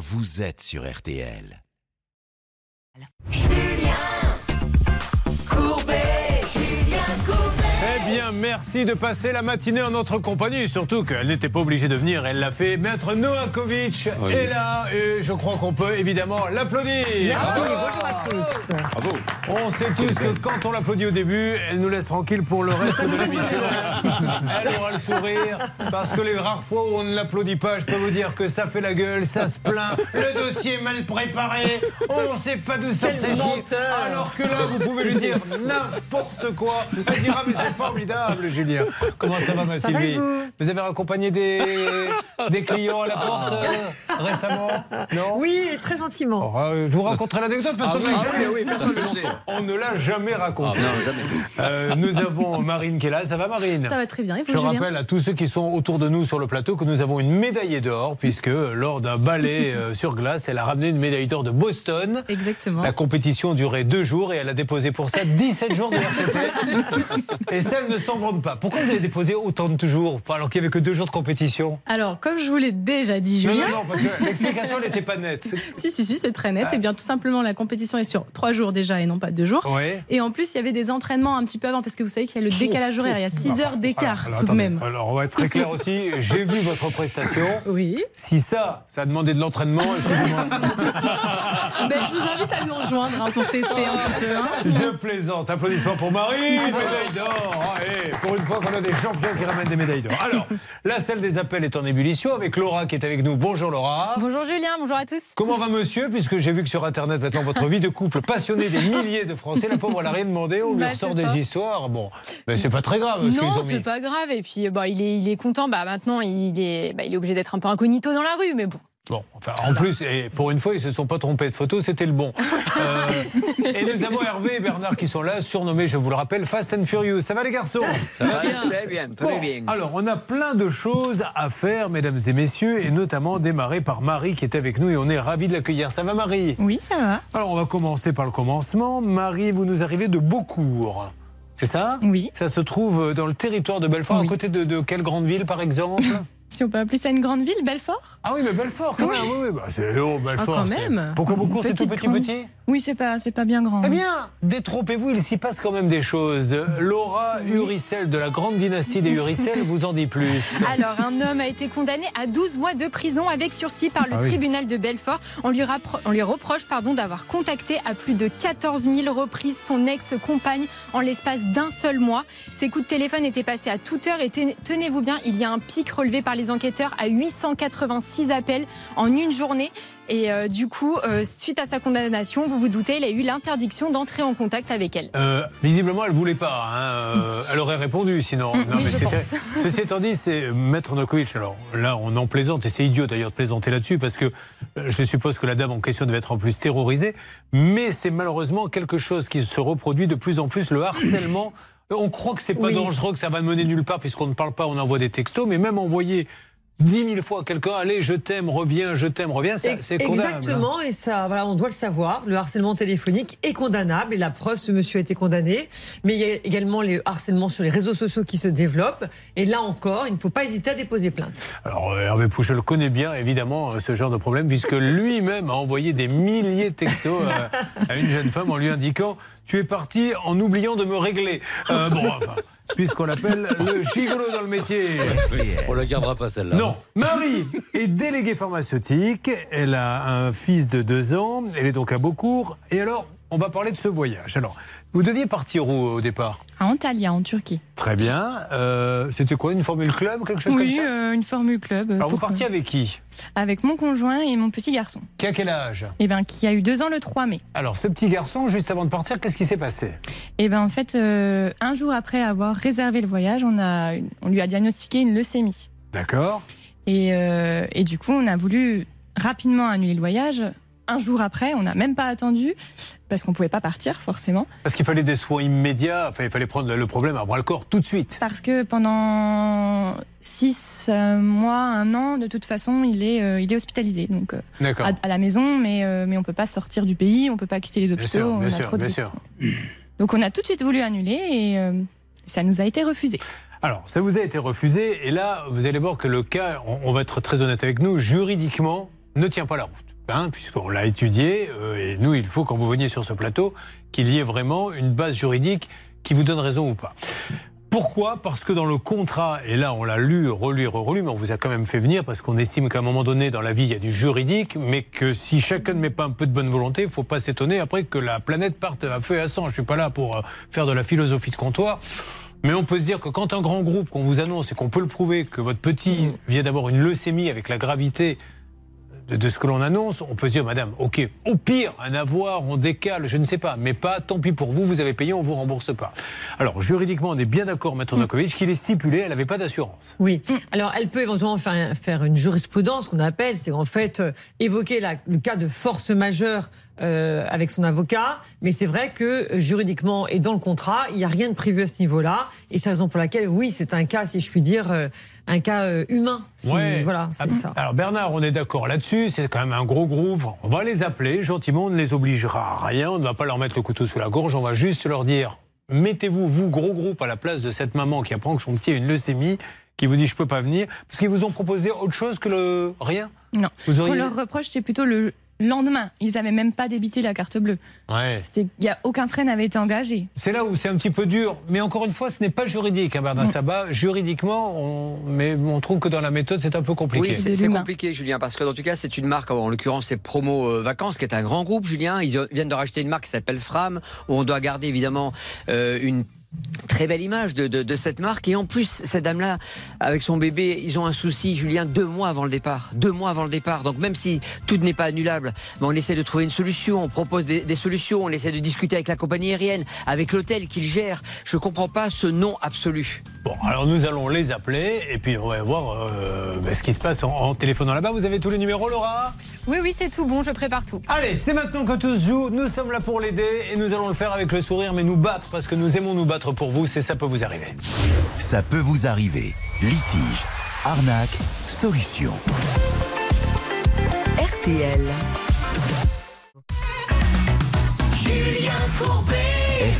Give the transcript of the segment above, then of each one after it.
vous êtes sur RTL. Merci de passer la matinée en notre compagnie. Surtout qu'elle n'était pas obligée de venir, elle l'a fait. Maître Noakovic est là et je crois qu'on peut évidemment l'applaudir. Merci, bonjour à tous. Bravo. On sait tous que quand on l'applaudit au début, elle nous laisse tranquille pour le reste de l'émission. Elle aura le sourire parce que les rares fois où on ne l'applaudit pas, je peux vous dire que ça fait la gueule, ça se plaint, le dossier est mal préparé, on ne sait pas d'où ça s'agit. menteur. Alors que là, vous pouvez lui dire n'importe quoi. Elle dira mais c'est formidable, Julien. Comment ça va, ma Ça va, Sylvie vous avez raccompagné des, des clients à la porte euh, récemment Non Oui, très gentiment. Oh, euh, je vous raconterai l'anecdote parce Ah qu'on oui, ah oui, oui, on ne l'a jamais raconté. Ah, non, jamais. Euh, nous avons Marine qui est là. Ça va, Marine Ça va très bien. Et vous, Je Julien rappelle à tous ceux qui sont autour de nous sur le plateau que nous avons une médaillée d'or, puisque lors d'un ballet sur glace, elle a ramené une médaille d'or de Boston. Exactement. La compétition durait deux jours et elle a déposé pour ça 17 jours de RTT. Et celles ne s'en pas. Pourquoi vous avez déposé autant de jours alors qu'il n'y avait que deux jours de compétition Alors, comme je vous l'ai déjà dit, Non, Julien. non, non, parce que l'explication n'était pas nette. Si, si, si, c'est très net. Et bien, tout simplement, la compétition est sur trois jours déjà et non pas deux jours. Ouais. Et en plus, il y avait des entraînements un petit peu avant parce que vous savez qu'il y a le décalage horaire. Il y a 6 heures d'écart tout de même. Alors, on va être très clair aussi. J'ai vu votre prestation. Oui. Si ça, ça a demandé de l'entraînement. Ben, je vous invite à nous rejoindre hein, pour tester un petit peu. hein. Je plaisante. Applaudissements pour Marie, médaille d'or. Allez, pour une fois qu'on a des champions qui ramènent des médailles d'or. Alors, la salle des appels est en ébullition avec Laura qui est avec nous. Bonjour Laura. Bonjour Julien, bonjour à tous. Comment va monsieur Puisque j'ai vu que sur Internet, maintenant, votre vie de couple passionné des milliers de Français, la pauvre, elle n'a rien demandé, on lui Bah, ressort c'est des histoires. Bon, mais c'est pas très grave ce Non, c'est pas grave. Et puis, bah, il, est, il est content. Bah, maintenant, il est, bah, il est obligé d'être un peu incognito dans la rue. Mais bon, Bon, enfin, en plus, et pour une fois, ils se sont pas trompés de photo, c'était le bon. Euh, et nous avons Hervé et Bernard qui sont là, surnommés, je vous le rappelle, Fast and Furious. Ça va les garçons? Ça va bien Très bien, très Bon, bien. Alors, on a plein de choses à faire, mesdames et messieurs, et notamment démarrer par Marie qui est avec nous et on est ravis de l'accueillir. Ça va, Marie? Oui, ça va. Alors, on va commencer par le commencement. Marie, vous nous arrivez de Beaucourt. C'est ça? Oui. Ça se trouve dans le territoire de Belfort, Oui. à côté de, de quelle grande ville, par exemple? Si on peut appeler ça une grande ville, Belfort? Ah oui, mais Belfort, quand même. Oui, oui, bah, c'est oh, Belfort. Ah, quand même. Pourquoi Beaucourt, c'est tout petit, petit? Oui, c'est pas, c'est pas bien grand. Eh bien, détrompez-vous, il s'y passe quand même des choses. Laura Uricel de la grande dynastie des Uricel vous en dit plus. Alors, un homme a été condamné à 12 mois de prison avec sursis par le Ah oui. tribunal de Belfort. On lui, rappro- on lui reproche pardon, d'avoir contacté à plus de 14 000 reprises son ex-compagne en l'espace d'un seul mois. Ses coups de téléphone étaient passés à toute heure et ten- tenez-vous bien, il y a un pic relevé par les enquêteurs à 886 appels en une journée. Et euh, du coup, euh, suite à sa condamnation, vous vous doutez, il a eu l'interdiction d'entrer en contact avec elle. Euh, visiblement, elle voulait pas. hein. Elle aurait répondu sinon. Non. Ceci étant dit, c'est Maître Nokovic. Alors là, on en plaisante et c'est idiot d'ailleurs de plaisanter là-dessus parce que je suppose que la dame en question devait être en plus terrorisée. Mais c'est malheureusement quelque chose qui se reproduit de plus en plus, le harcèlement. On croit que c'est pas Oui. dangereux, que ça va mener nulle part puisqu'on ne parle pas, on envoie des textos, mais même envoyer dix mille fois à quelqu'un, allez, je t'aime, reviens, je t'aime, reviens, c'est condamnable. Exactement, et ça, voilà, on doit le savoir. Le harcèlement téléphonique est condamnable, et la preuve, ce monsieur a été condamné. Mais il y a également les harcèlements sur les réseaux sociaux qui se développent. Et là encore, il ne faut pas hésiter à déposer plainte. Alors euh, Hervé Pouchel connaît bien évidemment euh, ce genre de problème puisque lui-même a envoyé des milliers de textos euh, à une jeune femme en lui indiquant tu es parti en oubliant de me régler. Euh, bon, enfin, puisqu'on l'appelle le gigolo dans le métier. On la gardera pas celle-là. Non, Marie est déléguée pharmaceutique. Elle a un fils de deux ans. Elle est donc à Beaucourt. Et alors, on va parler de ce voyage. Alors, vous deviez partir où au départ À Antalya, en Turquie. Très bien. Euh, C'était quoi Une formule club Quelque chose Oui, comme ça euh, une formule club. euh, Alors, vous partiez avec qui Avec mon conjoint et mon petit garçon. Qui a quel âge Et ben, qui a eu deux ans le 3 mai. Alors, ce petit garçon, juste avant de partir, qu'est-ce qui s'est passé Et ben en fait, euh, un jour après avoir réservé le voyage, on, a, on lui a diagnostiqué une leucémie. D'accord. Et, et du coup, on a voulu rapidement annuler le voyage. Un jour après, on n'a même pas attendu, parce qu'on ne pouvait pas partir forcément. Parce qu'il fallait des soins immédiats, enfin, il fallait prendre le problème à bras le corps tout de suite. Parce que pendant six euh, mois, un an, de toute façon, il est, euh, il est hospitalisé. Donc euh, à, à la maison, mais, euh, mais on ne peut pas sortir du pays, on ne peut pas quitter les Bien hôpitaux. sûr, on bien a sûr, trop de bien sûr. Donc on a tout de suite voulu annuler et ça nous a été refusé. Alors, ça vous a été refusé, et là, vous allez voir que le cas, on, on va être très honnête avec nous, juridiquement, ne tient pas la route. Hein, puisqu'on l'a étudié, euh, et nous, il faut, quand vous veniez sur ce plateau, qu'il y ait vraiment une base juridique qui vous donne raison ou pas. Pourquoi? Parce que dans le contrat, et là on l'a lu, relu relu, mais on vous a quand même fait venir parce qu'on estime qu'à un moment donné dans la vie il y a du juridique, mais que si chacun ne met pas un peu de bonne volonté, il faut pas s'étonner après que la planète parte à feu et à sang. Je suis pas là pour euh, faire de la philosophie de comptoir. Mais on peut se dire que quand un grand groupe qu'on vous annonce et qu'on peut le prouver que votre petit vient d'avoir une leucémie avec la gravité de, de ce que l'on annonce, on peut se dire, madame, ok, au pire, un avoir, on décale, je ne sais pas, mais pas, tant pis pour vous, vous avez payé, on vous rembourse pas. Alors, juridiquement, on est bien d'accord, Maître Novakovic, qu'il est stipulé, elle n'avait pas d'assurance. Oui. Alors, elle peut éventuellement faire, faire une jurisprudence, qu'on appelle, c'est en fait euh, évoquer la- le cas de force majeure euh, avec son avocat. Mais c'est vrai que euh, juridiquement et dans le contrat, il n'y a rien de prévu à ce niveau-là. Et c'est la raison pour laquelle, oui, c'est un cas, si je puis dire, un cas euh, humain. Si- Ouais. Voilà, c'est Ah, ça. Alors Bernard, on est d'accord là-dessus, c'est quand même un gros groupe. On va les appeler gentiment, on ne les obligera à rien, on ne va pas leur mettre le couteau sous la gorge, on va juste leur dire mettez-vous, vous, gros groupe, à la place de cette maman qui apprend que son petit a une leucémie, qui vous dit je peux pas venir, parce qu'ils vous ont proposé autre chose que le rien? Non. Ce qu'on leur reproche, c'est plutôt le lendemain. Ils n'avaient même pas débité la carte bleue. Ouais. Y a aucun frais n'avait été engagé. C'est là où c'est un petit peu dur. Mais encore une fois, ce n'est pas juridique, hein, Bernard Sabat. Juridiquement, on... mais on trouve que dans la méthode, c'est un peu compliqué. Oui, c'est compliqué, Julien, parce que dans tout cas, c'est une marque, en l'occurrence, c'est Promo euh, Vacances, qui est un grand groupe, Julien. Ils viennent de racheter une marque qui s'appelle Fram, où on doit garder évidemment euh, une très belle image de, de, de cette marque. Et en plus, cette dame-là, avec son bébé, ils ont un souci, Julien, deux mois avant le départ. Deux mois avant le départ. Donc même si tout n'est pas annulable, ben, on essaie de trouver une solution, on propose des, des solutions, on essaie de discuter avec la compagnie aérienne, avec l'hôtel qu'ils gèrent. Je comprends pas ce non absolu. Bon, alors nous allons les appeler et puis on va voir euh, ben, ce qui se passe en, en téléphonant là-bas. Vous avez tous les numéros, Laura? Oui, oui, c'est tout bon, je prépare tout. Allez, c'est maintenant que tout se joue. Nous sommes là pour l'aider et nous allons le faire avec le sourire, mais nous battre parce que nous aimons nous battre pour vous. C'est ça peut vous arriver. Ça peut vous arriver. Litige, arnaque, solution. RTL.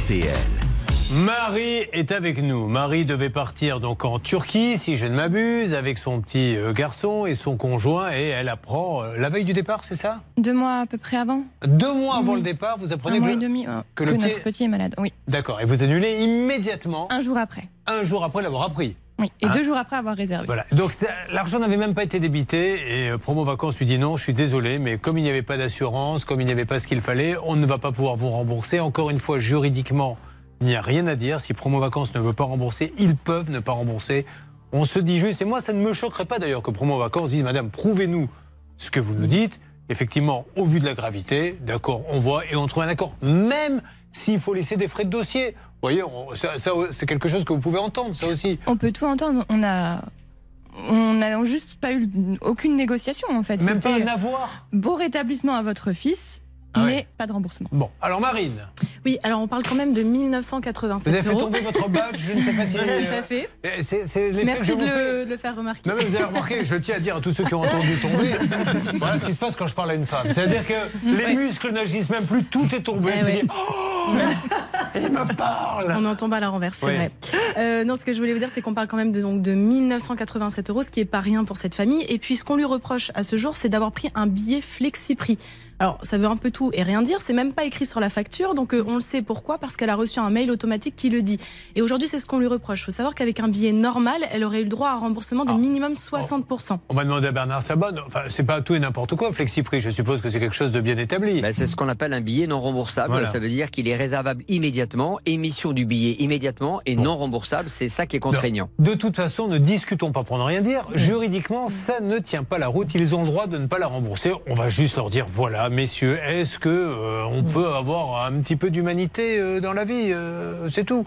RTL. Marie est avec nous. Marie devait partir donc en Turquie, si je ne m'abuse, avec son petit euh, garçon et son conjoint, et elle apprend euh, la veille du départ, c'est ça? Deux mois à peu près avant. Deux mois avant le départ, vous apprenez Un que, mois et le- demi. euh, que que le notre petit- est malade. Oui. D'accord, et vous annulez immédiatement, Un jour après. un jour après l'avoir appris. Oui. Et Hein deux jours après avoir réservé. Voilà. Donc l'argent n'avait même pas été débité et euh, Promo Vacances lui dit non, je suis désolé, mais comme il n'y avait pas d'assurance, comme il n'y avait pas ce qu'il fallait, on ne va pas pouvoir vous rembourser. Encore une fois, juridiquement, il n'y a rien à dire. Si Promo Vacances ne veut pas rembourser, ils peuvent ne pas rembourser. On se dit juste, et moi ça ne me choquerait pas d'ailleurs que Promo Vacances dise, Madame, prouvez-nous ce que vous nous dites. Effectivement, au vu de la gravité, d'accord, on voit et on trouve un accord. Même s'il faut laisser des frais de dossier. Vous voyez, on- ça- ça, c'est quelque chose que vous pouvez entendre, ça aussi. On peut tout entendre. On a. On n'a juste pas eu aucune négociation en fait. Même pas un avoir. beau rétablissement à votre fils, Ah mais ouais. pas de remboursement. Bon, alors Marine, Oui, alors on parle quand même de 1987 vous avez fait euros. tomber votre badge, je ne sais pas si... Tout euh, à fait. C'est c'est l'effet que Merci de le, de le faire remarquer. Non mais vous avez remarqué, je tiens à dire à tous ceux qui ont entendu tomber, voilà ce qui se passe quand je parle à une femme. C'est-à-dire que les muscles n'agissent même plus, tout est tourbé. Eh Elle se ouais. oh, il me parle. On en tombe à la renverse, c'est Oui. vrai. Euh, non, ce que je voulais vous dire, c'est qu'on parle quand même de, donc, de 1987 euros, ce qui est pas rien pour cette famille. Et puis, ce qu'on lui reproche à ce jour, c'est d'avoir pris un billet flexi-prix. Alors, ça veut un peu tout et rien dire. C'est même pas écrit sur la facture, donc euh, on le sait pourquoi, parce qu'elle a reçu un mail automatique qui le dit. Et aujourd'hui, c'est ce qu'on lui reproche. Il faut savoir qu'avec un billet normal, elle aurait eu le droit à un remboursement de Ah. minimum 60%. On va demander à Bernard Sabat, enfin c'est pas tout et n'importe quoi, Flexi-Prix, je suppose que c'est quelque chose de bien établi. Ben, c'est ce qu'on appelle un billet non remboursable. Voilà. Ça veut dire qu'il est réservable immédiatement, émission du billet immédiatement et Bon. non remboursable. C'est ça qui est contraignant. De toute façon, ne discutons pas pour ne rien dire. Juridiquement, ça ne tient pas la route. Ils ont le droit de ne pas la rembourser. On va juste leur dire voilà, messieurs, est-ce que euh, on peut avoir un petit peu d'humanité euh, dans la vie Euh, C'est tout.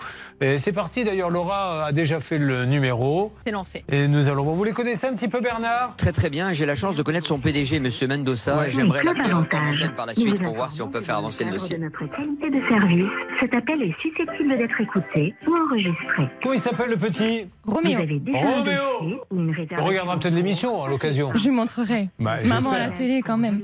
C'est parti. D'ailleurs, Laura a déjà fait le numéro C'est lancé. et nous allons voir. Vous les connaissez un petit peu, Bernard? Très très bien. J'ai la chance de connaître son PDG, Monsieur Mendoza. Ouais. J'aimerais l'appeler en antenne par la suite pour voir si on peut faire avancer le dossier. De notre qualité de service, Cet appel est susceptible d'être écouté ou enregistré. Comment il s'appelle le petit? Roméo, Vous Roméo On regardera peut-être l'émission à l'occasion. je lui montrerai. Bah, Maman à la télé quand même.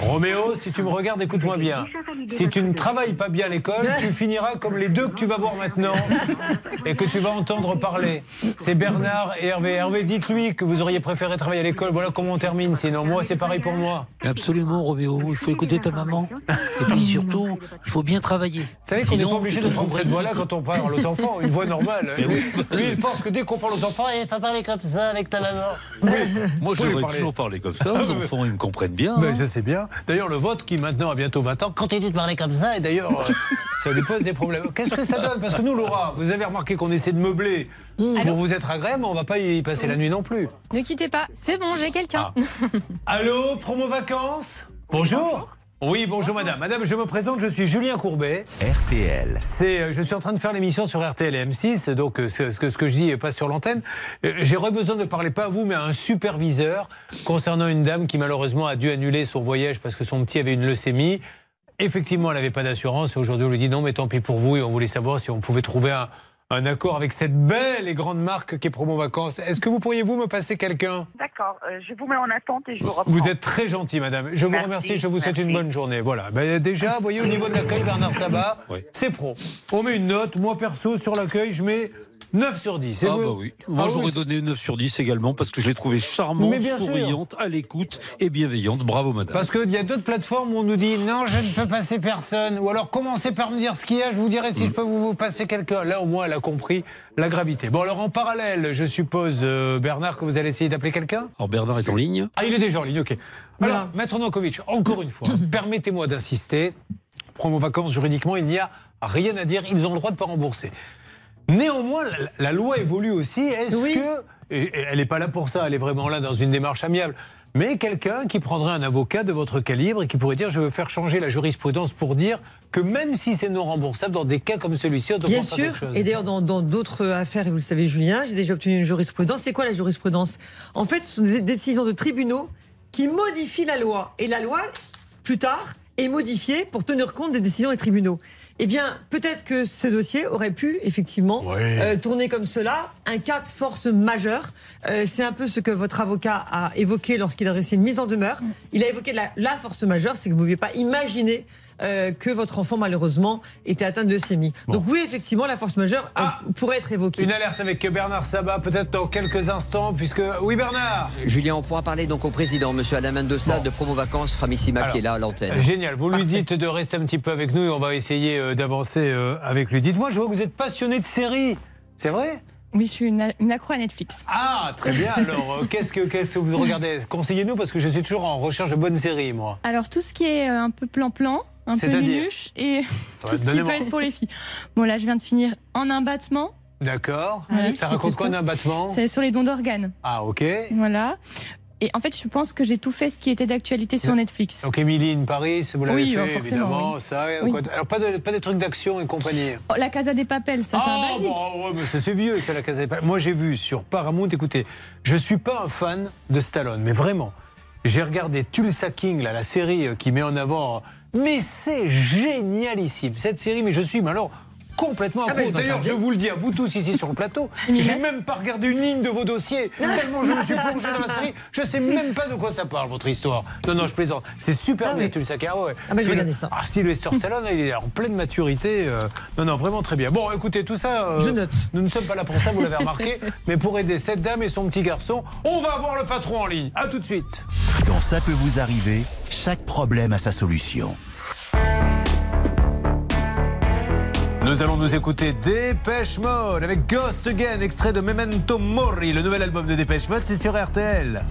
Roméo, si tu me regardes, écoute-moi bien. Si tu ne travailles pas bien à l'école, tu finiras comme les deux que tu vas voir maintenant et que tu vas entendre parler. C'est Bernard et Hervé. Hervé, dites-lui que vous auriez préféré travailler à l'école. Voilà comment on termine. Sinon, moi, c'est pareil pour moi. Absolument, Roméo. Il faut écouter ta maman. Et puis surtout, il faut bien travailler. Vous savez qu'on n'est pas obligé de prendre cette voix-là quand on parle aux enfants, une voix normale. Mais oui. Lui, il pense que dès qu'on parle aux enfants, il faut parler comme ça avec ta maman. Moi, pouvez j'aimerais parler. toujours parler comme ça. aux enfants, ils me comprennent bien. Mais hein. ça c'est bien. D'ailleurs, le vote qui maintenant a bientôt 20 ans continue de parler comme ça et d'ailleurs, euh, ça lui pose des problèmes. Qu'est-ce que ça donne? Parce que nous, Laura, vous avez remarqué qu'on essaie de meubler pour Allô vous être agréable, mais on va pas y passer la nuit non plus. Ne quittez pas, c'est bon, j'ai quelqu'un. Allô, promo vacances? Bonjour Oui, bonjour madame. Madame, je me présente, je suis Julien Courbet. RTL. C'est, euh, je suis en train de faire l'émission sur RTL et M6, donc euh, ce, que, ce que je dis passe sur l'antenne. Euh, J'aurais besoin de parler pas à vous, mais à un superviseur concernant une dame qui malheureusement a dû annuler son voyage parce que son petit avait une leucémie. Effectivement, elle n'avait pas d'assurance et aujourd'hui on lui dit non, mais tant pis pour vous et on voulait savoir si on pouvait trouver un, un accord avec cette belle et grande marque qui est Promo Vacances. Est-ce que vous pourriez-vous me passer quelqu'un? D'accord, euh, je vous mets en attente et je vous reprends. Vous êtes très gentil, madame. Je vous Merci, remercie. Je vous souhaite une bonne journée. Voilà. Ben, déjà, vous voyez, au niveau de l'accueil, Bernard Sabat, Oui. c'est pro. On met une note. Moi, perso, sur l'accueil, je mets 9 sur 10. Et Ah vous bah oui. Moi Ah oui, j'aurais donné 9 sur 10 également parce que je l'ai trouvée charmante, sûr. souriante, à l'écoute et bienveillante. Bravo madame. Parce qu'il y a d'autres plateformes où on nous dit non, je ne peux passer personne. Ou alors commencez par me dire ce qu'il y a, je vous dirai si je peux vous, vous passer quelqu'un. Là, au moins, elle a compris la gravité. Bon, alors en parallèle, je suppose, euh, Bernard, que vous allez essayer d'appeler quelqu'un? Alors Bernard est en ligne. Ah, il est déjà en ligne, ok. Alors, Voilà. Maître Nankovic, encore une fois, permettez-moi d'insister. Promo vacances, juridiquement, il n'y a rien à dire. Ils ont le droit de ne pas rembourser. Néanmoins, la, la loi évolue aussi. Est-ce Oui. que. et- elle n'est pas là pour ça, elle est vraiment là dans une démarche amiable. Mais quelqu'un qui prendrait un avocat de votre calibre et qui pourrait dire je veux faire changer la jurisprudence pour dire que même si c'est non remboursable, dans des cas comme celui-ci, on doit Bien sûr. chose. Et d'ailleurs, dans dans d'autres affaires, et vous le savez, Julien, j'ai déjà obtenu une jurisprudence. C'est quoi la jurisprudence? En fait, ce sont des décisions de tribunaux qui modifient la loi. Et la loi, plus tard, est modifiée pour tenir compte des décisions des tribunaux. Eh bien, peut-être que ce dossier aurait pu, effectivement, euh, tourner comme cela. Un cas de force majeure. Euh, c'est un peu ce que votre avocat a évoqué lorsqu'il a dressé une mise en demeure. Il a évoqué la, la force majeure, c'est que vous ne pouviez pas imaginer euh, que votre enfant, malheureusement, était atteint de leucémie. Bon. Donc oui, effectivement, la force majeure Ah pourrait être évoquée. Une alerte avec Bernard Sabat, peut-être dans quelques instants, puisque. Oui, Bernard Julien, on pourra parler donc au président, monsieur Alain Mendoza Bon. de Promo Vacances Framissima Alors, qui est là à l'antenne. Génial. Vous lui dites de rester un petit peu avec nous et on va essayer euh, d'avancer euh, avec lui. Dites-moi, je vois que vous êtes passionné de séries. C'est vrai? Oui, je suis une, une accro à Netflix. Ah, très bien. Alors, euh, qu'est-ce que, qu'est-ce que vous regardez? Conseillez-nous parce que je suis toujours en recherche de bonnes séries, moi. Alors, tout ce qui est euh, un peu plan-plan, un peu nunuche et tout ce qui peut être pour les filles. Bon, là, je viens de finir en un battement. D'accord. Ouais, Ça raconte quoi d'un battement C'est sur les dons d'organes. Ah, ok. Voilà. Et en fait, je pense que j'ai tout fait ce qui était d'actualité sur Netflix. Donc, Emily in Paris, vous l'avez Oui, fait, forcément, évidemment. oui. Ça, Oui. Alors, pas, de, pas des trucs d'action et compagnie Oh, la Casa des Papels, ça, c'est un Ah, basique. bon, ouais, mais ça, c'est vieux, c'est la Casa des Papel. Moi, j'ai vu sur Paramount, écoutez, je suis pas un fan de Stallone, mais vraiment. J'ai regardé Tulsa King, là, la série euh, qui met en avant. Mais c'est génialissime, cette série, mais je suis, mais alors. Complètement Ah, accro. je vais D'ailleurs, je vous le dis à vous tous ici sur le plateau, j'ai même pas regardé une ligne de vos dossiers. Tellement je me suis plongé dans la série, je sais même pas de quoi ça parle, votre histoire. Non, non, je plaisante. C'est super Ah bien, oui. Tulsa King. Ah, ouais. Ah, bah, je vais regarder ça. Ah, Sylvester Stallone, il est en pleine maturité. euh, Non, non, vraiment très bien. Bon, écoutez, tout ça. euh, Je note. Nous ne sommes pas là pour ça, vous l'avez remarqué. mais pour aider cette dame et son petit garçon, on va voir le patron en ligne. À tout de suite. Dans Ça peut vous arriver, chaque problème a sa solution. Nous allons nous écouter Dépêche Mode avec Ghost Again, extrait de Memento Mori, le nouvel album de Dépêche Mode, c'est sur RTL.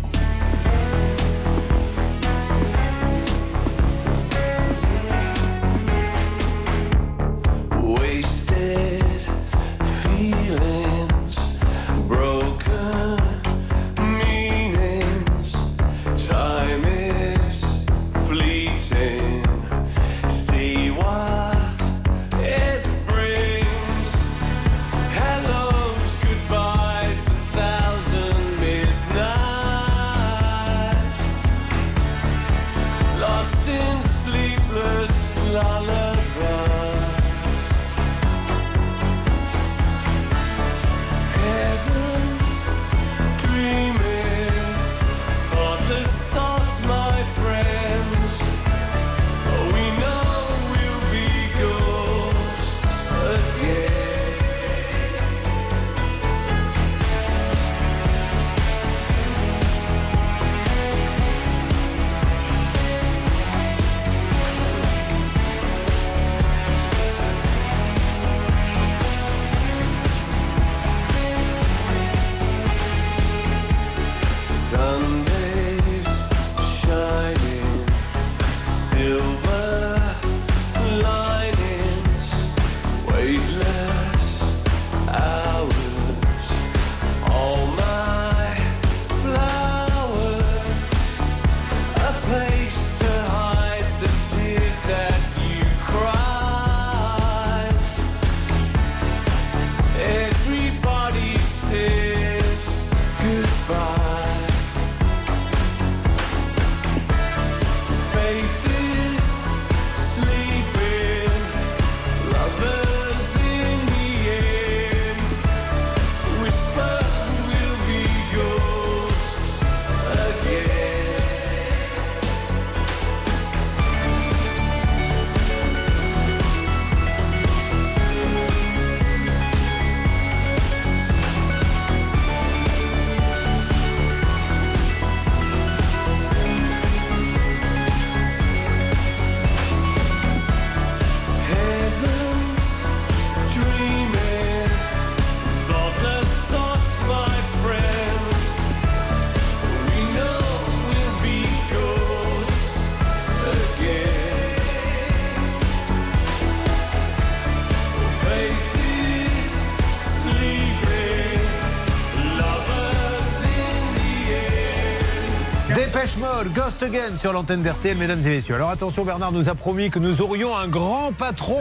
Ghost Again sur l'antenne d'RTL, mesdames et messieurs. Alors attention, Bernard nous a promis que nous aurions un grand patron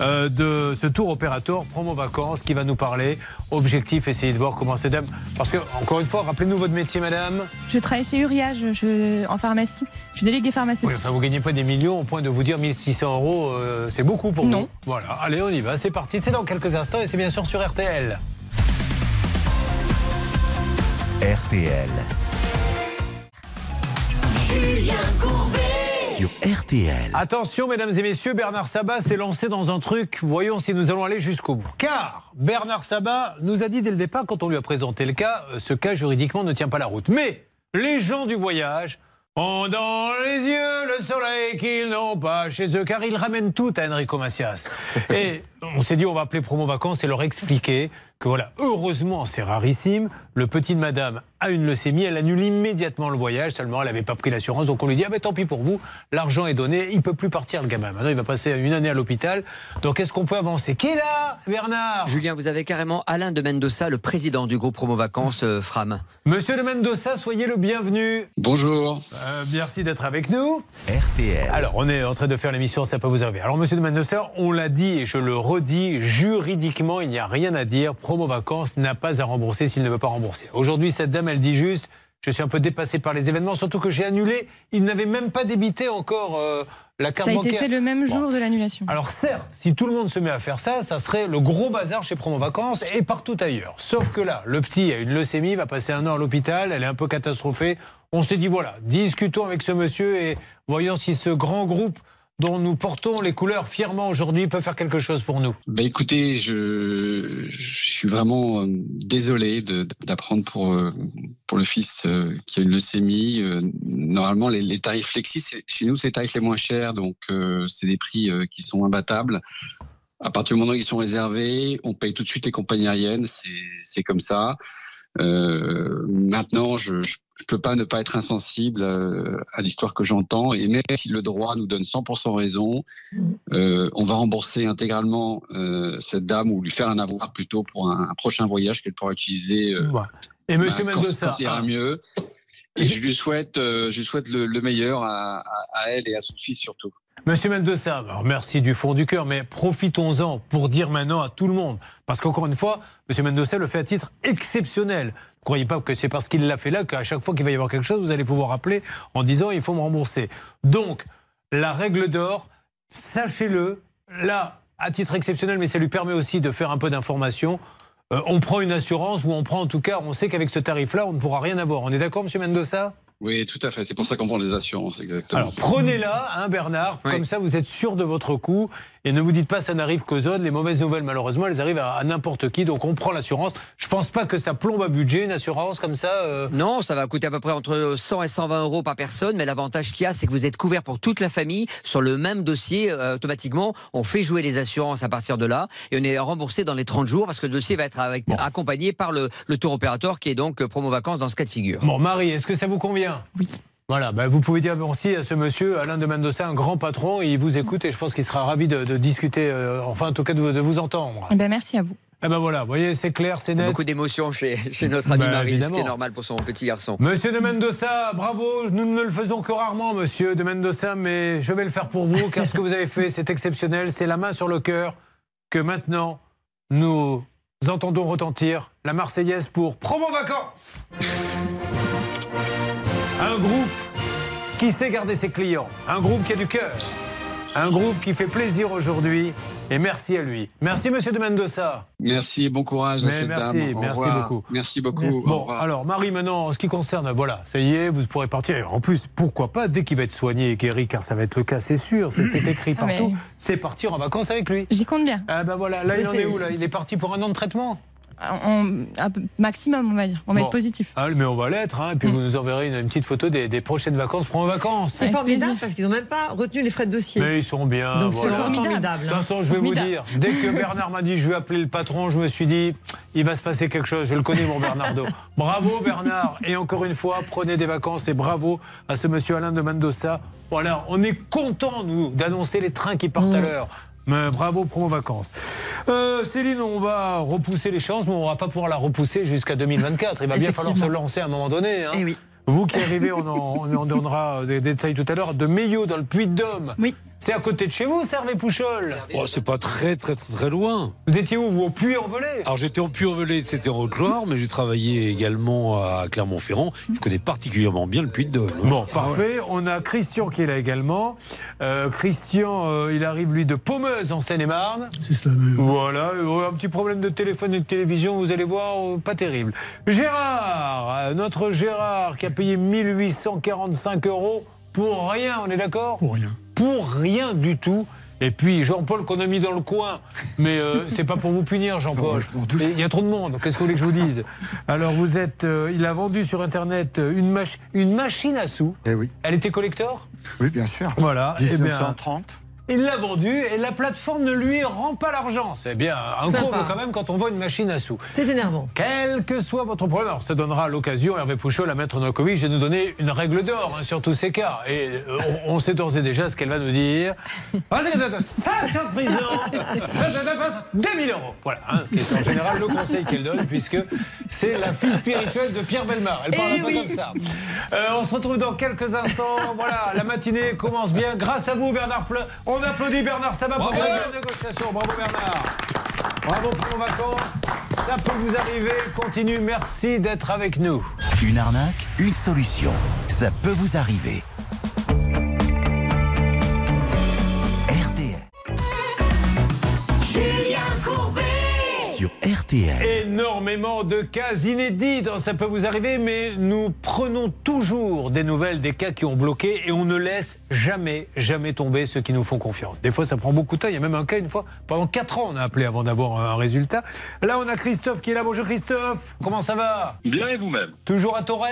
euh, de ce tour opérateur promo vacances qui va nous parler. Objectif, essayer de voir comment c'est dame. Parce que, encore une fois, rappelez-nous votre métier, madame. Je travaille chez Uria, je, je- en pharmacie. Je suis déléguée Oui, pharmaceutique. enfin, vous gagnez pas des millions au point de vous dire 1600 euros, euh, c'est beaucoup pour Non. vous. Voilà, allez, on y va, c'est parti. C'est dans quelques instants et c'est bien sûr sur RTL. RTL. Sur RTL. Attention, mesdames et messieurs, Bernard Sabat s'est lancé dans un truc. Voyons si nous allons aller jusqu'au bout. Car Bernard Sabat nous a dit dès le départ, quand on lui a présenté le cas, euh, ce cas juridiquement ne tient pas la route. Mais les gens du voyage ont dans les yeux le soleil qu'ils n'ont pas chez eux, car ils ramènent tout à Enrico Macias. Et on s'est dit, on va appeler Promo Vacances et leur expliquer que voilà, heureusement, c'est rarissime. Le petit de madame a une leucémie, elle annule immédiatement le voyage, seulement elle n'avait pas pris l'assurance, donc on lui dit, ah ben tant pis pour vous, l'argent est donné, il peut plus partir le gamin. Maintenant, il va passer une année à l'hôpital. Donc est-ce qu'on peut avancer? Qui est là, Bernard? Julien, vous avez carrément Alain de Mendoza, le président du groupe Promo Vacances euh, Fram. Monsieur de Mendoza, soyez le bienvenu. Bonjour. Euh, merci d'être avec nous. RTL. Alors, on est en train de faire l'émission, ça peut vous arriver. Alors, monsieur de Mendoza, on l'a dit et je le redis, juridiquement, il n'y a rien à dire. Promo Vacances n'a pas à rembourser s'il ne veut pas rembourser. Aujourd'hui, cette dame, elle dit juste je suis un peu dépassé par les événements, surtout que j'ai annulé. Il n'avait même pas débité encore euh, la carte Ça a été bancaire. fait le même Bon. jour de l'annulation. Alors certes, si tout le monde se met à faire ça, ça serait le gros bazar chez Promo Vacances et partout ailleurs. Sauf que là, le petit a une leucémie, va passer un an à l'hôpital, elle est un peu catastrophée. On s'est dit voilà, discutons avec ce monsieur et voyons si ce grand groupe dont nous portons les couleurs fièrement aujourd'hui peut faire quelque chose pour nous. Bah écoutez, je, suis vraiment euh, désolé d'apprendre pour euh, pour le fils euh, qui a une leucémie. Normalement, les, tarifs flexi, chez nous, c'est les tarifs les moins chers, donc c'est des prix qui sont imbattables. À partir du moment où ils sont réservés, on paye tout de suite les compagnies aériennes, c'est comme ça. Euh, maintenant, je, je je peux pas ne pas être insensible euh, à l'histoire que j'entends, et même si le droit nous donne 100% raison, euh, on va rembourser intégralement euh, cette dame ou lui faire un avoir plutôt pour un, un prochain voyage qu'elle pourra utiliser. euh. Et monsieur bah, Mendoza, ah. mieux. Et je lui souhaite, euh, je lui souhaite le, le meilleur à, à- à elle et à son fils surtout. Monsieur Mendoza, alors merci du fond du cœur, mais profitons-en pour dire maintenant à tout le monde, parce qu'encore une fois, Monsieur Mendoza le fait à titre exceptionnel. Ne croyez pas que c'est parce qu'il l'a fait là qu'à chaque fois qu'il va y avoir quelque chose, vous allez pouvoir appeler en disant il faut me rembourser. Donc, la règle d'or, sachez-le, là, à titre exceptionnel, mais ça lui permet aussi de faire un peu d'information. euh, on prend une assurance ou on prend en tout cas, on sait qu'avec ce tarif-là, on ne pourra rien avoir. On est d'accord, Monsieur Mendoza? Oui, tout à fait. C'est pour ça qu'on prend des assurances, exactement. alors prenez-la, hein, Bernard, comme ça vous êtes sûr de votre coup et ne vous dites pas ça n'arrive qu'aux autres. Les mauvaises nouvelles, malheureusement, elles arrivent à, à n'importe qui, donc on prend l'assurance. Je pense pas que ça plombe à budget une assurance comme ça. euh. Non, ça va coûter à peu près entre 100 et 120 euros par personne, mais l'avantage qu'il y a, c'est que vous êtes couvert pour toute la famille sur le même dossier. euh, automatiquement, on fait jouer les assurances à partir de là et on est remboursé dans les 30 jours parce que le dossier va être avec- accompagné par le, le tour opérateur qui est donc euh, promo vacances dans ce cas de figure. Bon, Marie, est-ce que ça vous convient? Oui. Voilà, bah, vous pouvez dire merci à ce monsieur, Alain de Mendoza, un grand patron, et il vous écoute et je pense qu'il sera ravi de, de discuter, euh, enfin en tout cas de, vous- de vous entendre. Eh ben, merci à vous. Eh ben voilà, vous voyez, c'est clair, c'est net. Beaucoup d'émotions chez, chez notre ami Bah, Marie, ce qui évidemment. est normal pour son petit garçon. Monsieur de Mendoza, bravo. Nous ne le faisons que rarement, monsieur de Mendoza, mais je vais le faire pour vous, car ce que vous avez fait, c'est exceptionnel. C'est la main sur le cœur que maintenant nous entendons retentir la Marseillaise pour Promo Vacances. Un groupe qui sait garder ses clients, un groupe qui a du cœur, un groupe qui fait plaisir aujourd'hui. Et merci à lui. Merci, monsieur de Mendoza. Merci bon courage à Mais cette merci, dame. Au merci revoir. beaucoup. Merci beaucoup. Bon, alors Marie, maintenant, en ce qui concerne, voilà, ça y est, vous pourrez partir. En plus, pourquoi pas, dès qu'il va être soigné et guéri, car ça va être le cas, c'est sûr, c'est écrit Ah, mais- partout, c'est partir en vacances avec lui. J'y compte bien. Ah ben voilà, là il en est où là? Il est parti pour un an de traitement? En- un maximum, on va dire. On va Bon. être positif. Ah, mais on va l'être, hein, et Mm. puis vous nous enverrez une, une petite photo des, des prochaines vacances en vacances. C'est formidable parce qu'ils n'ont même pas retenu les frais de dossier. Mais ils sont bien. Donc c'est voilà. vraiment formidable. De toute façon, je vais vous dire, dès que Bernard m'a dit je vais appeler le patron, je me suis dit il va se passer quelque chose. Je le connais, mon Bernardo. Bravo Bernard. Et encore une fois, prenez des vacances et bravo à ce monsieur Alain de Mendoza. Voilà, on est content nous d'annoncer les trains qui partent à l'heure. Mais bravo promo vacances. Euh, Céline, on va repousser les chances, mais on va pas pouvoir la repousser jusqu'à 2024. Il va bien falloir se lancer à un moment donné. hein. Eh oui. Vous qui arrivez, on en, on en donnera des détails tout à l'heure, de Meillot dans le Puy-de-Dôme. Oui. C'est à côté de chez vous, Servé Pouchol Oh, c'est pas très, très, très, très loin. Vous étiez où Vous au Puy-en-Velay Alors j'étais en Puy-en-Velay, c'était en Haute-Loire, mais j'ai travaillé également à Clermont-Ferrand. Je connais particulièrement bien le Puy-de-Dôme. Bon, parfait. On a Christian qui est là également. Euh, Christian, euh, il arrive lui de Pommeuse en Seine-et-Marne. C'est cela même. Voilà, euh, un petit problème de téléphone et de télévision, vous allez voir, euh, pas terrible. Gérard, notre Gérard qui a payé 1845 euros pour rien, on est d'accord? Pour rien. Pour rien du tout. Et puis Jean-Paul qu'on a mis dans le coin, mais euh, c'est pas pour vous punir Jean-Paul. Il y a trop de monde, qu'est-ce que vous voulez que je vous dise? Alors vous êtes, euh, il a vendu sur internet euh, une, mach- une machine à sous. Eh oui. Elle était collector? Oui, bien sûr. Voilà. eh bien, 1930. Il l'a vendu et la plateforme ne lui rend pas l'argent. C'est bien un comble quand même quand on vend une machine à sous. C'est énervant. Quel que soit votre problème, alors ça donnera l'occasion, Hervé Pouchol, à Maître Novakovic, de nous donner une règle d'or hein, sur tous ces cas. Et euh, on, on sait d'ores et déjà ce qu'elle va nous dire. 5 ans de prison, 2000 euros. Voilà, hein, qui est en général le conseil qu'elle donne, puisque c'est la fille spirituelle de Pierre Belmar. Elle parle Eh un peu oui. comme ça. Euh, on se retrouve dans quelques instants. Voilà, la matinée commence bien. Grâce à vous, Bernard Ple... On applaudit Bernard Sabat pour Bravo. cette belle négociation. Bravo Bernard. Bravo pour vos vacances. Ça peut vous arriver. Continue. Merci d'être avec nous. Une arnaque, une solution. Ça peut vous arriver. Sur RTL. Énormément de cas inédits, dans ça peut vous arriver, mais nous prenons toujours des nouvelles des cas qui ont bloqué et on ne laisse jamais, jamais tomber ceux qui nous font confiance. Des fois, ça prend beaucoup de temps. Il y a même un cas, une fois, pendant 4 ans, on a appelé avant d'avoir un résultat. Là, on a Christophe qui est là. Bonjour Christophe. Comment ça va? Bien et vous-même? Toujours à Torres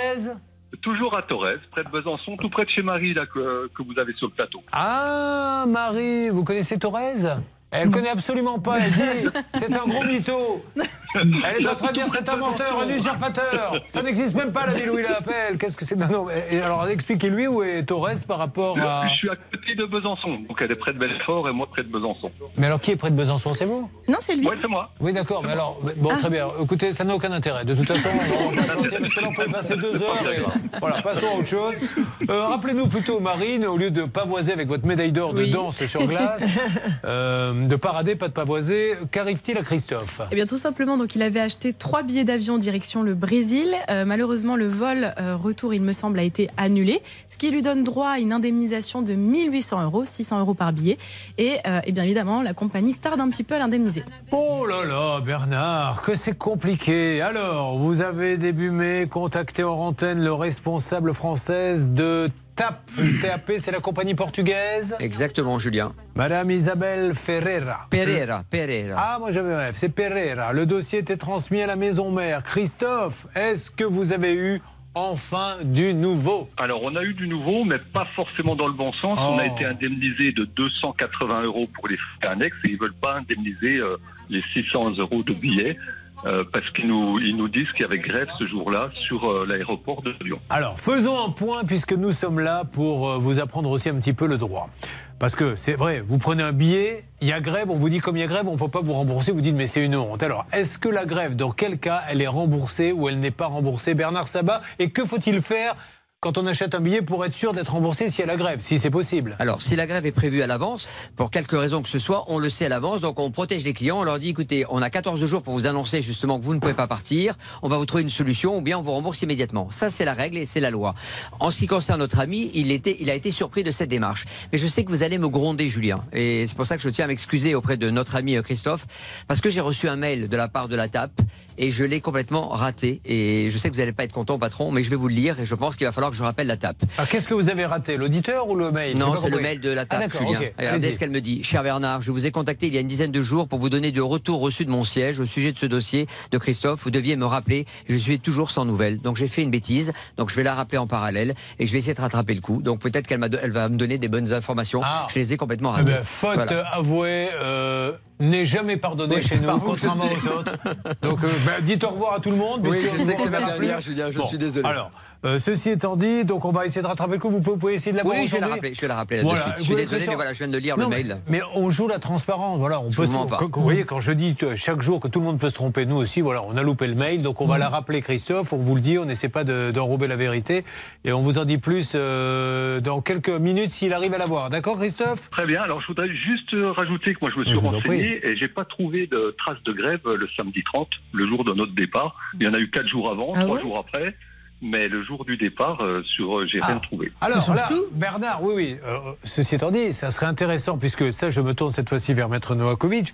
Toujours à Torres, près de Besançon, tout près de chez Marie là, que, que vous avez sur le plateau. Ah, Marie, vous connaissez Torres elle connaît absolument pas. Elle dit c'est un gros mytho. Elle est en train de dire c'est un menteur, un usurpateur. Ça n'existe même pas la ville où il appelle. Qu'est-ce que c'est? Non, non, et Alors expliquez-lui où est Torres par rapport à. Je suis à côté de Besançon, donc elle est près de Belfort et moi près de Besançon. Mais alors qui est près de Besançon? C'est vous? Non, c'est lui. Ouais, c'est moi. Oui, d'accord. Mais alors, bon, très bien. Écoutez, ça n'a aucun intérêt. De toute façon, on va parce que là, on peut passer deux heures. et- Voilà, passons à autre chose. Euh, Rappelez-nous plutôt, Marine, au lieu de pavoiser avec votre médaille d'or de Oui. danse sur glace, euh, de parader, pas de pavoiser, qu'arrive-t-il à Christophe? Eh bien, tout simplement, donc il avait acheté trois billets d'avion direction le Brésil. Euh, malheureusement, le vol euh, retour, il me semble, a été annulé, ce qui lui donne droit à une indemnisation de 1800 euros, 600 euros par billet. Et, euh, eh bien évidemment, la compagnie tarde un petit peu à l'indemniser. Oh là là, Bernard, que c'est compliqué. Alors, vous avez début mai contacté en antenne le responsable française de TAP. TAP, c'est la compagnie portugaise. Exactement, Julien. Madame Isabelle Ferreira. Pereira, Pereira. Ah, moi j'avais un rêve, c'est Pereira. Le dossier était transmis à la maison mère. Christophe, est-ce que vous avez eu enfin du nouveau? Alors on a eu du nouveau, mais pas forcément dans le bon sens. On a Oh. été indemnisé de 280 euros pour les frais annexes et ils veulent pas indemniser euh, les 600 euros de billets. Euh, parce qu'ils nous, ils nous disent qu'il y avait grève ce jour-là sur euh, l'aéroport de Lyon. Alors, faisons un point puisque nous sommes là pour euh, vous apprendre aussi un petit peu le droit. Parce que c'est vrai, vous prenez un billet, il y a grève, on vous dit comme il y a grève, on ne peut pas vous rembourser, vous dites mais c'est une honte. Alors, est-ce que la grève, dans quel cas, elle est remboursée ou elle n'est pas remboursée? Bernard Sabat, et que faut-il faire quand on achète un billet pour être sûr d'être remboursé s'il y a la grève, si c'est possible Alors, si la grève est prévue à l'avance, pour quelque raison que ce soit, on le sait à l'avance, donc on protège les clients, on leur dit écoutez, on a 14 jours pour vous annoncer justement que vous ne pouvez pas partir, on va vous trouver une solution ou bien on vous rembourse immédiatement. Ça, c'est la règle et c'est la loi. En ce qui concerne notre ami, il, était, il a été surpris de cette démarche. Mais je sais que vous allez me gronder, Julien, et c'est pour ça que je tiens à m'excuser auprès de notre ami euh, Christophe, parce que j'ai reçu un mail de la part de la TAP et je l'ai complètement raté. Et je sais que vous n'allez pas être content, patron, mais je vais vous le lire et je pense qu'il va falloir que je rappelle la TAP. Ah, Qu'est-ce que vous avez raté L'auditeur ou le mail? Non, c'est le mail de la Ah, table, d'accord, Julien. ok. Regardez ce qu'elle me dit. Cher Bernard, je vous ai contacté il y a une dizaine de jours pour vous donner de retour reçu de mon siège au sujet de ce dossier de Christophe. Vous deviez me rappeler. Je suis toujours sans nouvelles. Donc j'ai fait une bêtise. Donc je vais la rappeler en parallèle et je vais essayer de rattraper le coup. Donc peut-être qu'elle elle va me donner des bonnes informations. Ah. Je les ai complètement Eh ratées. ben, faute Voilà. avouée, euh, n'est jamais pardonné Oui, chez nous, contrairement aux autres. Donc, euh, bah, dites au revoir à tout le monde. Oui, je sais que c'est ma dernière. Julien, je suis désolé. Alors, euh, ceci étant dit, donc on va essayer de rattraper le coup. Vous pouvez, vous pouvez essayer de l'avoir Oui, je vais la rappeler, je vais la rappeler là Voilà. de suite. Je suis Vous désolé, mais voilà, je viens de lire Non, le mais- mail. Mais on joue la transparence. Voilà, on Je peut vous se- pas. quand- Vous voyez, quand je dis chaque jour que tout le monde peut se tromper, nous aussi, voilà, on a loupé le mail, donc on va la rappeler, Christophe. On vous le dit, on n'essaie pas de- d'enrober la vérité, et on vous en dit plus euh, dans quelques minutes s'il arrive à l'avoir. D'accord, Christophe? Très bien. Alors, je voudrais juste euh, rajouter que moi, je me suis Je renseigné et j'ai pas trouvé de traces de grève euh, le samedi 30, le jour de notre départ. Il y en a eu quatre jours avant, Ah trois ouais? jours après. Mais le jour du départ, euh, sur, euh, j'ai rien trouvé. Alors là, Bernard, oui, oui. euh, ceci étant dit, ça serait intéressant, puisque ça, je me tourne cette fois-ci vers Maître Novakovic.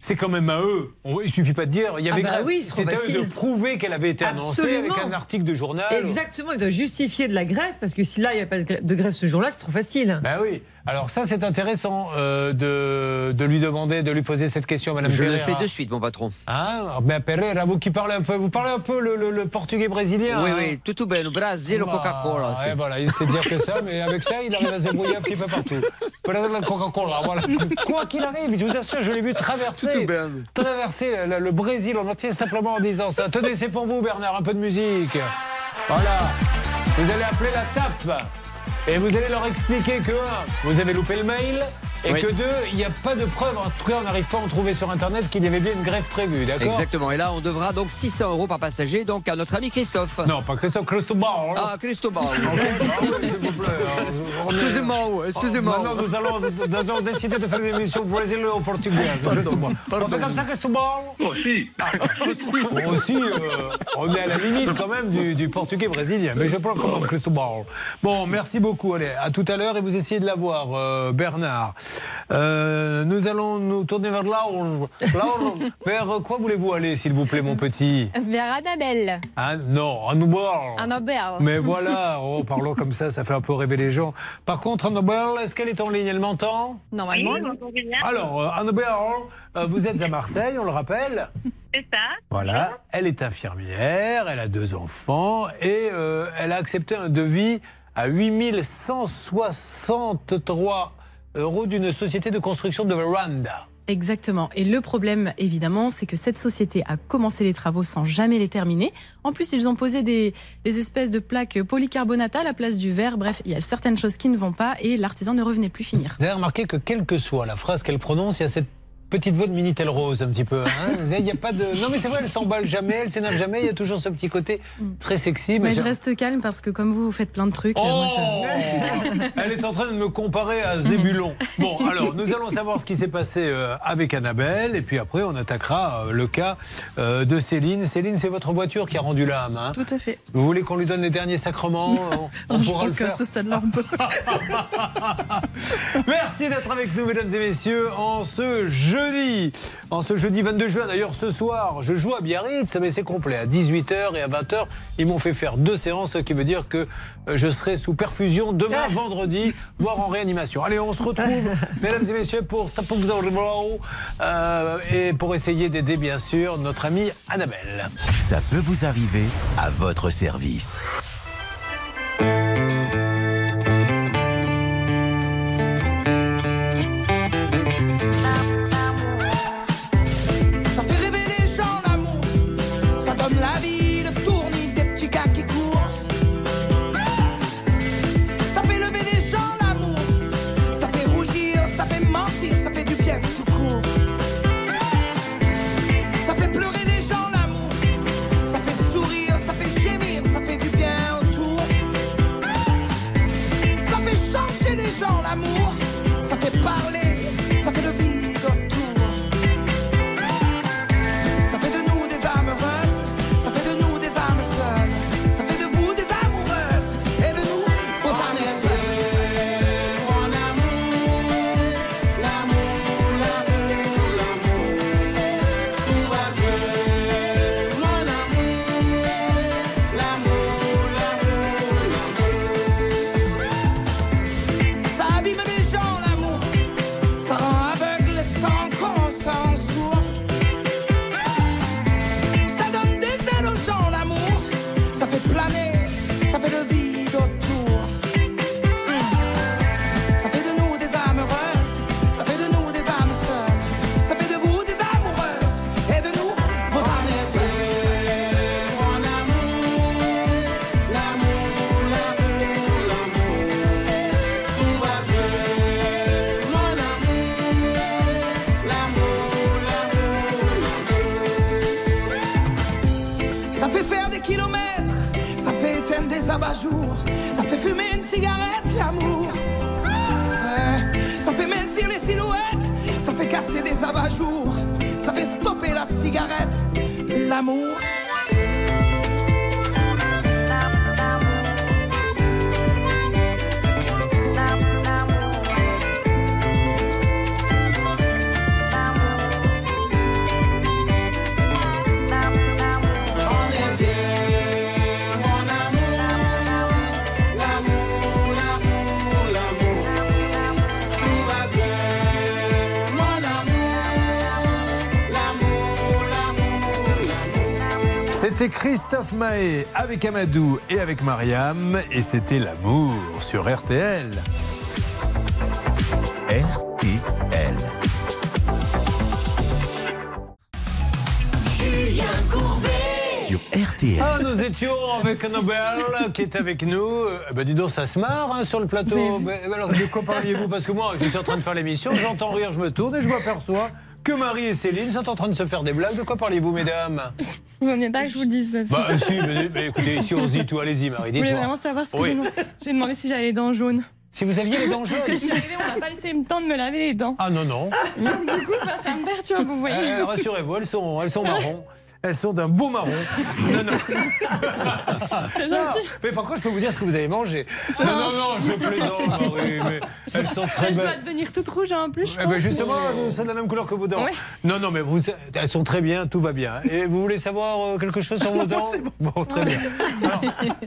C'est quand même à eux. On- il suffit pas de dire. Il y Ah avait bah grève. oui, c'est à eux de prouver qu'elle avait été annoncée avec un article de journal. Exactement, il doit justifier de la grève parce que si là il n'y a pas de grève- de grève ce jour-là, c'est trop facile. Ben oui. Alors ça, c'est intéressant euh, de, de lui demander, de lui poser cette question, Madame Je le Pereira. fais de suite, mon patron. Ah, ben Pereira, vous qui parlez un peu, vous parlez un peu le, le- le portugais brésilien. Oui, hein oui, tout bien. Brasil, Bah, Coca-Cola. c'est- voilà, il sait dire que ça, mais avec ça, il arrive à se débrouiller un petit peu partout. Coca-Cola, voilà. Quoi qu'il arrive, je vous assure, je l'ai vu traverser, Tout bien. traverser le, le Brésil en entier simplement en disant ça. Tenez, c'est pour vous, Bernard, un peu de musique. Voilà. Vous allez appeler la tape. Et vous allez leur expliquer que, vous avez loupé le mail, et Oui. que deux, il n'y a pas de preuve, en tout cas, on n'arrive pas à en trouver sur Internet qu'il y avait bien une grève prévue, d'accord Exactement. Et là, on devra donc 600 euros par passager, donc à notre ami Christophe. Non, pas Christophe Cristobal. Ah, Cristobal. On est- Excusez-moi, excusez-moi. Maintenant, nous allons, nous allons décider de faire une émission brésilienne ou portugaise. On fait comme ça, Cristobal Aussi. Bon, aussi, euh, on est à la limite quand même du, du portugais brésilien. Mais je parle quand même Cristobal. Bon, merci beaucoup. Allez, à tout à l'heure et vous essayez de l'avoir, euh, Bernard. Euh, nous allons nous tourner vers Laure. Laure, vers quoi voulez-vous aller, s'il vous plaît, mon petit Vers Annabelle. Ah, Non, Annabelle. Annabelle. Mais voilà, oh, parlons comme ça, ça fait un peu rêver les gens. Par contre, Annabelle, est-ce qu'elle est en ligne Elle m'entend? Normalement. Alors, euh, Annabelle, euh, vous êtes à Marseille, on le rappelle C'est ça. Voilà, elle est infirmière, elle a deux enfants et euh, elle a accepté un devis à 8163 euros d'une société de construction de véranda. Exactement. Et le problème, évidemment, c'est que cette société a commencé les travaux sans jamais les terminer. En plus, ils ont posé des, des espèces de plaques polycarbonate à la place du verre. Bref, il y a certaines choses qui ne vont pas et l'artisan ne revenait plus finir. Vous avez remarqué que quelle que soit la phrase qu'elle prononce, il y a cette petite voix de Minitel Rose un petit peu. hein. Il n'y a pas de... Non mais c'est vrai, elle s'emballe jamais, elle s'énerve jamais, il y a toujours ce petit côté très sexy. Mais je reste calme parce que comme vous, vous faites plein de trucs. euh, moi, ça- Oh Elle est en train de me comparer à Zébulon. Bon, alors, nous allons savoir ce qui s'est passé euh, avec Annabelle, et puis après, on attaquera euh, le cas de Céline. Céline, c'est votre voiture qui a rendu l'âme. hein Tout à fait. Vous voulez qu'on lui donne les derniers sacrements On, on je pourra pense qu'à ce stade-là, on peut. Merci d'être avec nous, mesdames et messieurs, en ce jeudi. En ce jeudi 22 juin, d'ailleurs, ce soir, je joue à Biarritz, mais c'est complet. À 18h et à 20h, ils m'ont fait faire deux séances, ce qui veut dire que euh, je serai sous perfusion demain, vendredi, voire en réanimation. Allez, on se retrouve, mesdames et messieurs, pour ça pour vous euh, et pour essayer d'aider, bien sûr, notre amie Annabelle. Ça peut vous arriver à votre service. Christophe Mahé avec Amadou et avec Mariam et c'était l'amour sur RTL. RTL. Julien Courbet. Sur RTL. Ah, nous étions avec Annabelle qui est avec nous. Euh, ben dis donc, ça se marre hein, sur le plateau. Alors, de quoi parliez-vous? Parce que moi, je suis en train de faire l'émission, j'entends rire, je me tourne et je m'aperçois que Marie et Céline sont en train de se faire des blagues. De quoi parlez-vous, mesdames? Vous ne pas que je vous le dise. Parce que Bah, ça- si, mais, mais écoutez, ici on se dit tout. Allez-y, Marie, Vous voulez vraiment savoir ce que Oui. j'ai demandé J'ai demandé si j'avais les dents jaunes. Si vous aviez les dents jaunes Parce que je suis arrivée, on m'a pas laissé le temps de me laver les dents. Ah non, non. Donc, du coup, ça me perturbe, vous voyez. Euh, Rassurez-vous, elles sont, elles sont marron. Elles sont d'un beau marron. Non, non. C'est gentil. Mais par contre, je peux vous dire ce que vous avez mangé. Non, non, non, je plaisante, Marie, mais elles sont très Je dois belles. devenir toute rouge en plus, je Eh ben pense. justement, c'est de la même couleur que vos dents. Ouais. Non, non, mais vous, elles sont très bien, tout va bien. Et vous voulez savoir euh, quelque chose sur vos dents? bon. très bien. Alors,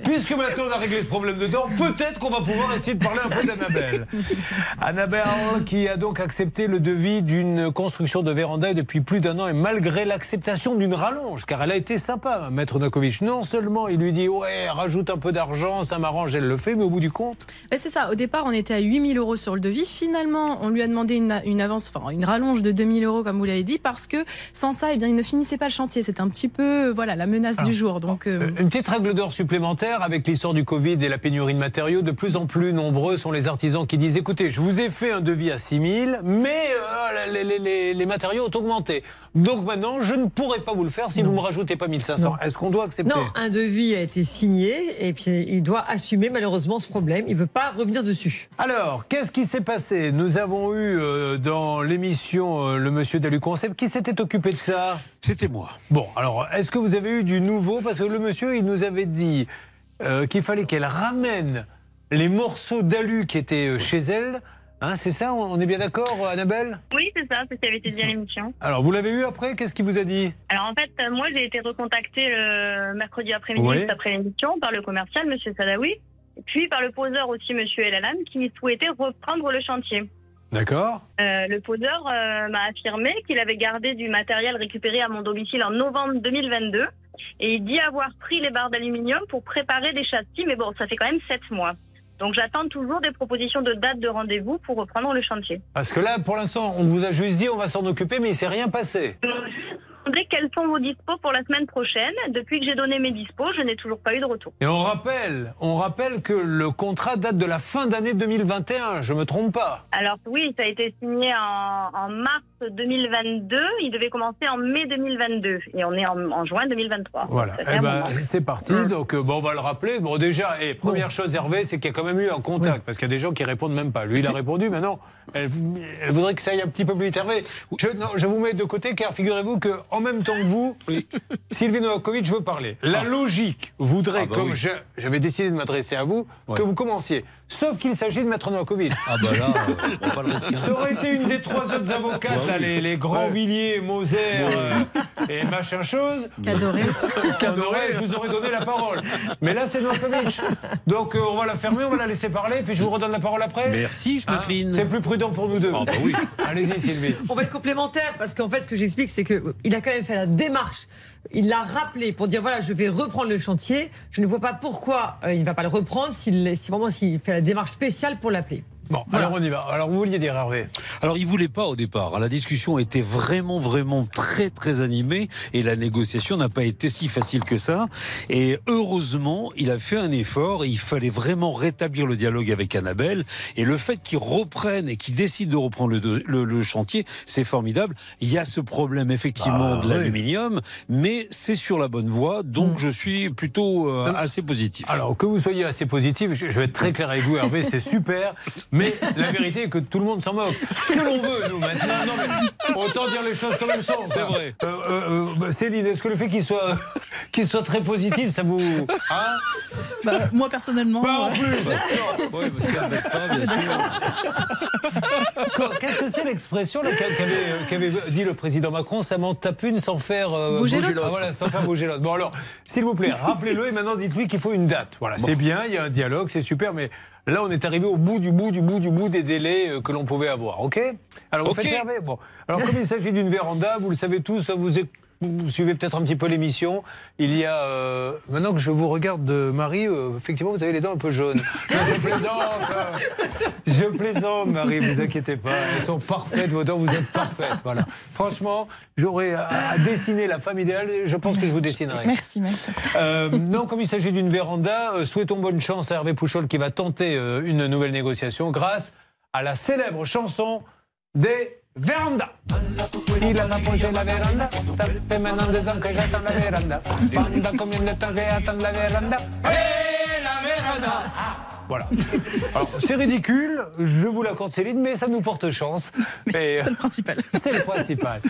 puisque maintenant on a réglé ce problème de dents, peut-être qu'on va pouvoir essayer de parler un peu d'Annabelle. Annabelle qui a donc accepté le devis d'une construction de véranda depuis plus d'un an et malgré l'acceptation d'une rallonge, car elle a été sympa, Maître Nakovic. Non seulement il lui dit ouais, rajoute un peu d'argent, ça m'arrange, elle le fait, mais au bout du compte, Ben, c'est ça. Au départ, on était à 8000 euros sur le devis. Finalement, on lui a demandé une, une avance, enfin une rallonge de 2000 euros, comme vous l'avez dit, parce que sans ça, eh bien, il ne finissait pas le chantier. C'était un petit peu, euh, voilà, la menace du jour. Donc, euh, Une petite règle d'or supplémentaire avec l'histoire du Covid et la pénurie de matériaux. De plus en plus nombreux sont les artisans qui disent écoutez, je vous ai fait un devis à 6 000, mais euh, les, les- les- les matériaux ont augmenté. Donc maintenant, je ne pourrai pas vous le faire si vous ne me rajoutez pas 1500. Est-ce qu'on doit accepter Non, un devis a été signé et puis il doit assumer malheureusement ce problème. Il ne peut pas revenir dessus. Alors, qu'est-ce qui s'est passé? Nous avons eu euh, dans l'émission euh, le monsieur Dalu Concept qui s'était occupé de ça. C'était moi. Bon, alors, est-ce que vous avez eu du nouveau? Parce que le monsieur, il nous avait dit euh, qu'il fallait qu'elle ramène les morceaux d'alu qui étaient euh, chez elle. Hein, c'est ça On est bien d'accord, euh, Annabelle? Oui, c'est ça, c'est ce qui avait été dit à l'émission. Alors, vous l'avez eu après? Qu'est-ce qu'il vous a dit? Alors en fait, euh, moi j'ai été recontactée le mercredi après-midi, Oui. juste après l'émission, par le commercial, Monsieur Sadawi, puis par le poseur aussi, Monsieur Elalam, qui souhaitait reprendre le chantier. D'accord Euh, le poseur euh, m'a affirmé qu'il avait gardé du matériel récupéré à mon domicile en novembre 2022 et il dit avoir pris les barres d'aluminium pour préparer des châssis, mais bon, ça fait quand même sept mois. Donc j'attends toujours des propositions de date de rendez-vous pour reprendre le chantier. Parce que là, pour l'instant, on vous a juste dit on va s'en occuper, mais il s'est rien passé. Demandais quels sont vos dispos pour la semaine prochaine. Depuis que j'ai donné mes dispos, je n'ai toujours pas eu de retour. Et on rappelle, on rappelle que le contrat date de la fin d'année 2021, je me trompe pas. Alors oui, ça a été signé en, en mars 2022. Il devait commencer en mai 2022 et on est en, en juin 2023. Voilà, eh ben, c'est parti. Donc, euh, bon, on va le rappeler. Bon, déjà, et première chose, Hervé, c'est qu'il y a quand même eu un contact, parce qu'il y a des gens qui répondent même pas. Lui, il a répondu, maintenant, elle, elle voudrait que ça aille un petit peu plus vite. Hervé, je, non, je vous mets de côté, car figurez-vous que en même temps que vous, Sylvie Novakovic veut parler. La logique voudrait, Ah bah comme oui. j'avais décidé de m'adresser à vous, que vous commenciez. Sauf qu'il s'agit de Maître Novakovic. Ah bah là, on va pas le risquer. Ça aurait été une des trois autres avocates, Ouais, là, les, les grands Villiers, Moser euh, et machin chose. Cadoré. Cadoré, je vous aurais donné la parole. Mais là, c'est Novakovic. Donc, euh, on va la fermer, on va la laisser parler, puis je vous redonne la parole après. Merci, je Hein m'incline. C'est plus prudent pour nous deux. Ah bah oui. Allez-y, Sylvie. On va être complémentaires parce qu'en fait, ce que j'explique, c'est qu'il a quand même fait la démarche. Il l'a rappelé pour dire voilà, je vais reprendre le chantier. Je ne vois pas pourquoi euh, il ne va pas le reprendre s'il si vraiment s'il fait la démarche spéciale pour l'appeler. Bon, alors on y va. Alors vous vouliez dire Hervé Alors il voulait pas au départ. La discussion était vraiment vraiment très très animée et la négociation n'a pas été si facile que ça. Et heureusement, il a fait un effort. Et il fallait vraiment rétablir le dialogue avec Annabelle. Et le fait qu'il reprenne et qu'il décide de reprendre le, le- le chantier, c'est formidable. Il y a ce problème effectivement Bah, de oui. l'aluminium, mais c'est sur la bonne voie. Donc je suis plutôt euh, assez positif. Alors que vous soyez assez positif, je je vais être très clair avec vous Hervé, c'est super, mais la vérité est que tout le monde s'en moque. Ce que l'on veut, nous, maintenant, non mais autant dire les choses comme elles sont. C'est vrai. Euh, euh, euh, bah, Céline, est-ce que le fait qu'il soit, qu'il soit très positif, ça vous... Hein Bah, moi personnellement. Bah, en plus Oui, parce pas, bien sûr. Qu'est-ce que c'est l'expression qu'avait qu'avait dit le président Macron Ça m'en tape une sans faire euh, Bouger l'autre. Ah, voilà, sans faire bouger l'autre. Bon alors, s'il vous plaît, rappelez-le et maintenant dites-lui qu'il faut une date. Voilà, c'est bien, il y a un dialogue, c'est super, mais là on est arrivé au bout du bout du bout du bout des délais euh, que l'on pouvait avoir. Ok? Alors vous faites Hervé Bon. Alors comme il s'agit d'une véranda, vous le savez tous, vous êtes- vous suivez peut-être un petit peu l'émission. Il y a euh, maintenant que je vous regarde de Marie, euh, effectivement vous avez les dents un peu jaunes. Non, je plaisante. euh, Je plaisante, Marie, vous inquiétez pas. Elles sont parfaites, vos dents, vous êtes parfaites. Voilà. Franchement, j'aurais à, à dessiner la femme idéale, je pense que je vous dessinerai. Merci, merci. Euh, non, comme il s'agit d'une véranda, souhaitons bonne chance à Hervé Pouchol qui va tenter une nouvelle négociation grâce à la célèbre chanson des vérandas. Il a posé la véranda, ça fait maintenant deux ans que j'attends la véranda. Pendant combien de temps j'ai attendu la véranda Et la véranda Voilà. Alors, c'est ridicule, je vous l'accorde Céline, mais ça nous porte chance. Et, C'est le principal. c'est le principal.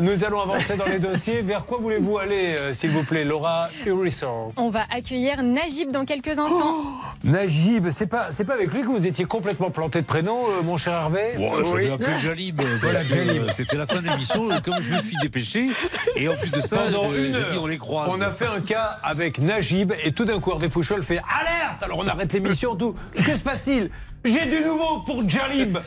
Nous allons avancer dans les dossiers. Vers quoi voulez-vous aller, euh, s'il vous plaît, Laura Urisor On va accueillir Najib dans quelques instants. Najib, c'est pas, c'est pas avec lui que vous étiez complètement planté de prénom, euh, mon cher Hervé appelé Jalib. euh, C'était la fin de l'émission. et Comme je me suis dépêché, et en plus de ça, Pendant euh, une heure, dit on les croise. on a fait un cas avec Najib et tout d'un coup Hervé Pouchol fait alerte. Alors on arrête l'émission, Que se passe-t-il J'ai du nouveau pour Jalib.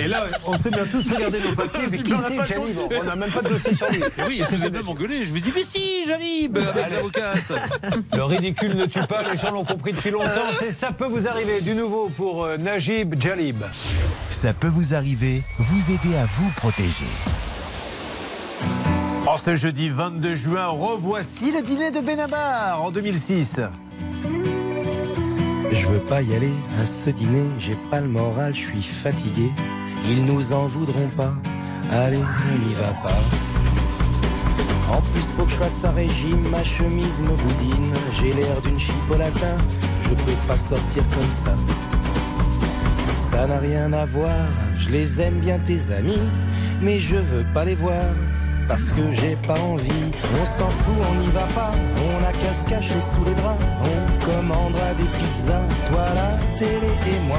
Et là, on s'est bien tous regardé nos papiers. Mais qui c'est Jalib On n'a même pas de dossier sur lui. Oui, ça faisait même engueulé. Je me dis, mais si, Jalib, avec l'avocate. Le ridicule ne tue pas, les gens l'ont compris depuis longtemps. C'est ça peut vous arriver. Du nouveau pour euh, Najib Jalib. Ça peut vous arriver, vous aider à vous protéger. En ce jeudi 22 juin, revoici le dîner de Benabar en 2006. Je veux pas y aller à ce dîner, j'ai pas le moral, je suis fatigué. Ils nous en voudront pas, allez, on n'y va pas. En plus, faut que je fasse un régime, ma chemise me boudine. J'ai l'air d'une chipolata, je peux pas sortir comme ça. Ça n'a rien à voir, je les aime bien tes amis, mais je veux pas les voir. Parce que j'ai pas envie, on s'en fout, on n'y va pas, on a qu'à se cacher sous les draps, on commandera des pizzas, toi la télé et moi.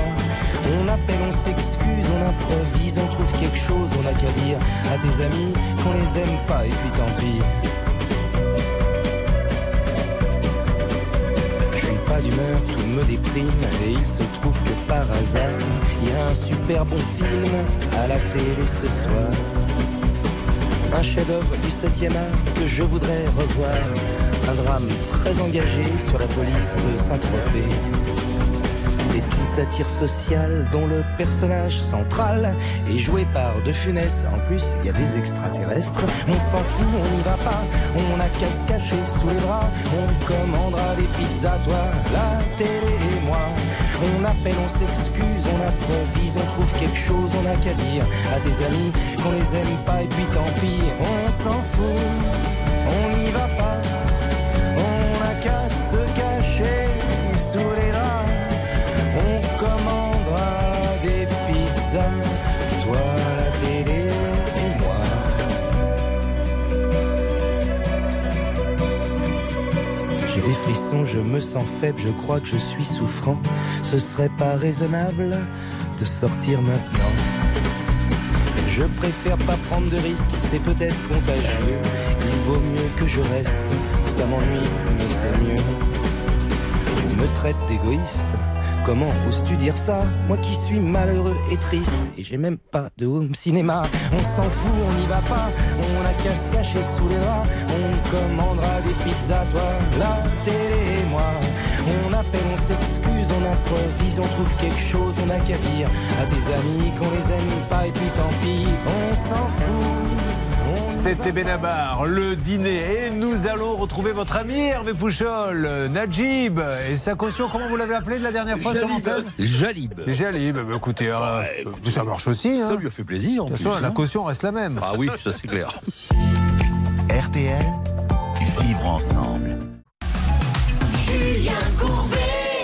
On appelle, on s'excuse, on improvise, on trouve quelque chose, on a qu'à dire à tes amis qu'on les aime pas et puis tant pis. Je suis pas d'humeur, tout me déprime et il se trouve que par hasard, il y a un super bon film à la télé ce soir. Un chef-d'œuvre du 7e art que je voudrais revoir. Un drame très engagé sur la police de Saint-Tropez. C'est une satire sociale dont le personnage central est joué par De Funès. En plus, il y a des extraterrestres. On s'en fout, on n'y va pas. On a qu'à se cacher sous les bras. On commandera des pizzas, toi, la télé et moi. On appelle, on s'excuse, on improvise, on trouve quelque chose, on a qu'à dire à tes amis qu'on les aime pas et puis tant pis, on s'en fout, on n'y va pas, Je me sens faible, je crois que je suis souffrant. Ce serait pas raisonnable de sortir maintenant. Je préfère pas prendre de risques, c'est peut-être contagieux. Il vaut mieux que je reste, ça m'ennuie, mais c'est mieux. Tu me traites d'égoïste, comment oses-tu dire ça Moi qui suis malheureux et triste, et j'ai même pas de home cinéma. On s'en fout, on n'y va pas, on a qu'à se cacher sous les draps. On commandera des pizzas, toi, la télé et moi. On appelle, on s'excuse, on improvise, on trouve quelque chose, on n'a qu'à dire à tes amis qu'on les aime pas et puis tant pis, on s'en fout. C'était Benabar, le dîner. Et nous allons retrouver votre ami Hervé Pouchol, euh, Najib. Et sa caution, comment vous l'avez appelé de la dernière fois sur l'antenne Jalib. Jalib, bah, écoutez, euh, ça marche aussi. hein. Ça lui a fait plaisir. En De toute façon, la hein. caution reste la même. Ah oui, ça c'est clair. RTL, vivre ensemble. Julien Courbet.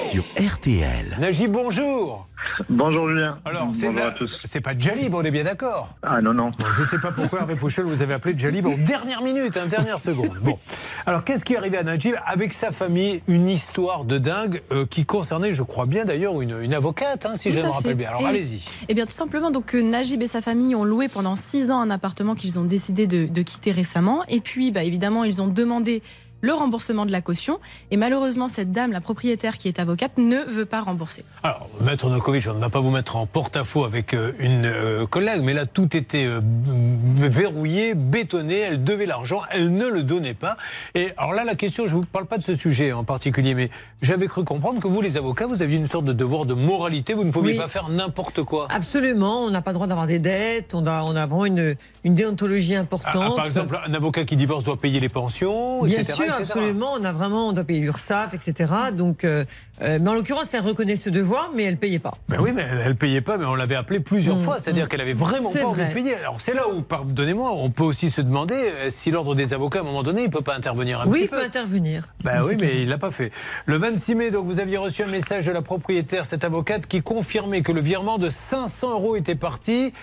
Sur RTL. Najib, bonjour. Bonjour Julien. Alors, c'est Bonjour la- à tous. c'est pas Jalib, on est bien d'accord Ah non, non. Bon, je ne sais pas pourquoi Hervé Pouchol vous avez appelé Jalib en dernière minute, en dernière seconde. Bon, alors qu'est-ce qui est arrivé à Najib avec sa famille? Une histoire de dingue euh, qui concernait, je crois bien d'ailleurs, une, une avocate, hein, si Tout je me rappelle bien. Alors Et- allez-y. Eh bien, tout simplement, donc euh, Najib et sa famille ont loué pendant six ans un appartement qu'ils ont décidé de, de quitter récemment. Et puis, bah, évidemment, ils ont demandé le remboursement de la caution. Et malheureusement, cette dame, la propriétaire qui est avocate, ne veut pas rembourser. Alors, Maître Nokovic, on ne va pas vous mettre en porte-à-faux avec euh, une euh, collègue, mais là, tout était euh, verrouillé, bétonné. Elle devait l'argent, elle ne le donnait pas. Et alors là, la question, je ne vous parle pas de ce sujet en particulier, mais j'avais cru comprendre que vous, les avocats, vous aviez une sorte de devoir de moralité. Vous ne pouviez Oui. pas faire n'importe quoi. Absolument, on n'a pas le droit d'avoir des dettes, on a, on a vraiment une, une déontologie Ah, importante. ah, par exemple, un avocat qui divorce doit payer les pensions, Bien etc. sûr, etc. absolument. On a vraiment, on doit payer l'URSSAF, etc. Donc, euh, euh, mais en l'occurrence, elle reconnaît ce devoir, mais elle payait pas. Ben oui, mais elle ne payait pas, mais on l'avait appelée plusieurs Mm, fois. C'est-à-dire mm. qu'elle avait vraiment pas envie de payer. Alors c'est là où, pardonnez-moi, on peut aussi se demander euh, si l'ordre des avocats, à un moment donné, il ne peut pas intervenir un oui, petit il peu. peut intervenir. Ben oui, mais il l'a pas fait. Le 26 mai, donc, vous aviez reçu un message de la propriétaire, cette avocate, qui confirmait que le virement de 500 euros était parti.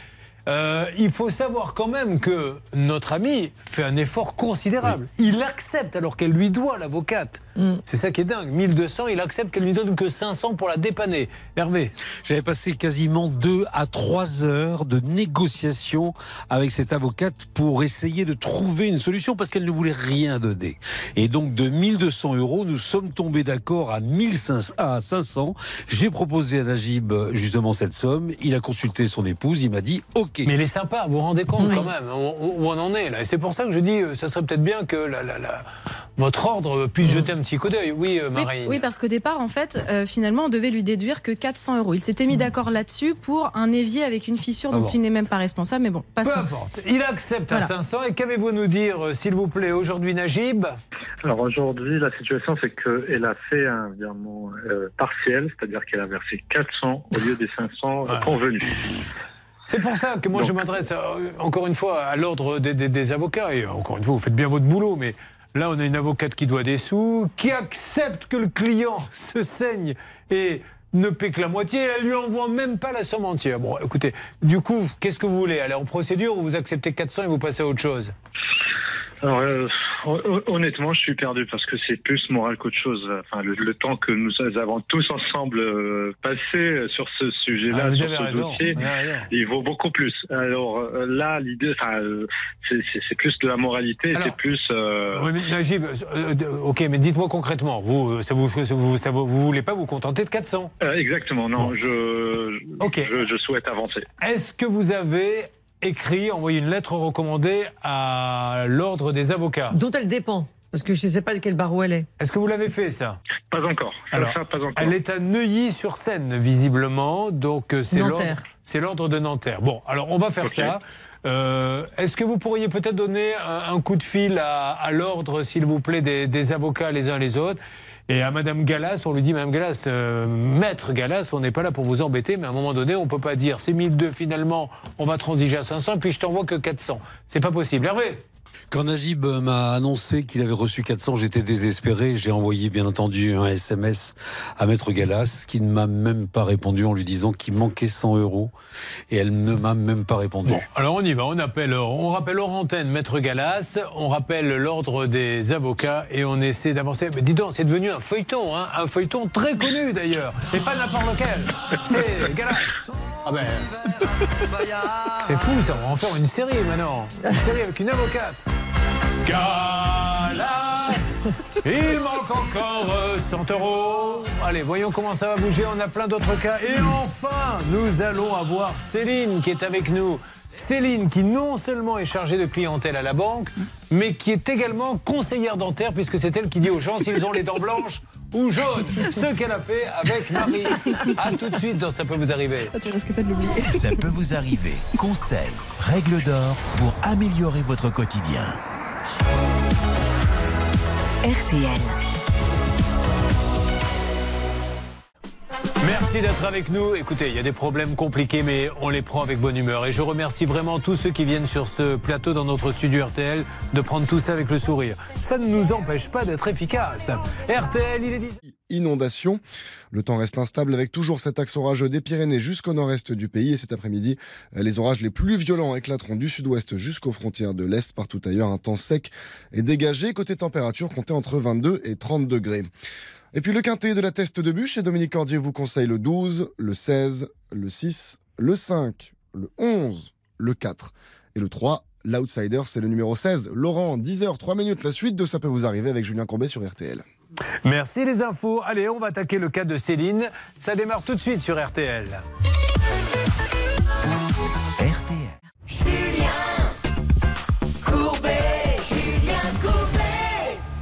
Euh, il faut savoir quand même que notre ami fait un effort considérable. Il accepte alors qu'elle lui doit l'avocate. Mm. C'est ça qui est dingue. 1200, il accepte qu'elle lui donne que 500 pour la dépanner. Hervé. J'avais passé quasiment deux à trois heures de négociation avec cette avocate pour essayer de trouver une solution parce qu'elle ne voulait rien donner. Et donc de 1200 euros, nous sommes tombés d'accord à 1500, à 500. J'ai proposé à Najib justement cette somme. Il a consulté son épouse. Il m'a dit OK. Mais il est sympa, vous vous rendez compte quand même où, on en est là. Et c'est pour ça que je dis, euh, ça serait peut-être bien que la- la- la- votre ordre puisse jeter un petit coup d'œil. Oui, euh, Oui, Marine. oui, parce qu'au départ, en fait, euh, finalement, on devait lui déduire que 400 euros. Il s'était mis d'accord là-dessus pour un évier avec une fissure Ah dont bon. il n'est même pas responsable. Mais bon, passons. Peu importe. Il accepte à Voilà. 500. Et qu'avez-vous à nous dire, euh, s'il vous plaît, aujourd'hui, Najib? Alors aujourd'hui, la situation, c'est qu'elle a fait un virement euh, partiel, c'est-à-dire qu'elle a versé 400 au lieu des 500 Ouais. convenus. C'est pour ça que moi je m'adresse encore une fois à l'ordre des, des- des avocats. Et encore une fois, vous faites bien votre boulot, mais là on a une avocate qui doit des sous, qui accepte que le client se saigne et ne paie que la moitié. Elle lui envoie même pas la somme entière. Bon, écoutez, du coup, qu'est-ce que vous voulez? Aller en procédure ou vous acceptez 400 et vous passez à autre chose? Alors euh, hon- honnêtement, je suis perdu parce que c'est plus moral qu'autre chose. Enfin, le, le temps que nous avons tous ensemble euh, passé sur ce sujet-là, Ah, sur ce raison, dossier, raison. il vaut beaucoup plus. Alors euh, là, l'idée, enfin, euh, c'est- plus de la moralité, c'est plus. euh, Oui, mais Najib, euh, euh, ok, mais dites-moi concrètement, vous, euh, ça vous, ça vous, ça vous, vous voulez pas vous contenter de 400 euh, exactement, non, je, je, je souhaite avancer. Est-ce que vous avez écrit, envoyé une lettre recommandée à l'ordre des avocats Dont elle dépend, parce que je ne sais pas de quel barreau elle est. Est-ce que vous l'avez fait ça? Pas encore. Alors, ça, pas encore. Elle est à Neuilly-sur-Seine, visiblement, donc euh, c'est l'ordre, Nanterre. c'est l'ordre de Nanterre. Bon, alors on va faire ça. Euh, Est-ce que vous pourriez peut-être donner un, un coup de fil à, à l'ordre, s'il vous plaît, des, des avocats les uns les autres? Et à Madame Gallas, on lui dit, Madame Gallas, euh, Maître Gallas, on n'est pas là pour vous embêter, mais à un moment donné, on peut pas dire, c'est 1002 finalement, on va transiger à 500, puis je t'envoie que 400. C'est pas possible. Hervé Quand Najib m'a annoncé qu'il avait reçu 400, j'étais désespéré. J'ai envoyé bien entendu un SMS à Maître Gallas qui ne m'a même pas répondu en lui disant qu'il manquait 100 euros et elle ne m'a même pas répondu. Bon, alors on y va, on appelle, on rappelle hors antenne Maître Gallas, on rappelle l'ordre des avocats et on essaie d'avancer. Mais dis donc, c'est devenu un feuilleton, hein, un feuilleton très connu d'ailleurs, et pas n'importe lequel. C'est Gallas. Ah ben, c'est fou, ça, on va en faire une série maintenant, une série avec une avocate. Galas, il manque encore euh, 100 euros. Allez, voyons comment ça va bouger. On a plein d'autres cas. Et enfin, nous allons avoir Céline qui est avec nous. Céline qui non seulement est chargée de clientèle à la banque, mais qui est également conseillère dentaire, puisque c'est elle qui dit aux gens s'ils ont les dents blanches, ou jaune. Ce qu'elle a fait avec Marie. A tout de suite dans Ça peut vous arriver. Ah, tu risques pas de l'oublier. Ça peut vous arriver. Conseils, règles d'or pour améliorer votre quotidien. RTL. Merci d'être avec nous. Écoutez, il y a des problèmes compliqués, mais on les prend avec bonne humeur. Et je remercie vraiment tous ceux qui viennent sur ce plateau dans notre studio RTL de prendre tout ça avec le sourire. Ça ne nous empêche pas d'être efficace. RTL, il est dit. Inondation. Le temps reste instable avec toujours cet axe orageux des Pyrénées jusqu'au nord-est du pays. Et cet après-midi, les orages les plus violents éclateront du sud-ouest jusqu'aux frontières de l'est. Partout ailleurs, un temps sec et dégagé. Côté température, comptez entre 22 et 30 degrés. Et puis le quintet de la teste de bûche, et Dominique Cordier vous conseille le 12, le 16, le 6, le 5, le 11, le 4 et le 3. L'outsider, c'est le numéro 16. Laurent, 10h, 3 minutes. La suite de Ça peut vous arriver avec Julien Courbet sur RTL. Merci les infos. Allez, on va attaquer le cas de Céline. Ça démarre tout de suite sur RTL.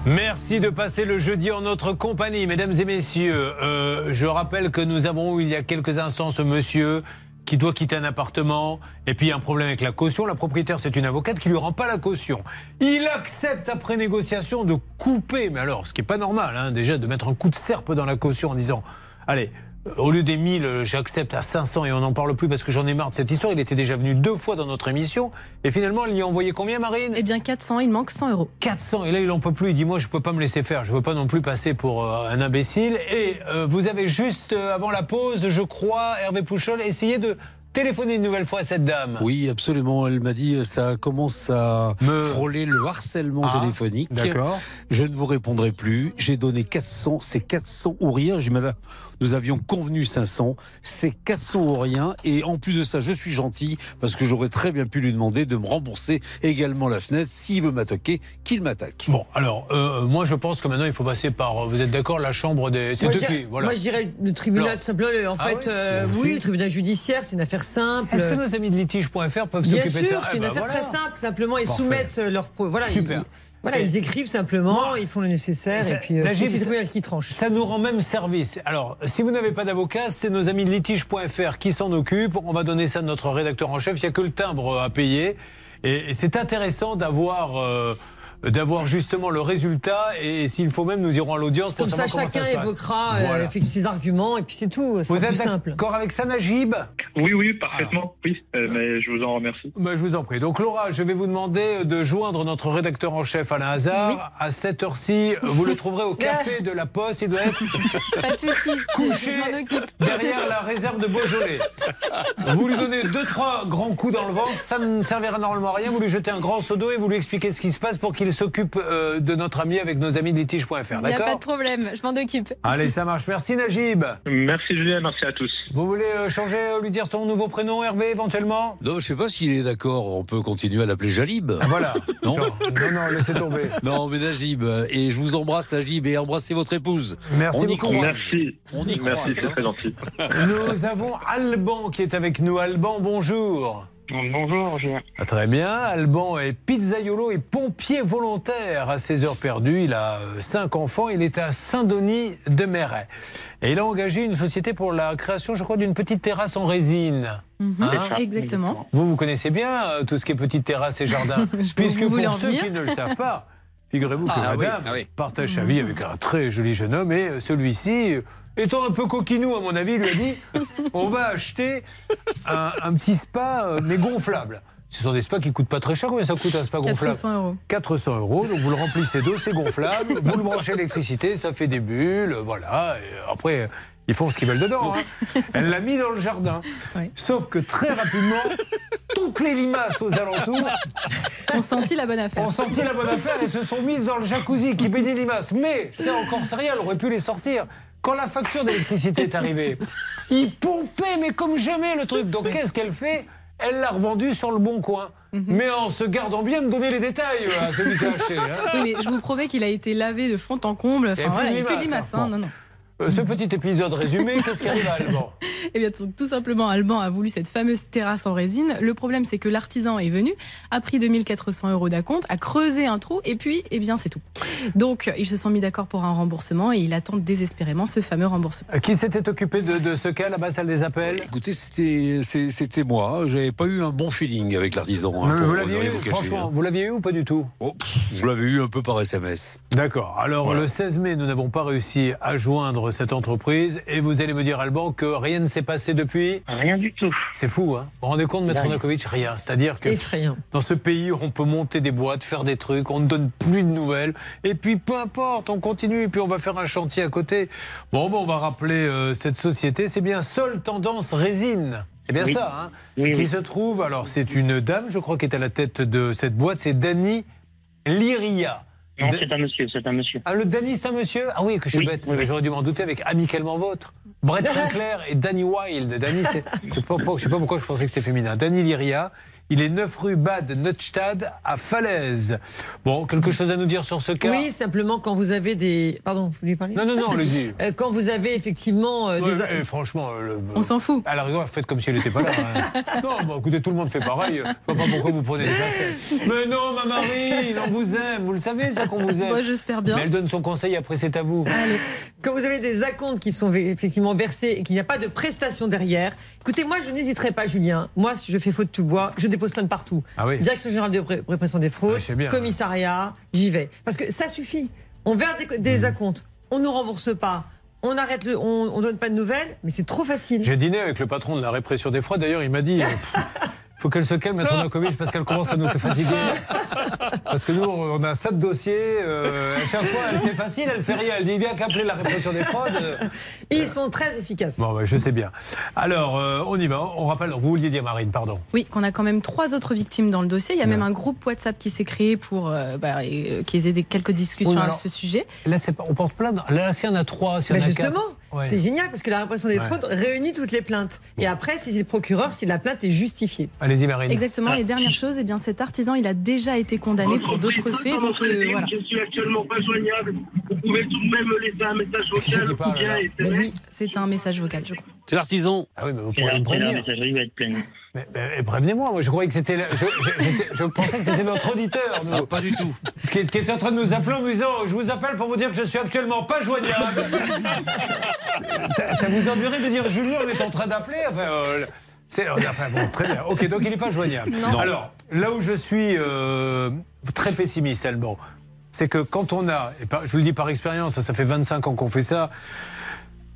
Merci de passer le jeudi en notre compagnie, mesdames et messieurs. Euh, je rappelle que nous avons eu il y a quelques instants ce monsieur qui doit quitter un appartement et puis a un problème avec la caution. La propriétaire, c'est une avocate qui lui rend pas la caution. Il accepte après négociation de couper, mais alors, ce qui est pas normal, hein, déjà de mettre un coup de serpe dans la caution en disant, allez. Au lieu des 1000, euh, j'accepte à 500 et on n'en parle plus parce que j'en ai marre de cette histoire. Il était déjà venu deux fois dans notre émission. Et finalement, elle y a envoyé combien, Marine? Eh bien, 400, il manque 100 euros. 400. Et là, il en peut plus. Il dit Moi, je peux pas me laisser faire. Je veux pas non plus passer pour euh, un imbécile. Et euh, vous avez juste, euh, avant la pause, je crois, Hervé Pouchol, essayé de téléphoner une nouvelle fois à cette dame. Oui, absolument. Elle m'a dit ça commence à frôler le harcèlement Ah, téléphonique. d'accord. Je ne vous répondrai plus. J'ai donné 400. C'est 400 ou rien. J'ai dit, mais là, nous avions convenu 500. C'est 400 ou rien. Et en plus de ça, je suis gentil parce que j'aurais très bien pu lui demander de me rembourser également la fenêtre. S'il veut m'attaquer, qu'il m'attaque. Bon, alors, euh, moi, je pense que maintenant, il faut passer par. euh, Vous êtes d'accord La chambre des. C'est Moi, voilà. moi, je dirais le tribunal, Alors- tout simplement. le- En Ah fait, oui euh, Merci. oui, le tribunal judiciaire, c'est une affaire simple. Est-ce que nos amis de litige.fr peuvent Bien s'occuper de ça? Sûr, c'est Eh une ben, affaire voilà. très simple. Simplement, ils Parfait. soumettent leur. pro- Voilà, Super. Ils, voilà, ils écrivent simplement, ils font le nécessaire, et puis euh, c'est qui tranche. Ça nous rend même service. Alors, si vous n'avez pas d'avocat, c'est nos amis de litige.fr qui s'en occupent. On va donner ça à notre rédacteur en chef. Il n'y a que le timbre à payer. Et, et c'est intéressant d'avoir. euh, d'avoir justement le résultat et s'il faut même nous irons à l'audience pour Comme ça, savoir comment chacun ça se passe. évoquera euh, Voilà. ses arguments, et puis c'est tout. C'est Vous plus êtes simple. d'accord avec ça, Najib? Oui, oui, parfaitement. Oui, euh, mais je vous en remercie. Bah, je vous en prie. Donc Laura, je vais vous demander de joindre notre rédacteur en chef Alain Hazard. À cette heure-ci, vous le trouverez au café de la Poste. Il doit être Pas de souci, couché je m'en occupe. derrière la réserve de Beaujolais. Vous lui donnez deux, trois grands coups dans le ventre, ça ne servira normalement à rien. Vous lui jetez un grand seau d'eau et vous lui expliquez ce qui se passe pour qu'il s'occupe euh, de notre ami avec nos amis de litige.fr. Il n'y a pas de problème, je m'en occupe. Allez, ça marche. Merci Najib. Merci Julien, merci à tous. Vous voulez euh, changer, euh, lui dire son nouveau prénom, Hervé, éventuellement? Non, je sais pas s'il est d'accord. On peut continuer à l'appeler Jalib. Voilà. Non Genre, non, non, laissez tomber. Non, mais Najib. Et je vous embrasse, Najib, et embrassez votre épouse. Merci On y beaucoup. croit. Merci. On y Merci, croit. c'est très gentil. Nous avons Alban qui est avec nous. Alban, bonjour. Bonjour Julien. Ah, Très bien. Alban est pizzaiolo et pompier volontaire à ses heures perdues. Il a euh, cinq enfants. Il est à Saint-Denis de Méret. Et il a engagé une société pour la création, je crois, d'une petite terrasse en résine. Mhm, Hein Exactement. Vous, vous connaissez bien euh, tout ce qui est petite terrasse et jardin. Puisque vous pour ceux venir qui ne le savent pas, figurez-vous que Ah oui, madame ah oui. partage sa vie avec un très joli jeune homme et euh, celui-ci, étant un peu coquinou à mon avis, lui a dit on va acheter un, un petit spa euh, mais gonflable. Ce sont des spas qui coûtent pas très cher. Combien ça coûte un spa gonflable 400 euros. 400 euros. Donc vous le remplissez d'eau, c'est gonflable. Vous le branchez à l'électricité, ça fait des bulles. Voilà. Et après, ils font ce qu'ils veulent dedans. hein. Elle l'a mis dans le jardin. Sauf que très rapidement, toutes les limaces aux alentours On sentit la bonne affaire. ont senti la bonne affaire et se sont mises dans le jacuzzi qui bénit limaces. Mais c'est encore sérieux, elle aurait pu les sortir. Quand la facture d'électricité est arrivée, ils pompaient, mais comme jamais le truc. Donc qu'est-ce qu'elle fait? Elle l'a revendu sur le bon coin. Mais en se gardant bien de donner les détails euh, à celui qui a acheté. hein. Oui, mais je vous promets qu'il a été lavé de fond en comble. Enfin, plus voilà, de il n'y a plus de limaces, limaces. hein. non, non. Euh, Ce petit épisode résumé, qu'est-ce qui arrive à Alban? Eh bien, donc, tout simplement, Alban a voulu cette fameuse terrasse en résine. Le problème, c'est que l'artisan est venu, a pris 2400 euros d'acompte, a creusé un trou, et puis, eh bien, c'est tout. Donc, ils se sont mis d'accord pour un remboursement et il attend désespérément ce fameux remboursement. Euh, Qui s'était occupé de, de ce cas là-bas, salle des appels? Écoutez, c'était moi. J'avais pas eu un bon feeling avec l'artisan. hein, Vous l'aviez eu, vous franchement, hein. vous l'aviez eu ou pas du tout? Oh, pff, Je l'avais eu un peu par SMS. D'accord. Alors, Voilà. le 16 mai, nous n'avons pas réussi à joindre cette entreprise. Et vous allez me dire, Alban, que rien ne s'est passé depuis Rien du tout. C'est fou, hein Vous vous rendez compte, Maître Rien. Nakovic Rien. C'est-à-dire que Effrayant. dans ce pays, on peut monter des boîtes, faire des trucs, on ne donne plus de nouvelles. Et puis, peu importe, on continue. Et puis, on va faire un chantier à côté. Bon, bon on va rappeler euh, cette société. C'est bien Seule Tendance Résine. C'est bien Oui. ça, hein Oui, Qui oui. se trouve, alors, c'est une dame, je crois, qui est à la tête de cette boîte. C'est Dany Lyria. Non, De- c'est un monsieur, c'est un monsieur. ah, le Danny, c'est un monsieur? Ah oui, que je suis Oui, bête. oui. J'aurais dû m'en douter avec Amicalement Vôtre. Brett Sinclair et Danny Wild. Danny, c'est. Je sais pas, pourquoi- je sais pas pourquoi je pensais que c'était féminin. Danny Lyria. Il est 9 rue Bad Neustad à Falaise. Bon, quelque chose à nous dire sur ce cas? Oui, simplement quand vous avez des. Pardon, vous voulez parler? Non, non, non, allez-y. Euh, Quand vous avez effectivement euh, Ouais, des. franchement, euh, le- On s'en fout. À la rigueur, faites comme si elle n'était pas là. hein. non, bon, écoutez, tout le monde fait pareil. Je vois pas pourquoi vous prenez des pincettes. Mais non, ma Marie, on vous aime. Vous le savez, ça qu'on vous aime. Moi, j'espère bien. Mais elle donne son conseil, après c'est à vous. Quand vous avez des acomptes qui sont effectivement versés et qu'il n'y a pas de prestation derrière, écoutez, moi je n'hésiterai pas, Julien. Moi, si je fais faute tout bois, je dépose plainte partout. Ah oui. Direction générale de ré- répression des fraudes, Ah, bien. commissariat, j'y vais. Parce que ça suffit. On verse des, des Mmh. acomptes, on ne nous rembourse pas, on arrête le, on, on donne pas de nouvelles, mais c'est trop facile. J'ai dîné avec le patron de la répression des fraudes. D'ailleurs, il m'a dit. faut qu'elle se calme, Maître Novakovic, parce qu'elle commence à nous fatiguer. Parce que nous, on a ça de dossiers. euh, à chaque fois, elle c'est facile, elle fait rien. Elle dit viens qu'appeler la répression des fraudes. euh. Ils sont très efficaces. Bon, ouais, je sais bien. Alors, euh, on y va. On rappelle. Vous vouliez dire, Marine, pardon. Oui, qu'on a quand même trois autres victimes dans le dossier. Il y a même un groupe WhatsApp qui s'est créé pour euh, bah, euh, qu'ils aient des, quelques discussions Oui, à ce sujet. Là, c'est pas, on porte plainte. Là, s'il y en a trois, s'il y en Mais a justement, quatre. Ouais. c'est génial parce que la répression des Ouais. fraudes réunit toutes les plaintes. Et après, si c'est le procureur, si la plainte est justifiée. Allez-y, Marine. Exactement. Et dernière chose, eh bien, cet artisan, il a déjà été condamné pour d'autres faits. Donc euh, voilà. Je suis actuellement pas joignable. Vous pouvez tout de même me laisser un message vocal c'est un message vocal, je crois. C'est l'artisan. Ah oui, mais vous pourriez me la prévenir. messagerie va être pleine. Mais, mais prévenez-moi, moi je croyais que c'était. Je, je- j'étais- je pensais que c'était notre auditeur. Ah, pas du tout. Qui, qui est en train de nous appeler en me disant Je vous appelle pour vous dire que je suis actuellement pas joignable. ça, ça vous ennuierait de dire Julien, on est en train d'appeler enfin, euh, c'est- enfin, bon, très bien. Ok, donc il n'est pas joignable. Non. Alors, là où je suis euh, très pessimiste, Alban, c'est que quand on a, et par- je vous le dis par expérience, ça, ça fait 25 ans qu'on fait ça,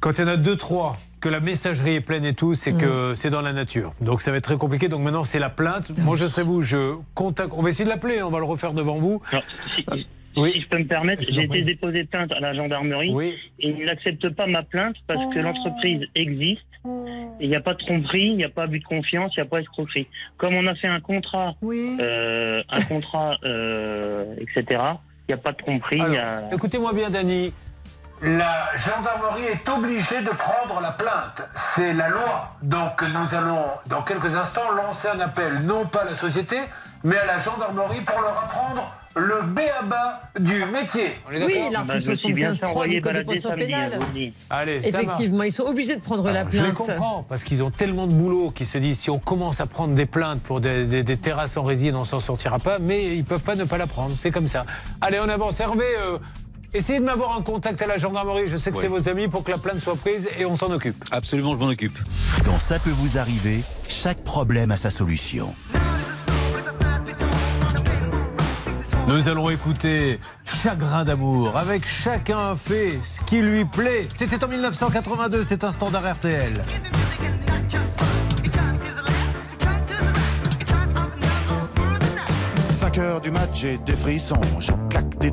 quand il y en a deux, trois, que la messagerie est pleine et tout, c'est que c'est dans la nature. Donc ça va être très compliqué. Donc maintenant, c'est la plainte. Moi, je serai vous, je contacte. On va essayer de l'appeler, on va le refaire devant vous. Alors, si, si- Oui. si je peux me permettre, j'ai été déposé plainte à la gendarmerie Oui. et ils n'acceptent pas ma plainte parce que l'entreprise existe. et Il n'y a pas de tromperie, il n'y a pas abus de confiance, il n'y a pas escroquerie. Comme on a fait un contrat, euh, un contrat, euh, etc. Il n'y a pas de tromperie. a- écoutez-moi bien, Dany. La gendarmerie est obligée de prendre la plainte. C'est la loi. Donc nous allons, dans quelques instants, lancer un appel, non pas à la société, mais à la gendarmerie pour leur apprendre le béaba du métier. Oui, l'article Bah, je me suis bien 75.3 envoyé du Code de procédure pénale. hein, je vous le dis. Allez. Effectivement, ils sont obligés de prendre la Je les plainte. comprends, parce qu'ils ont tellement de boulot qu'ils se disent si on commence à prendre des plaintes pour des, des- des terrasses en résine, on s'en sortira pas, mais ils peuvent pas ne pas la prendre. C'est comme ça. Allez, on avance. Hervé, euh, essayez de m'avoir un contact à la gendarmerie. Je sais que Oui. c'est vos amis pour que la plainte soit prise et on s'en occupe. Absolument, je m'en occupe. Dans Ça peut vous arriver, chaque problème a sa solution. Nous allons écouter Chagrin d'amour avec chacun fait ce qui lui plaît. C'était en 1982, c'est un standard RTL. 5 heures du match, j'ai des frissons. Je claque des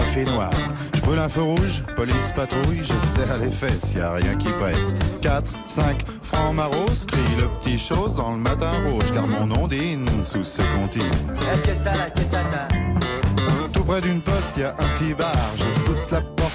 noir. Je brûle un feu rouge, police patrouille, je serre les fesses, y a rien qui presse. 4, 5, francs maros, crie le petit chose dans le matin rouge, car mon ondine sous ce comptine. Tout près d'une poste, y a un petit bar. Je pousse la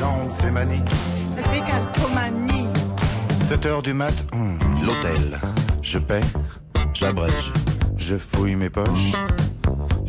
Plaît. Les gens de ces manies. Décalcomanie. 7 heures du mat, hum, l'hôtel. Je paie, j'abrège, je fouille mes poches.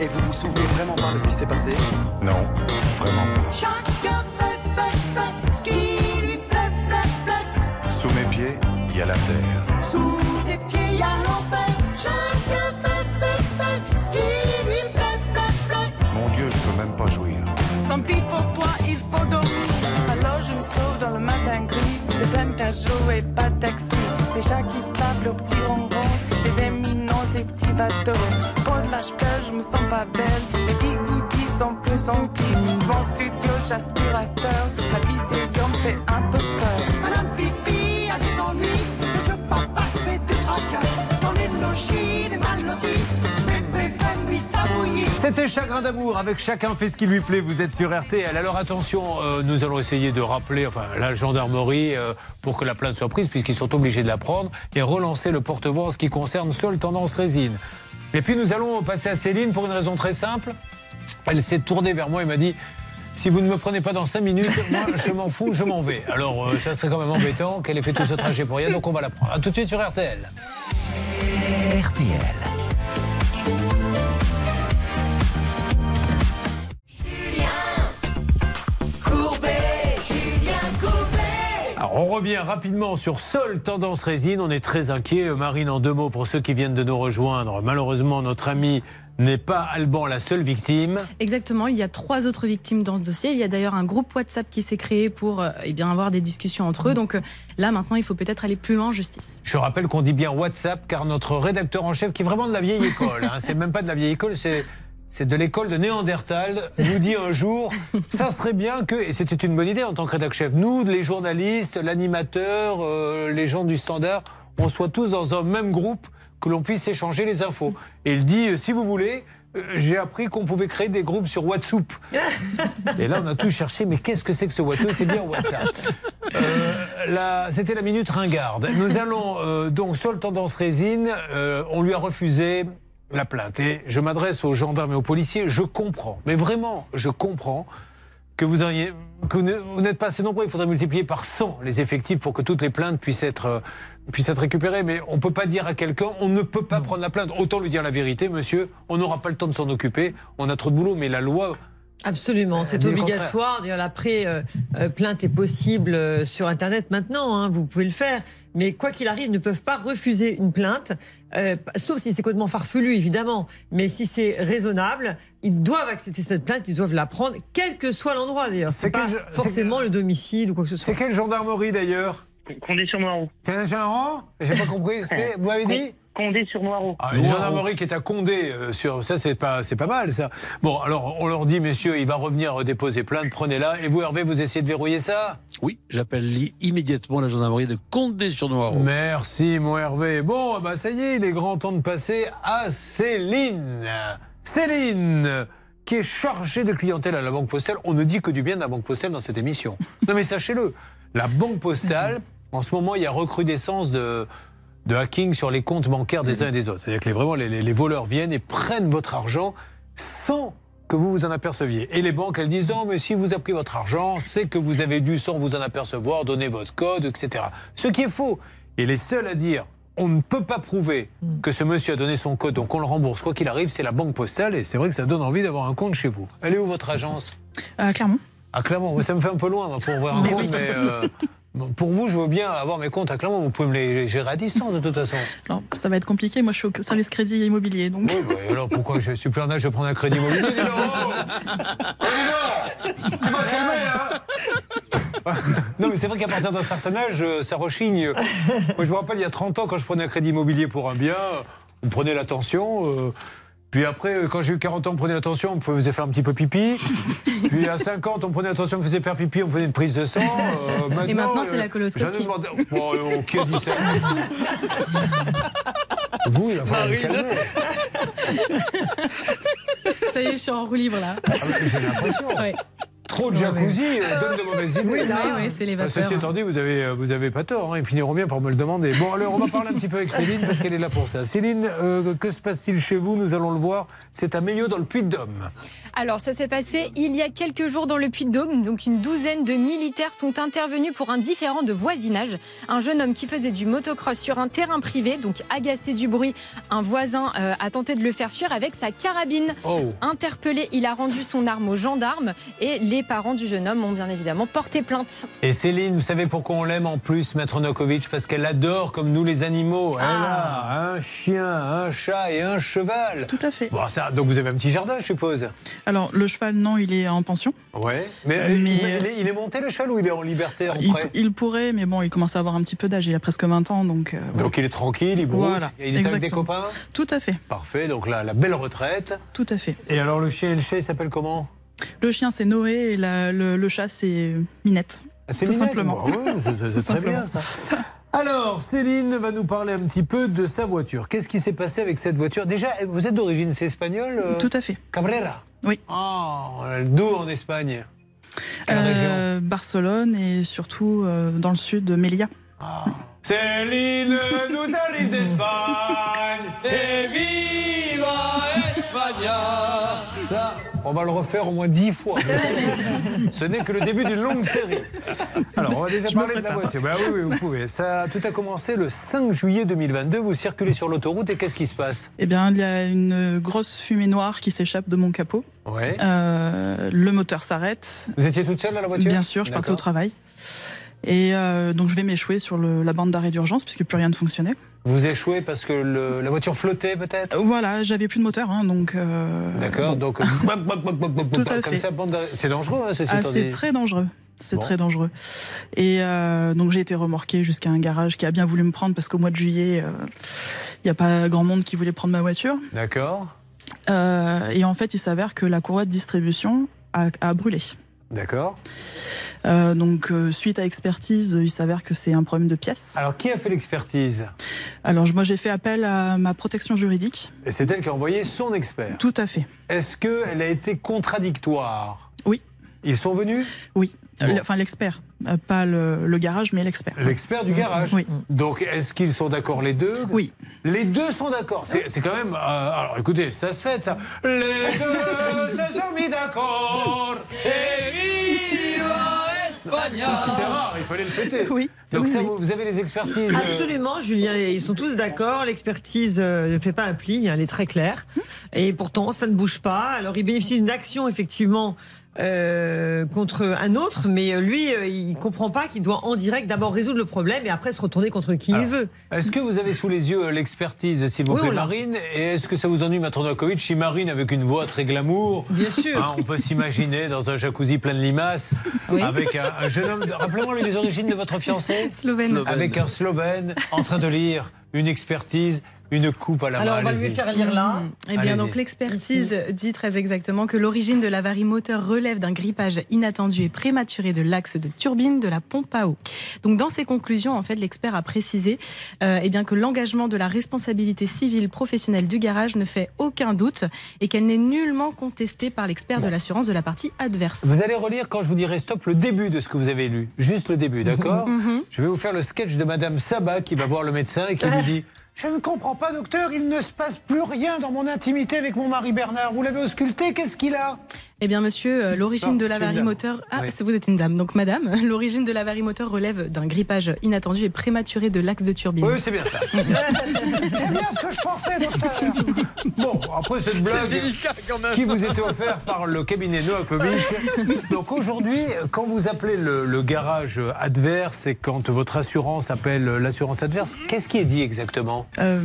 Et vous vous souvenez vraiment pas de ce qui s'est passé? Non, vraiment pas. Chacun fait, fait, fait ce qui lui plaît, plaît, plaît. Sous mes pieds, il y a la terre. Sous tes pieds, y a l'enfer. Chacun fait, fait, fait ce qui lui plaît, plaît, plaît. Mon Dieu, je peux même pas jouir. Tant pis pour toi, il faut dormir. Alors je me sauve dans le matin gris. C'est plein de jouer, pas de taxi. Les chats qui se tapent au petit ronron. Des petits bateaux. Pour de l'âge pleure, je me sens pas belle. Les bigoudis sont plus emplis. Mon studio, j'aspirateur. La vidéo me fait un peu peur. Madame Pipi a des ennuis. Monsieur Papa se fait du tracas. Dans les logis, des mal. C'était Chagrin d'amour avec chacun fait ce qui lui plaît. Vous êtes sur RTL. Alors attention, euh, nous allons essayer de rappeler enfin, la gendarmerie euh, pour que la plainte soit prise, puisqu'ils sont obligés de la prendre, et relancer le porte-voix en ce qui concerne seule tendance résine. Et puis nous allons passer à Céline pour une raison très simple. Elle s'est tournée vers moi et m'a dit si vous ne me prenez pas dans 5 minutes, moi je m'en fous, je m'en vais. Alors euh, ça serait quand même embêtant qu'elle ait fait tout ce trajet pour rien, donc on va la prendre. A tout de suite sur RTL. RTL. Alors, on revient rapidement sur seule tendance résine. On est très inquiet. Euh, Marine, en deux mots pour ceux qui viennent de nous rejoindre. Malheureusement, notre ami n'est pas Alban la seule victime. Exactement, il y a trois autres victimes dans ce dossier. Il y a d'ailleurs un groupe WhatsApp qui s'est créé pour euh, eh bien, avoir des discussions entre eux. Donc euh, là, maintenant, il faut peut-être aller plus loin en justice. Je rappelle qu'on dit bien WhatsApp car notre rédacteur en chef, qui est vraiment de la vieille école, hein, c'est même pas de la vieille école, c'est. C'est de l'école de Néandertal, nous dit un jour, ça serait bien que, et c'était une bonne idée en tant que rédacteur chef, nous, les journalistes, l'animateur, euh, les gens du standard, on soit tous dans un même groupe, que l'on puisse échanger les infos. Et il dit, euh, si vous voulez, euh, j'ai appris qu'on pouvait créer des groupes sur WhatsApp. Et là, on a tout cherché, mais qu'est-ce que c'est que ce WhatsApp? C'est bien WhatsApp. Euh, là, C'était la minute ringarde. Nous allons euh, donc sur le tendance résine, euh, on lui a refusé la plainte. Et je m'adresse aux gendarmes et aux policiers, je comprends, mais vraiment, je comprends que vous ayez, que vous n'êtes pas assez nombreux. Il faudrait multiplier par 100 les effectifs pour que toutes les plaintes puissent être, euh, puissent être récupérées. Mais on ne peut pas dire à quelqu'un, on ne peut pas prendre la plainte. Autant lui dire la vérité, monsieur, on n'aura pas le temps de s'en occuper. On a trop de boulot, mais la loi. Absolument, c'est obligatoire. D'ailleurs, Après, euh, euh, plainte est possible euh, sur Internet maintenant, hein, vous pouvez le faire. Mais quoi qu'il arrive, ils ne peuvent pas refuser une plainte, euh, sauf si c'est complètement farfelu, évidemment. Mais si c'est raisonnable, ils doivent accepter cette plainte, ils doivent la prendre, quel que soit l'endroit d'ailleurs. C'est pas quel- forcément le domicile ou quoi que ce soit. C'est quelle gendarmerie d'ailleurs? Condition marron. Condition marron J'ai pas compris. Vous m'avez dit? Condé sur Noireau. Ah, une gendarmerie qui est à Condé, euh, sur ça c'est pas c'est pas mal ça. Bon alors on leur dit messieurs il va revenir déposer plainte, prenez-la et vous Hervé vous essayez de verrouiller ça? Oui, j'appelle immédiatement la gendarmerie de Condé-sur-Noireau. Merci mon Hervé. Bon bah ça y est il est grand temps de passer à Céline. Céline qui est chargée de clientèle à la Banque Postale. On ne dit que du bien de la Banque Postale dans cette émission. Non mais sachez-le, la Banque Postale en ce moment il y a recrudescence de de hacking sur les comptes bancaires des uns et des autres. C'est-à-dire que les, vraiment, les, voleurs viennent et prennent votre argent sans que vous vous en aperceviez. Et les banques, elles disent non, mais si vous avez pris votre argent, c'est que vous avez dû, sans vous en apercevoir, donner votre code, etc. Ce qui est faux. Et les seuls à dire on ne peut pas prouver que ce monsieur a donné son code, donc on le rembourse. Quoi qu'il arrive, c'est la banque postale et c'est vrai que ça donne envie d'avoir un compte chez vous. Elle est où votre agence? Euh, Clermont. À Clermont. Ça me fait un peu loin pour ouvrir un Mais compte, oui. mais euh, pour vous, je veux bien avoir mes comptes à Clermont. Vous pouvez me les gérer à distance de toute façon. Alors, ça va être compliqué. Moi, je suis au service crédit immobilier. Donc... Oui, bah, alors pourquoi je suis plus en âge de prendre un crédit immobilier dis Oh, Tu vas calmer, hein? Non, mais c'est vrai qu'à partir d'un certain âge, euh, ça rechigne. Moi, je me rappelle, il y a 30 ans, quand je prenais un crédit immobilier pour un bien, on prenait l'attention. euh, puis après, euh, quand j'ai eu 40 ans, on prenait l'attention, on faisait faire un petit peu pipi. Puis à 50, on prenait l'attention, on faisait faire pipi, on faisait une prise de sang. Euh, Et maintenant, c'est euh, la coloscopie. demandé- Bon, euh, qui a dit ça Vous, il va falloir vous calmer. Ça y est, je suis en roue libre là. Ah, J'ai l'impression. Ouais. Trop de jacuzzi euh, donne de mauvaises idées. Oui, oui, c'est les Bah, vapeurs. Ceci étant dit, vous avez, euh, vous avez pas tort. hein, ils finiront bien par me le demander. Bon, alors, on va parler un petit peu avec Céline parce qu'elle est là pour ça. Céline, euh, que se passe-t-il chez vous? Nous allons le voir. C'est à Meillot dans le Puy-de-Dôme. Alors, ça s'est passé il y a quelques jours dans le Puy-de-Dôme. Donc, une douzaine de militaires sont intervenus pour un différend de voisinage. Un jeune homme qui faisait du motocross sur un terrain privé, donc agacé du bruit, un voisin euh, a tenté de le faire fuir avec sa carabine. Oh. Interpellé, il a rendu son arme aux gendarmes et les parents du jeune homme ont bien évidemment porté plainte. Et Céline, vous savez pourquoi on l'aime en plus, Maître Nokovic Parce qu'elle adore, comme nous, les animaux. Elle a un chien, un chat et un cheval. Tout à fait. Bon, ça, donc vous avez un petit jardin, je suppose? Alors, le cheval, non, il est en pension. Ouais. Mais, Mais- il, il est, il est monté le cheval ou il est en liberté en Il, prêt il pourrait, mais bon, il commence à avoir un petit peu d'âge. Il a presque 20 ans, donc. euh, voilà. Donc il est tranquille, il broute, Voilà, et il est avec des copains Tout à fait, Parfait, donc là, la belle retraite. tout à fait. Et alors le chien et le chat, il s'appelle comment? Le chien, c'est Noé, et la- le, le chat, c'est Minette. Ah, c'est tout Minette simplement. Ouais, c'est- très bien ça. Alors, Céline va nous parler un petit peu de sa voiture. Qu'est-ce qui s'est passé avec cette voiture? Déjà, vous êtes d'origine, c'est espagnol euh? Tout à fait. Cabrera Oui. Oh, d'où en Espagne Quelle région Euh, Barcelone et surtout euh, dans le sud de Melilla. Céline nous arrive d'Espagne et on va le refaire au moins dix fois. Ce n'est que le début d'une longue série. Alors, on va déjà Je parler de la voiture. Bah oui, oui, vous pouvez. Ça, tout a commencé le 5 juillet 2022. Vous circulez sur l'autoroute et qu'est-ce qui se passe? Eh bien, il y a une grosse fumée noire qui s'échappe de mon capot. Ouais. Euh, le moteur s'arrête. Vous étiez toute seule dans la voiture? Bien sûr, je partais au travail. Et euh, donc, je vais m'échouer sur le- la bande d'arrêt d'urgence puisque plus rien ne fonctionnait. Vous échouez parce que le- la voiture flottait peut-être? Euh, Voilà, j'avais plus de moteur, hein, donc. euh, D'accord, bon. donc bop, Tout à comme fait. ça, bande d'arrêt. c'est dangereux, hein, Ah, c'est dit. très dangereux. C'est Bon. très dangereux. Et euh, donc j'ai été remorqué jusqu'à un garage qui a bien voulu me prendre parce qu'au mois de juillet, euh, il n'y a pas grand monde qui voulait prendre ma voiture. D'accord, Euh, et en fait, il s'avère que la courroie de distribution a, a brûlé. D'accord. Euh, donc euh, suite à expertise, il s'avère que c'est un problème de pièces. Alors, qui a fait l'expertise? Alors moi j'ai fait appel à ma protection juridique. Et c'est elle qui a envoyé son expert. Tout à fait. Est-ce qu'elle a été contradictoire? Oui. Ils sont venus? Oui. Bon. Enfin l'expert, pas le, le garage, mais l'expert. L'expert du garage. Oui. Donc, est-ce qu'ils sont d'accord les deux? Oui. Les deux sont d'accord. C'est c'est quand même. euh, alors, écoutez, ça se fait, ça. Les deux se sont mis d'accord. Et viva España C'est rare, il fallait le fêter. Oui. Donc, Oui, ça, oui. vous, vous avez les expertises. euh, Absolument, Julien. Ils sont tous d'accord. L'expertise euh, ne fait pas un pli. hein, Elle est très claire. Et pourtant, ça ne bouge pas. Alors, il bénéficie d'une action, effectivement, euh, contre un autre. Mais lui, euh, il comprend pas qu'il doit en direct d'abord résoudre le problème et après se retourner contre qui Alors, il veut. Est-ce que vous avez sous les yeux l'expertise, s'il vous Oui, plaît. Marine Et est-ce que ça vous ennuie, Maître Novakovic, si Marine, avec une voix très glamour Bien sûr. hein, On peut s'imaginer dans un jacuzzi plein de limaces, Oui. avec un, un jeune homme. de- Rappelez-moi les origines de votre fiancé Slovène. Avec un Slovène en train de lire une expertise. Une coupe à la Alors, main. on va lui faire lire là. Eh bien, donc l'expertise dit très exactement que l'origine de l'avarie moteur relève d'un grippage inattendu et prématuré de l'axe de turbine de la pompe à eau. Donc, dans ses conclusions, en fait, l'expert a précisé euh, eh bien que l'engagement de la responsabilité civile professionnelle du garage ne fait aucun doute et qu'elle n'est nullement contestée par l'expert de l'assurance de la partie adverse. Vous allez relire quand je vous dirai stop le début de ce que vous avez lu. Juste le début, d'accord Mhm. Je vais vous faire le sketch de Madame Sabat qui va voir le médecin et qui lui dit Je ne comprends pas, docteur, il ne se passe plus rien dans mon intimité avec mon mari Bernard. Vous l'avez ausculté, qu'est-ce qu'il a? Eh bien, monsieur, euh, l'origine de l'avarie moteur. Ah, Oui. vous êtes une dame, donc madame. L'origine de l'avarie moteur relève d'un grippage inattendu et prématuré de l'axe de turbine. Oui, c'est bien ça. c'est bien ce que je pensais, docteur. Bon, après cette blague qui vous était offerte par le cabinet Novakovic. Donc aujourd'hui, quand vous appelez le, le garage adverse et quand votre assurance appelle l'assurance adverse, qu'est-ce qui est dit exactement? Euh,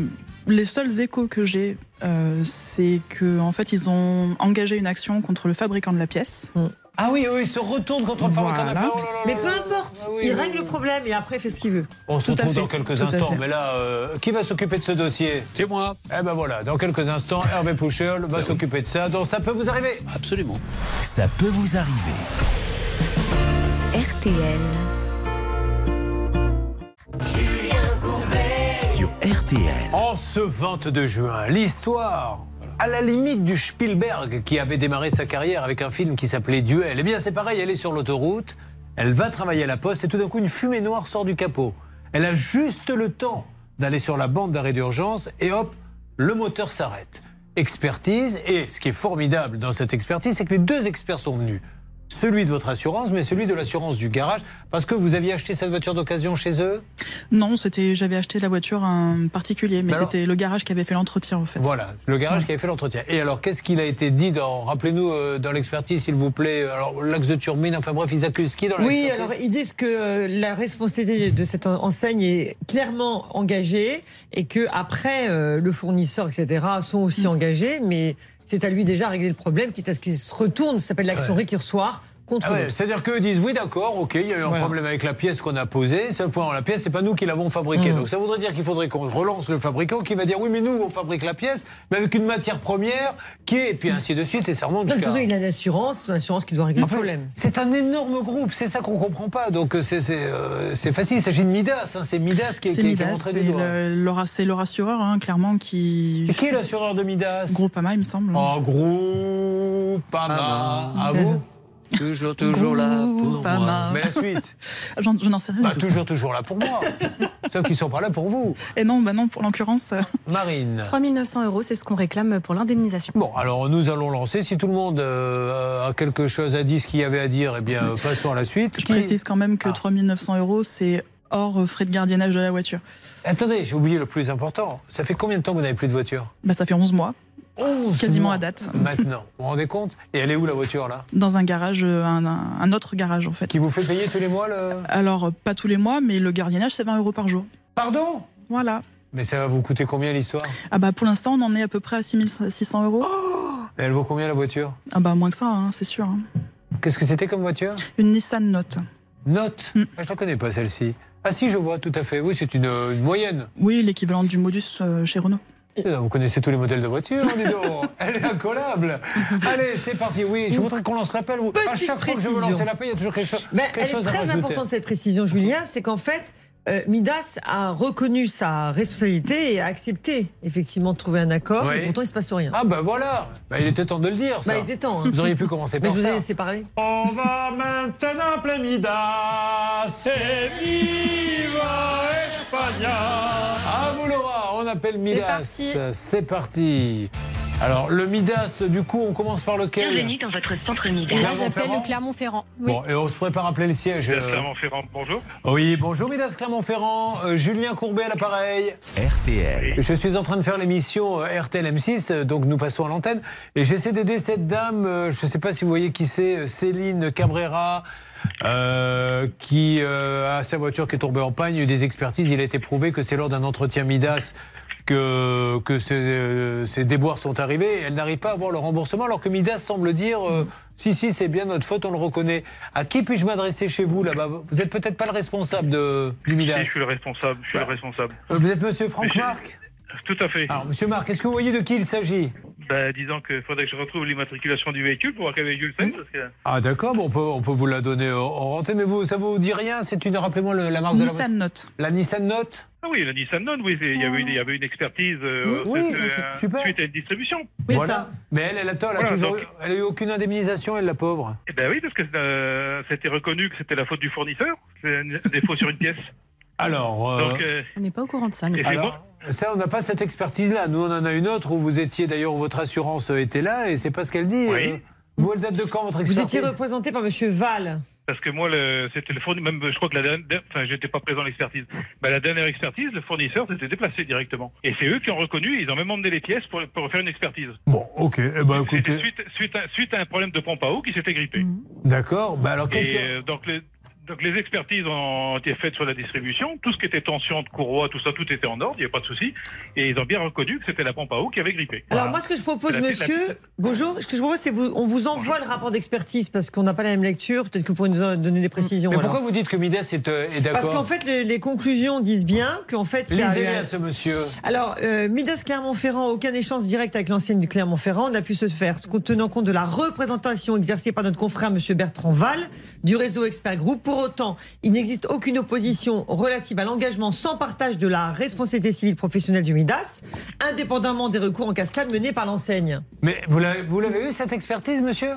les seuls échos que j'ai, euh, c'est que en fait, ils ont engagé une action contre le fabricant de la pièce. Ah oui, oui, il se retourne contre le fabricant de la pièce. Mais peu importe, Ah oui, il oui. règle le problème et après il fait ce qu'il veut. On se Tout retrouve dans quelques Tout instants, mais là, euh, qui va s'occuper de ce dossier? C'est moi. Eh ben voilà, dans quelques instants, Hervé Pouchel va s'occuper de ça. Donc ça peut vous arriver. Absolument. Ça peut vous arriver. RTL. RTL. En ce 22 juin, l'histoire à la limite du Spielberg qui avait démarré sa carrière avec un film qui s'appelait Duel. Eh bien, c'est pareil, elle est sur l'autoroute, elle va travailler à la poste et tout d'un coup, une fumée noire sort du capot. Elle a juste le temps d'aller sur la bande d'arrêt d'urgence et hop, le moteur s'arrête. Expertise, et ce qui est formidable dans cette expertise, c'est que les deux experts sont venus. Celui de votre assurance, mais celui de l'assurance du garage, parce que vous aviez acheté cette voiture d'occasion chez eux? Non, c'était, j'avais acheté la voiture à un particulier, mais c'était le garage qui avait fait l'entretien en fait. Voilà, le garage qui avait fait l'entretien. Et alors, qu'est-ce qu'il a été dit dans, rappelez-nous, euh, dans l'expertise, s'il vous plaît, alors l'axe de turbine, enfin bref, ils accusent qui dans Oui, alors ils disent que euh, la responsabilité de cette en- enseigne est clairement engagée et que après euh, le fournisseur, etc., sont aussi engagés, mais c'est à lui déjà régler le problème, quitte à ce qu'il se retourne, ça s'appelle l'action Ouais. récursoire contre Ah ouais, l'autre. C'est-à-dire qu'eux disent oui, d'accord, ok, il y a eu un Voilà. problème avec la pièce qu'on a posée, sauf que la pièce, c'est pas nous qui l'avons fabriquée. Mm. Donc ça voudrait dire qu'il faudrait qu'on relance le fabricant qui va dire oui, mais nous, on fabrique la pièce, mais avec une matière première qui est, et puis ainsi de suite, et ça remonte De toute façon, il a une assurance, une assurance qui doit régler le problème. C'est un énorme groupe, c'est ça qu'on comprend pas. Donc euh, c'est c'est, euh, c'est facile, il s'agit de Midas, hein, c'est Midas qui, qui- qui a Midas, des doigts. le- leur, c'est leur assureur, hein, clairement, qui. Et qui est l'assureur de Midas? Groupama, il me semble. Oh, Groupama. À vous Toujours, toujours là pour moi. Mais la suite Je n'en sais rien. bah, du tout. Toujours, toujours là pour moi. Sauf qu'ils sont pas là pour vous. Et non, bah non, pour l'occurrence. euh, Marine. 3 900 euros, c'est ce qu'on réclame pour l'indemnisation. Bon, alors nous allons lancer. Si tout le monde euh, a quelque chose à dire, ce qu'il y avait à dire, eh bien, euh, passons à la suite. Je Qui- précise quand même que Ah. 3900 euros, c'est hors euh, frais de gardiennage de la voiture. Attendez, j'ai oublié le plus important. Ça fait combien de temps que vous n'avez plus de voiture? Bah, ça fait 11 mois, 11 quasiment à date. Maintenant, vous vous rendez compte Et elle est où la voiture là Dans un garage, euh, un, autre garage en fait. Qui vous fait payer tous les mois le... Alors, euh, pas tous les mois, mais le gardiennage, c'est 20 euros par jour. Pardon Voilà. Mais ça va vous coûter combien l'histoire Ah bah pour l'instant, on en est à peu près à 6600 euros. Et Elle vaut combien la voiture Ah bah moins que ça, hein, c'est sûr. hein. Qu'est-ce que c'était comme voiture Une Nissan Note. Note Mm. ah, Je la connais pas celle-ci. Ah si, je vois, tout à fait. Oui, c'est une, une moyenne. Oui, l'équivalent du Modus euh, chez Renault. Eh, Vous connaissez tous les modèles de voiture, hein, dis donc. Elle est incollable. Allez, c'est parti. Oui, je voudrais qu'on lance l'appel. À chaque fois que je veux lancer l'appel, il y a toujours quelque chose, Mais quelque elle est chose très importante cette précision, Julien, c'est qu'en fait, euh, Midas a reconnu sa responsabilité et a accepté effectivement de trouver un accord, Oui. et pourtant il se passe rien. Ah ben voilà. Bah, il était temps de le dire. Ça. Bah, il était temps. hein. Vous auriez pu commencer Mais par je vous ai laissé parler. On va maintenant appeler Midas et viva Espagne. À vous Laura, on appelle Midas. parti. C'est parti. Alors le Midas, du coup, on commence par lequel Bienvenue dans votre centre Midas. Là, j'appelle Clermont-Ferrand le Clermont-Ferrand. Oui. Bon, et on se prépare à appeler le siège. euh. Clermont-Ferrand, bonjour. Oui, bonjour Midas Clermont-Ferrand, Euh, Julien Courbet à l'appareil. RTL. Je suis en train de faire l'émission euh, RTL M6, euh, donc nous passons à l'antenne. Et j'essaie d'aider cette dame, euh, je ne sais pas si vous voyez qui c'est, Céline Cabrera, euh, qui euh, a sa voiture qui est tombée en panne. Il y a eu des expertises. Il a été prouvé que c'est lors d'un entretien Midas que, que ces, euh, ces déboires sont arrivés. Et elle n'arrive pas à avoir le remboursement, alors que Midas semble dire euh, si, si, c'est bien notre faute, on le reconnaît. À qui puis-je m'adresser chez vous là-bas? Vous n'êtes peut-être pas le responsable de, du Si, Midas. je suis le responsable. Je suis le responsable. Euh, Vous êtes monsieur Franck Marc? Tout à fait. Alors, monsieur Marc, est-ce que vous voyez de qui il s'agit? Ben, disons qu'il faudrait que je retrouve l'immatriculation du véhicule pour voir quel véhicule c'est. Que... Ah d'accord, bon, on, peut, on peut vous la donner en en rentrée, mais vous, ça vous dit rien? C'est une, rappelez-moi le- la marque de la Nissan Note. La Nissan Note? Ah oui, la Nissan Note, oui, il y avait, il y avait une expertise euh, Oui, c'était, c'est euh, super. suite à une distribution. voilà. Mais elle, elle, a Voilà, toujours, donc- eu- elle a eu aucune indemnisation, elle, la pauvre. Eh ben oui, parce que euh, c'était reconnu que c'était la faute du fournisseur, c'est un défaut sur une pièce. Alors, euh, Donc, euh, On n'est pas au courant de ça. alors ça, on n'a pas cette expertise-là. Nous, on en a une autre où vous étiez d'ailleurs, où votre assurance était là, et c'est pas ce qu'elle dit. Oui. Euh, Vous, elle date de quand, votre Vous expertise étiez représenté par Monsieur Val. Parce que moi, c'était le fournisseur, même je crois que la dernière, enfin, j'étais pas présent à l'expertise. Ben, la dernière expertise, le fournisseur s'était déplacé directement. Et c'est eux qui ont reconnu, ils ont même emmené les pièces pour, pour faire une expertise. Bon, ok. Eh ben, écoutez, suite, suite, à, suite à un problème de pompe à eau qui s'était grippé. d'accord. Bah alors, qu'est-ce que... euh, donc, les, donc les expertises ont été faites sur la distribution. Tout ce qui était tension de courroie, tout ça, tout était en ordre, il n'y a pas de souci. Et ils ont bien reconnu que c'était la pompe à eau qui avait grippé. Alors moi, ce que je propose, La- la- monsieur, bonjour, ce que je propose, c'est vous, on vous envoie le rapport d'expertise parce qu'on n'a pas la même lecture. Peut-être que vous pourrez nous en donner des précisions. Mais alors. pourquoi vous dites que Midas est, euh, est d'accord Parce qu'en fait, les, les conclusions disent bien qu'en fait, un- à ce monsieur. Alors, euh, Midas Clermont-Ferrand, aucun échange direct avec l'ancienne du Clermont-Ferrand n'a pu se faire, tenant compte de la représentation exercée par notre confrère Monsieur Bertrand Val du réseau Expert Group. Pour autant, il n'existe aucune opposition relative à l'engagement sans partage de la responsabilité civile professionnelle du Midas, indépendamment des recours en cascade menés par l'enseigne. Mais vous l'avez eu, cette expertise, monsieur?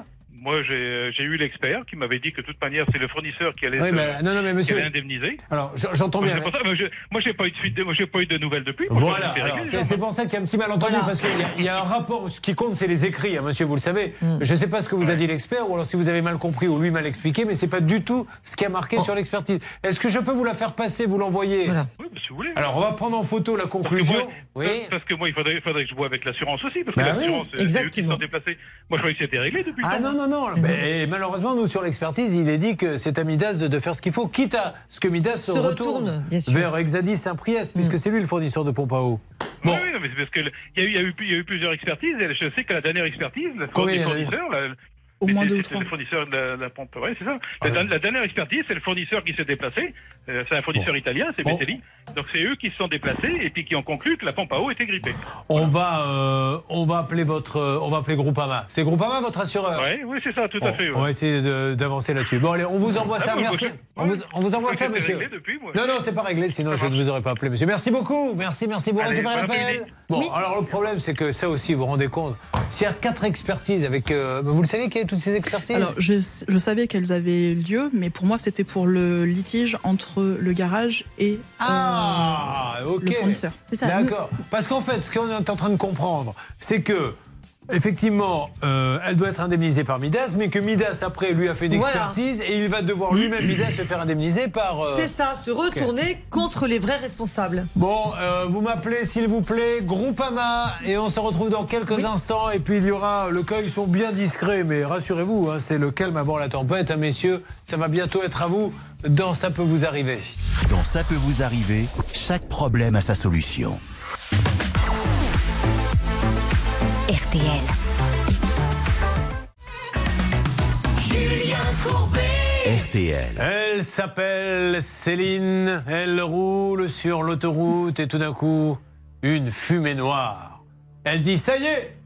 Moi, j'ai euh, j'ai eu l'expert qui m'avait dit que de toute manière, c'est le fournisseur qui allait, Oui, se- mais- non, non, mais qui monsieur- allait indemniser. Alors, j'entends bien. pour ça, mais je- moi, j'ai pas eu de suite, de- moi, j'ai pas eu de nouvelles depuis. Voilà, c'est c'est pour ça qu'il y a un petit malentendu, parce qu'il y, y a un rapport, ce qui compte c'est les écrits, hein, monsieur, vous le savez. Mm. Je ne sais pas ce que vous a dit l'expert, ou alors si vous avez mal compris ou lui mal expliqué, mais c'est pas du tout ce qui a Oh. marqué sur l'expertise. Est-ce que je peux vous la faire passer, vous l'envoyer? Oui, bah, si vous voulez. Alors, on va prendre en photo la Parce que conclusion. moi, oui. parce- que moi, il faudrait, que je vois avec l'assurance aussi, parce que Bah oui, l'assurance, euh, c'est eux qui exactement. sont déplacés. Moi, je croyais que c'était réglé depuis Ah temps. non, non, non. Mais, et malheureusement, nous, sur l'expertise, il est dit que c'est à Midas de, de faire ce qu'il faut, quitte à ce que Midas se, Se retourne, vers Exadis Saint-Priest, puisque c'est lui le fournisseur de pompe à eau. Oui, oui, non, mais c'est parce que le- il y, a eu- y y a plusieurs expertises, et je sais que la dernière expertise, le fournisseur, la- Au moins c'est- deux ou trois. le fournisseur de la, la pompe. Oui, c'est ça. Ah La, dernière expertise, c'est le fournisseur qui s'est déplacé. Euh, c'est un fournisseur italien, c'est Bon. Donc c'est eux qui se sont déplacés et puis qui ont conclu que la pompe à eau était grippée. On va, euh, on va appeler votre, euh, on va appeler Groupama. C'est Groupama votre assureur Oui, oui, c'est ça, tout Bon, à fait. ouais. On va essayer d'avancer là-dessus. Bon, allez, on vous envoie Ah, ça. moi, merci. on, vous, on vous envoie ça, monsieur. réglé depuis, moi. Non, non, c'est pas réglé. Sinon, je ne vous aurais pas appelé, monsieur. Merci beaucoup. Merci, merci. Vous récupérez l'appel. Bon, Oui. alors le problème, c'est que ça aussi, vous vous rendez compte. S'il y a quatre expertises avec, euh, vous le savez, qu'il y a toutes ces expertises? Alors, je, je savais qu'elles avaient lieu, mais pour moi, c'était pour le litige entre le garage et euh, Ah, ok. le fournisseur. D'accord. Parce qu'en fait, ce qu'on est en train de comprendre, c'est que. Effectivement, euh, elle doit être indemnisée par Midas, mais que Midas, après, lui a fait une Voilà. expertise et il va devoir lui-même, Midas, se faire indemniser par. euh, C'est ça, se retourner contre les vrais responsables. Bon, euh, vous m'appelez s'il vous plaît, Groupama, et on se retrouve dans quelques instants. Et puis il y aura le cas, ils sont bien discrets, mais rassurez-vous, hein, c'est le calme avant la tempête, hein, messieurs. Ça va bientôt être à vous dans Ça peut vous arriver. Dans Ça peut vous arriver, chaque problème a sa solution. RTL. Julien Courbet. RTL. Elle s'appelle Céline, elle roule sur l'autoroute et tout d'un coup, une fumée noire. Elle dit Ça y est,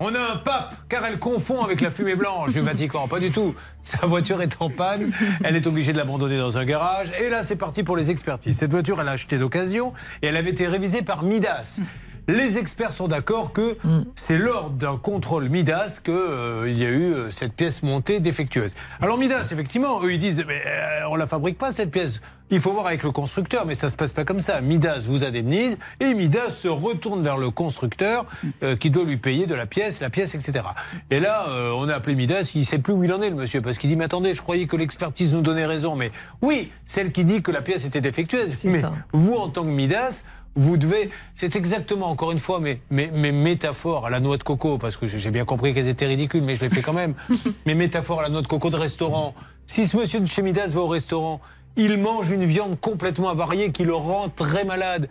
on a un pape, car elle confond avec la fumée blanche du Vatican. Pas du tout. Sa voiture est en panne, elle est obligée de l'abandonner dans un garage, et là c'est parti pour les expertises. Cette voiture, elle a acheté d'occasion et elle avait été révisée par Midas. Les experts sont d'accord que c'est lors d'un contrôle Midas qu'il y a eu euh, cette pièce montée défectueuse. Alors Midas, effectivement, eux ils disent mais euh, on la fabrique pas cette pièce. Il faut voir avec le constructeur, mais ça se passe pas comme ça. Midas vous indemnise et Midas se retourne vers le constructeur euh, qui doit lui payer de la pièce, la pièce, etc. Et là, euh, on a appelé Midas, il sait plus où il en est le monsieur parce qu'il dit mais attendez, je croyais que l'expertise nous donnait raison, mais oui, celle qui dit que la pièce était défectueuse. Mais ça. vous en tant que Midas, vous devez, c'est exactement, encore une fois, mes, mes, mes métaphores à la noix de coco, parce que j'ai bien compris qu'elles étaient ridicules, mais je les fais quand même. mes métaphores à la noix de coco de restaurant. Si ce monsieur de chez Midas va au restaurant, il mange une viande complètement avariée qui le rend très malade.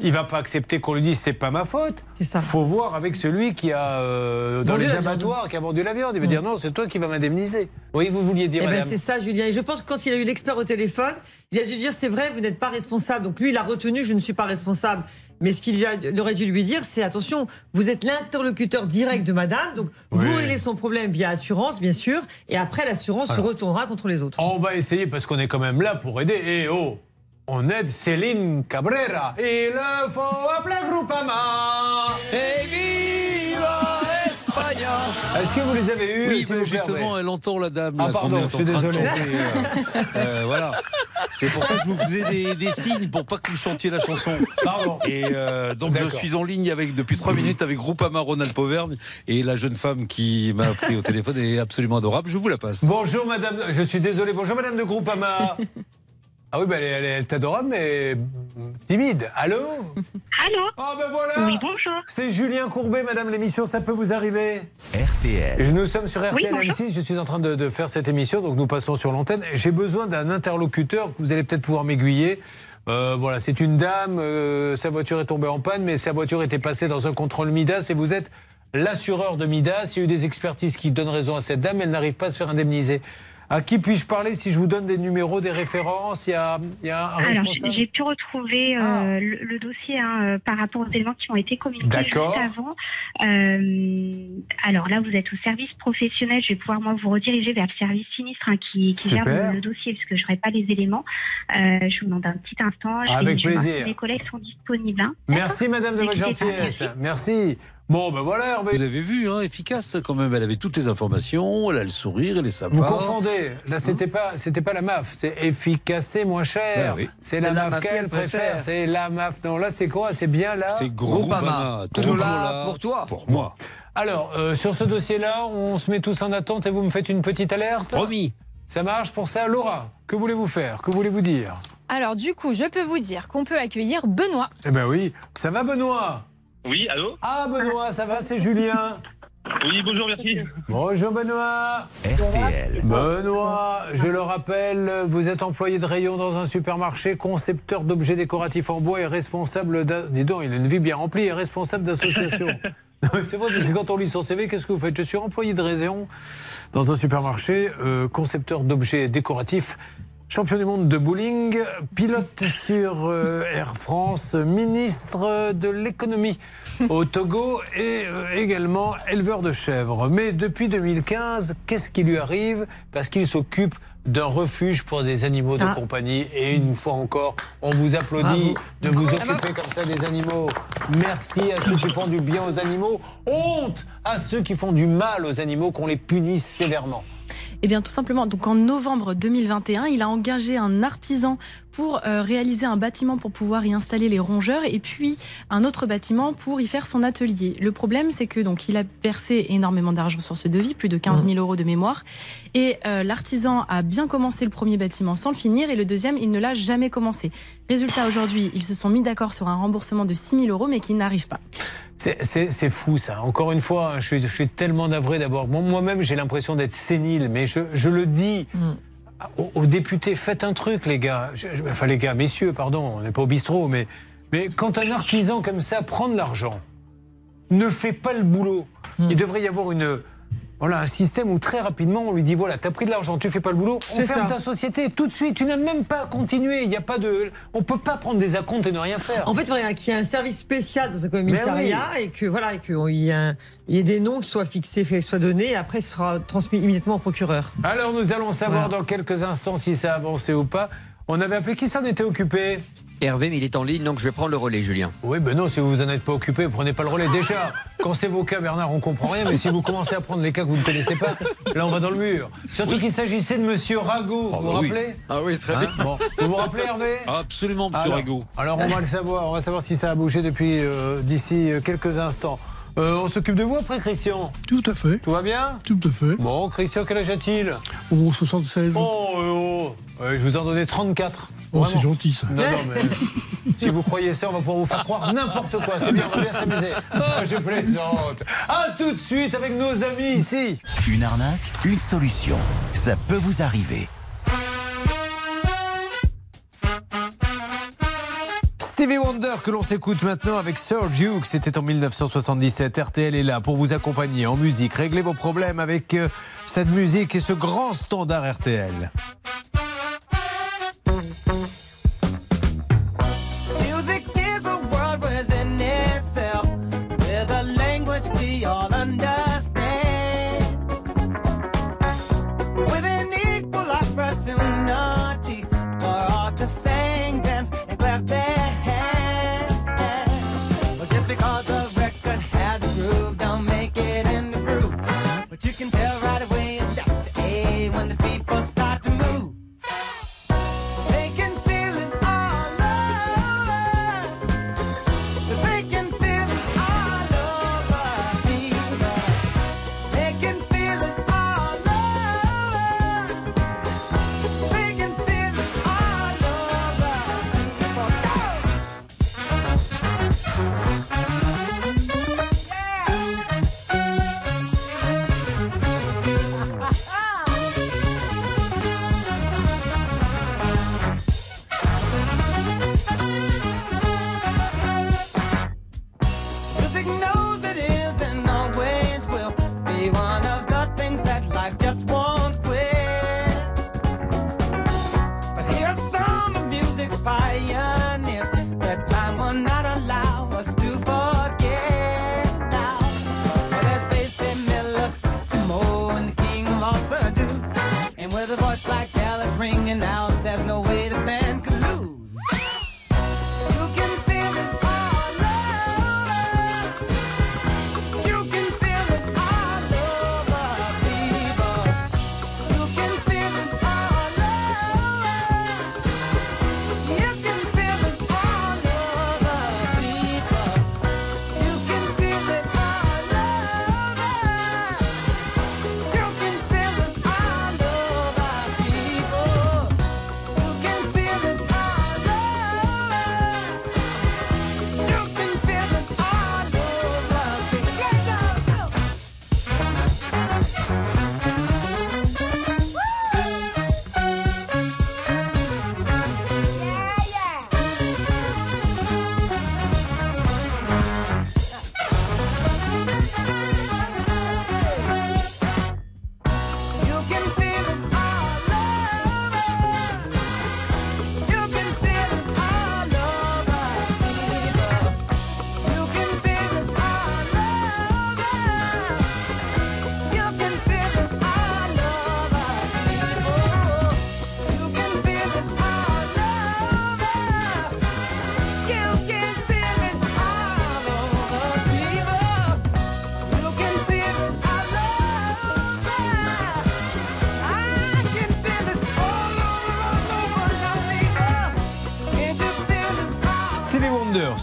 Il va pas accepter qu'on lui dise c'est pas ma faute. C'est ça. Faut voir avec celui qui a euh, dans Vendu les la viande. abattoirs qui a vendu la viande. Il va dire non, c'est toi qui vas m'indemniser. Oui, vous vouliez dire Eh ben, c'est ça, Julien. Et je pense que quand il a eu l'expert au téléphone, il a dû dire c'est vrai, vous n'êtes pas responsable. Donc lui, il a retenu je ne suis pas responsable. Mais ce qu'il aurait dû lui dire, c'est attention, vous êtes l'interlocuteur direct de madame, donc vous Oui. réglez son problème via assurance, bien sûr, et après l'assurance se retournera contre les autres. On va essayer parce qu'on est quand même là pour aider. Et oh, on aide Céline Cabrera. Il faut appeler Groupama. Et viva España Est-ce que vous les avez eus Oui, mais justement, elle entend la dame. Ah, là, pardon, je suis désolé. euh, euh, voilà. C'est pour ça que je vous faisais des, des signes pour pas que vous chantiez la chanson. Pardon. Et euh, donc je suis en ligne avec depuis trois minutes avec Groupama Ronald Pauvergne et la jeune femme qui m'a pris au téléphone est absolument adorable. Je vous la passe. Bonjour madame, je suis désolé. Bonjour madame de Groupama. Ah oui, bah, elle, est- elle mais timide. Allô Allô Oh ben voilà Oui, bonjour. C'est Julien Courbet, madame, l'émission, ça peut vous arriver RTL. Nous sommes sur Oui, RTL bonjour. M6, je suis en train de, de faire cette émission, donc nous passons sur l'antenne. J'ai besoin d'un interlocuteur, vous allez peut-être pouvoir m'aiguiller. Euh, voilà, c'est une dame, euh, sa voiture est tombée en panne, mais sa voiture était passée dans un contrôle Midas et vous êtes l'assureur de Midas. Il y a eu des expertises qui donnent raison à cette dame, elle n'arrive pas à se faire indemniser. À qui puis-je parler si je vous donne des numéros, des références? Il y a, il y a un Alors, responsable? j'ai pu retrouver euh, Ah. le, le dossier hein, euh, par rapport aux éléments qui ont été communiqués juste D'accord. avant. Euh, alors là, vous êtes au service professionnel. Je vais pouvoir moi vous rediriger vers le service sinistre hein, qui, qui gère le, le dossier puisque je n'aurai pas les éléments. Euh, je vous demande un petit instant. Je Avec vais, je vais voir plaisir. si mes collègues sont disponibles. hein. Merci madame de votre gentillesse. merci. Merci. Bon, ben voilà Hervé. Vous avez vu, hein, efficace quand même. Elle avait toutes les informations, elle a le sourire, elle est sympa. Vous confondez. Là, c'était pas, c'était pas la MAF. C'est efficace, c'est moins cher. Oui. C'est la, La MAF qu'elle préfère. préfère. C'est la MAF. Non, là, c'est quoi? C'est bien là? C'est Groupama. Groupama. Toujours là pour toi. Pour moi. Alors, euh, sur ce dossier-là, on se met tous en attente et vous me faites une petite alerte? Promis. Ça marche pour ça, Laura. Que voulez-vous faire? Que voulez-vous dire? Alors du coup, je peux vous dire qu'on peut accueillir Benoît. Eh ben oui. Ça va, Benoît? Oui, allô Ah, Benoît, ça va C'est Julien. Oui, bonjour, merci. Bonjour Benoît. RTL. Benoît, je le rappelle, vous êtes employé de rayon dans un supermarché, concepteur d'objets décoratifs en bois et responsable d'un... Dis donc, il a une vie bien remplie et responsable d'association. Non, mais C'est vrai, parce que quand on lit son CV, qu'est-ce que vous faites? Je suis employé de rayon dans un supermarché, euh, concepteur d'objets décoratifs, champion du monde de bowling, pilote sur euh, Air France, ministre de l'économie au Togo et euh, également éleveur de chèvres. Mais depuis 2015, qu'est-ce qui lui arrive? Parce qu'il s'occupe d'un refuge pour des animaux de Ah. compagnie. Et une fois encore, on vous applaudit de vous occuper comme ça des animaux. Merci à ceux qui font du bien aux animaux. Honte à ceux qui font du mal aux animaux, qu'on les punisse sévèrement. Eh bien, tout simplement, donc en novembre 2021, il a engagé un artisan pour euh, réaliser un bâtiment pour pouvoir y installer les rongeurs et puis un autre bâtiment pour y faire son atelier. Le problème, c'est que donc il a versé énormément d'argent sur ce devis, plus de 15 000 euros de mémoire, et euh, l'artisan a bien commencé le premier bâtiment sans le finir et le deuxième, il ne l'a jamais commencé. Résultat, aujourd'hui, ils se sont mis d'accord sur un remboursement de 6 000 euros, mais qui n'arrive pas. C'est- fou ça. Encore une fois, hein, je suis, je suis tellement navré d'avoir. Bon, Moi-même, j'ai l'impression d'être sénile, mais je, je le dis aux, aux députés faites un truc, les gars. Je- enfin, les gars, messieurs, pardon, on n'est pas au bistrot, mais, mais quand un artisan comme ça prend de l'argent, ne fait pas le boulot, il devrait y avoir une. Voilà, un système où très rapidement on lui dit voilà, t'as pris de l'argent, tu fais pas le boulot, on ferme ça. ta société tout de suite. Tu n'as même pas à continuer. Il y a pas de, on peut pas prendre des acomptes et ne rien faire. En fait, il faudrait qu'il y ait un service spécial dans un commissariat et que voilà, et qu'il y, un- il y ait des noms qui soient fixés, qui soient donnés, et après, ce sera transmis immédiatement au procureur. Alors nous allons savoir dans quelques instants si ça a avancé ou pas. On avait appelé qui s'en était occupé? Hervé, mais il est en ligne, donc je vais prendre le relais, Julien. Oui, ben non, si vous en êtes pas occupé, prenez pas le relais. Déjà, quand c'est vos cas, Bernard, on comprend rien, mais si vous commencez à prendre les cas que vous ne connaissez pas, là on va dans le mur. Surtout qu'il s'agissait de Monsieur Rago, vous vous bah oui. rappelez Ah oui, très Hein Bon, vous vous rappelez Hervé Absolument, monsieur alors, Rago. alors on va le savoir, on va savoir si ça a bougé depuis euh, d'ici euh, quelques instants. Euh, on s'occupe de vous après, Christian Tout à fait. Tout va bien Tout à fait. Bon, Christian, quel âge a-t-il Oh, 76. Oh, euh, oh. Ouais, je vous en donnais 34. Oh, c'est gentil ça. Non, non, mais si vous croyez ça, on va pouvoir vous faire croire n'importe quoi. C'est bien, on va bien s'amuser. Ah, je plaisante. À tout de suite avec nos amis ici. Une arnaque, une solution. Ça peut vous arriver. Stevie Wonder que l'on s'écoute maintenant avec Sir Duke, c'était en 1977. RTL est là pour vous accompagner en musique. Réglez vos problèmes avec euh, cette musique et ce grand standard RTL.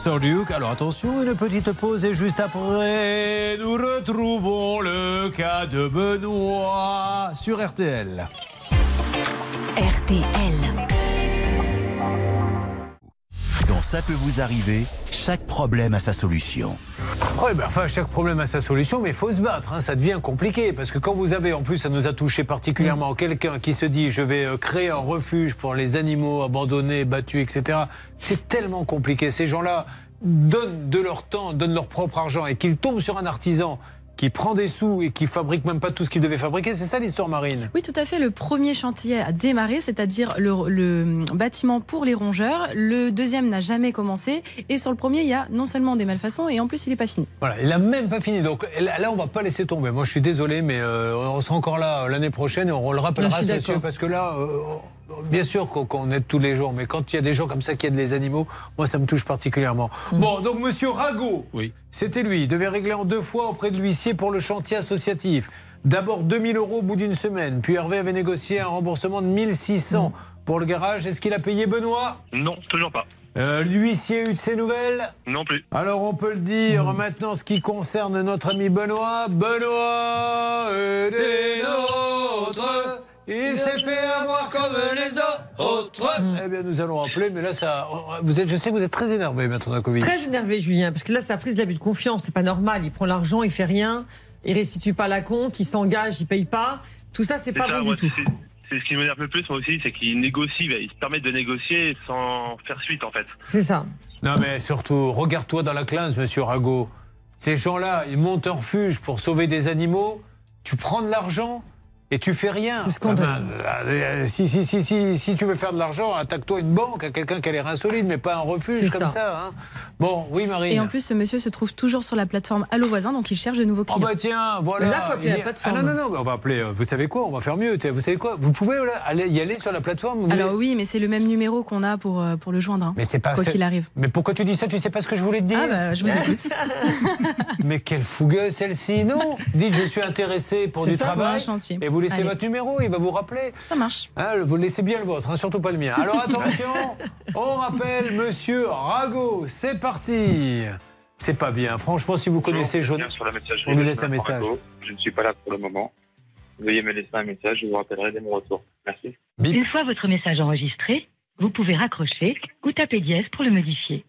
Sir Duke. Alors attention, une petite pause et juste après, nous retrouvons le cas de Benoît sur RTL. RTL. Dans Ça peut vous arriver, chaque problème a sa solution. Oui, ben, enfin, chaque problème a sa solution, mais il faut se battre. hein, ça devient compliqué. Parce que quand vous avez, en plus, ça nous a touché particulièrement, quelqu'un qui se dit je vais euh, créer un refuge pour les animaux abandonnés, battus, etc. C'est tellement compliqué. Ces gens-là donnent de leur temps, donnent leur propre argent et qu'ils tombent sur un artisan qui prend des sous et qui fabrique même pas tout ce qu'il devait fabriquer. C'est ça l'histoire marine? Oui, tout à fait. Le premier chantier a démarré, c'est-à-dire le, le bâtiment pour les rongeurs. Le deuxième n'a jamais commencé. Et sur le premier, il y a non seulement des malfaçons, et en plus, il n'est pas fini. Voilà, il n'a même pas fini. Donc là, on va pas laisser tomber. Moi, je suis désolé, mais euh, on sera encore là euh, l'année prochaine et on le Non, rappellera, je suis ce monsieur, parce que là, euh, bien sûr qu'on aide tous les jours, mais quand il y a des gens comme ça qui aident les animaux, moi, ça me touche particulièrement. Bon, donc monsieur Rago, Oui. c'était lui. Il devait régler en deux fois auprès de l'huissier pour le chantier associatif. D'abord 2000 euros au bout d'une semaine, puis Hervé avait négocié un remboursement de 1600 pour le garage. Est-ce qu'il a payé Benoît? Non, toujours pas. Euh, L'huissier a eu de ses nouvelles? Non plus. alors on peut le dire maintenant ce qui concerne notre ami Benoît. Benoît est des nôtres. Il s'est fait avoir comme les autres. Eh bien, nous allons appeler, mais là, ça. Vous êtes, je sais que vous êtes très énervé, Maître Nakovic. Très énervé, Julien, parce que là, ça frise l'abus de confiance. C'est pas normal. Il prend l'argent, il fait rien, il restitue pas la compte, il s'engage, il paye pas. Tout ça, c'est pas ça, bon moi, du tout. c'est- ce qui m'énerve le plus, moi aussi, c'est qu'ils négocient, bah, ils se permettent de négocier sans faire suite, en fait. C'est ça. Non, mais surtout, regarde-toi dans la classe, monsieur Rago. Ces gens-là, ils montent un refuge pour sauver des animaux. Tu prends de l'argent et tu fais rien. C'est scandaleux. Ah euh, si, si, si, si, si tu veux faire de l'argent, attaque-toi une banque, à quelqu'un qui a l'air insolite, mais pas un refuge comme ça. ça. hein. Bon, oui, Marine. Et en plus, ce monsieur se trouve toujours sur la plateforme Allo Voisin, donc il cherche de nouveaux Oh clients. bah tiens, voilà. Là, faut appeler Il la y a- plateforme. Ah non, non, non, mais on va appeler. euh, Vous savez quoi On va faire mieux. Vous savez quoi Vous pouvez là, aller, y aller sur la plateforme vous Alors voulez- oui, mais c'est le même numéro qu'on a pour, euh, pour le joindre. hein. Mais c'est pas Quoi qu'il arrive. Mais pourquoi tu dis ça Tu sais pas ce que je voulais te dire Ah bah, je vous écoute. Mais quelle fougueuse celle-ci Non? Dites, je suis intéressé pour du ça, pour travail. un chantier. Et vous laissez Allez. votre numéro, il va vous rappeler. Ça marche. Hein, vous laissez bien le vôtre, hein, surtout pas le mien. Alors attention, on rappelle Monsieur Rago. C'est parti. C'est pas bien. Franchement, si vous connaissez messagerie on lui laisse un Jonathan message. Rago. Je ne suis pas là pour le moment. Veuillez me laisser un message, je vous rappellerai dès mon retour. Merci. Une fois votre message enregistré, vous pouvez raccrocher ou taper dièse pour le modifier.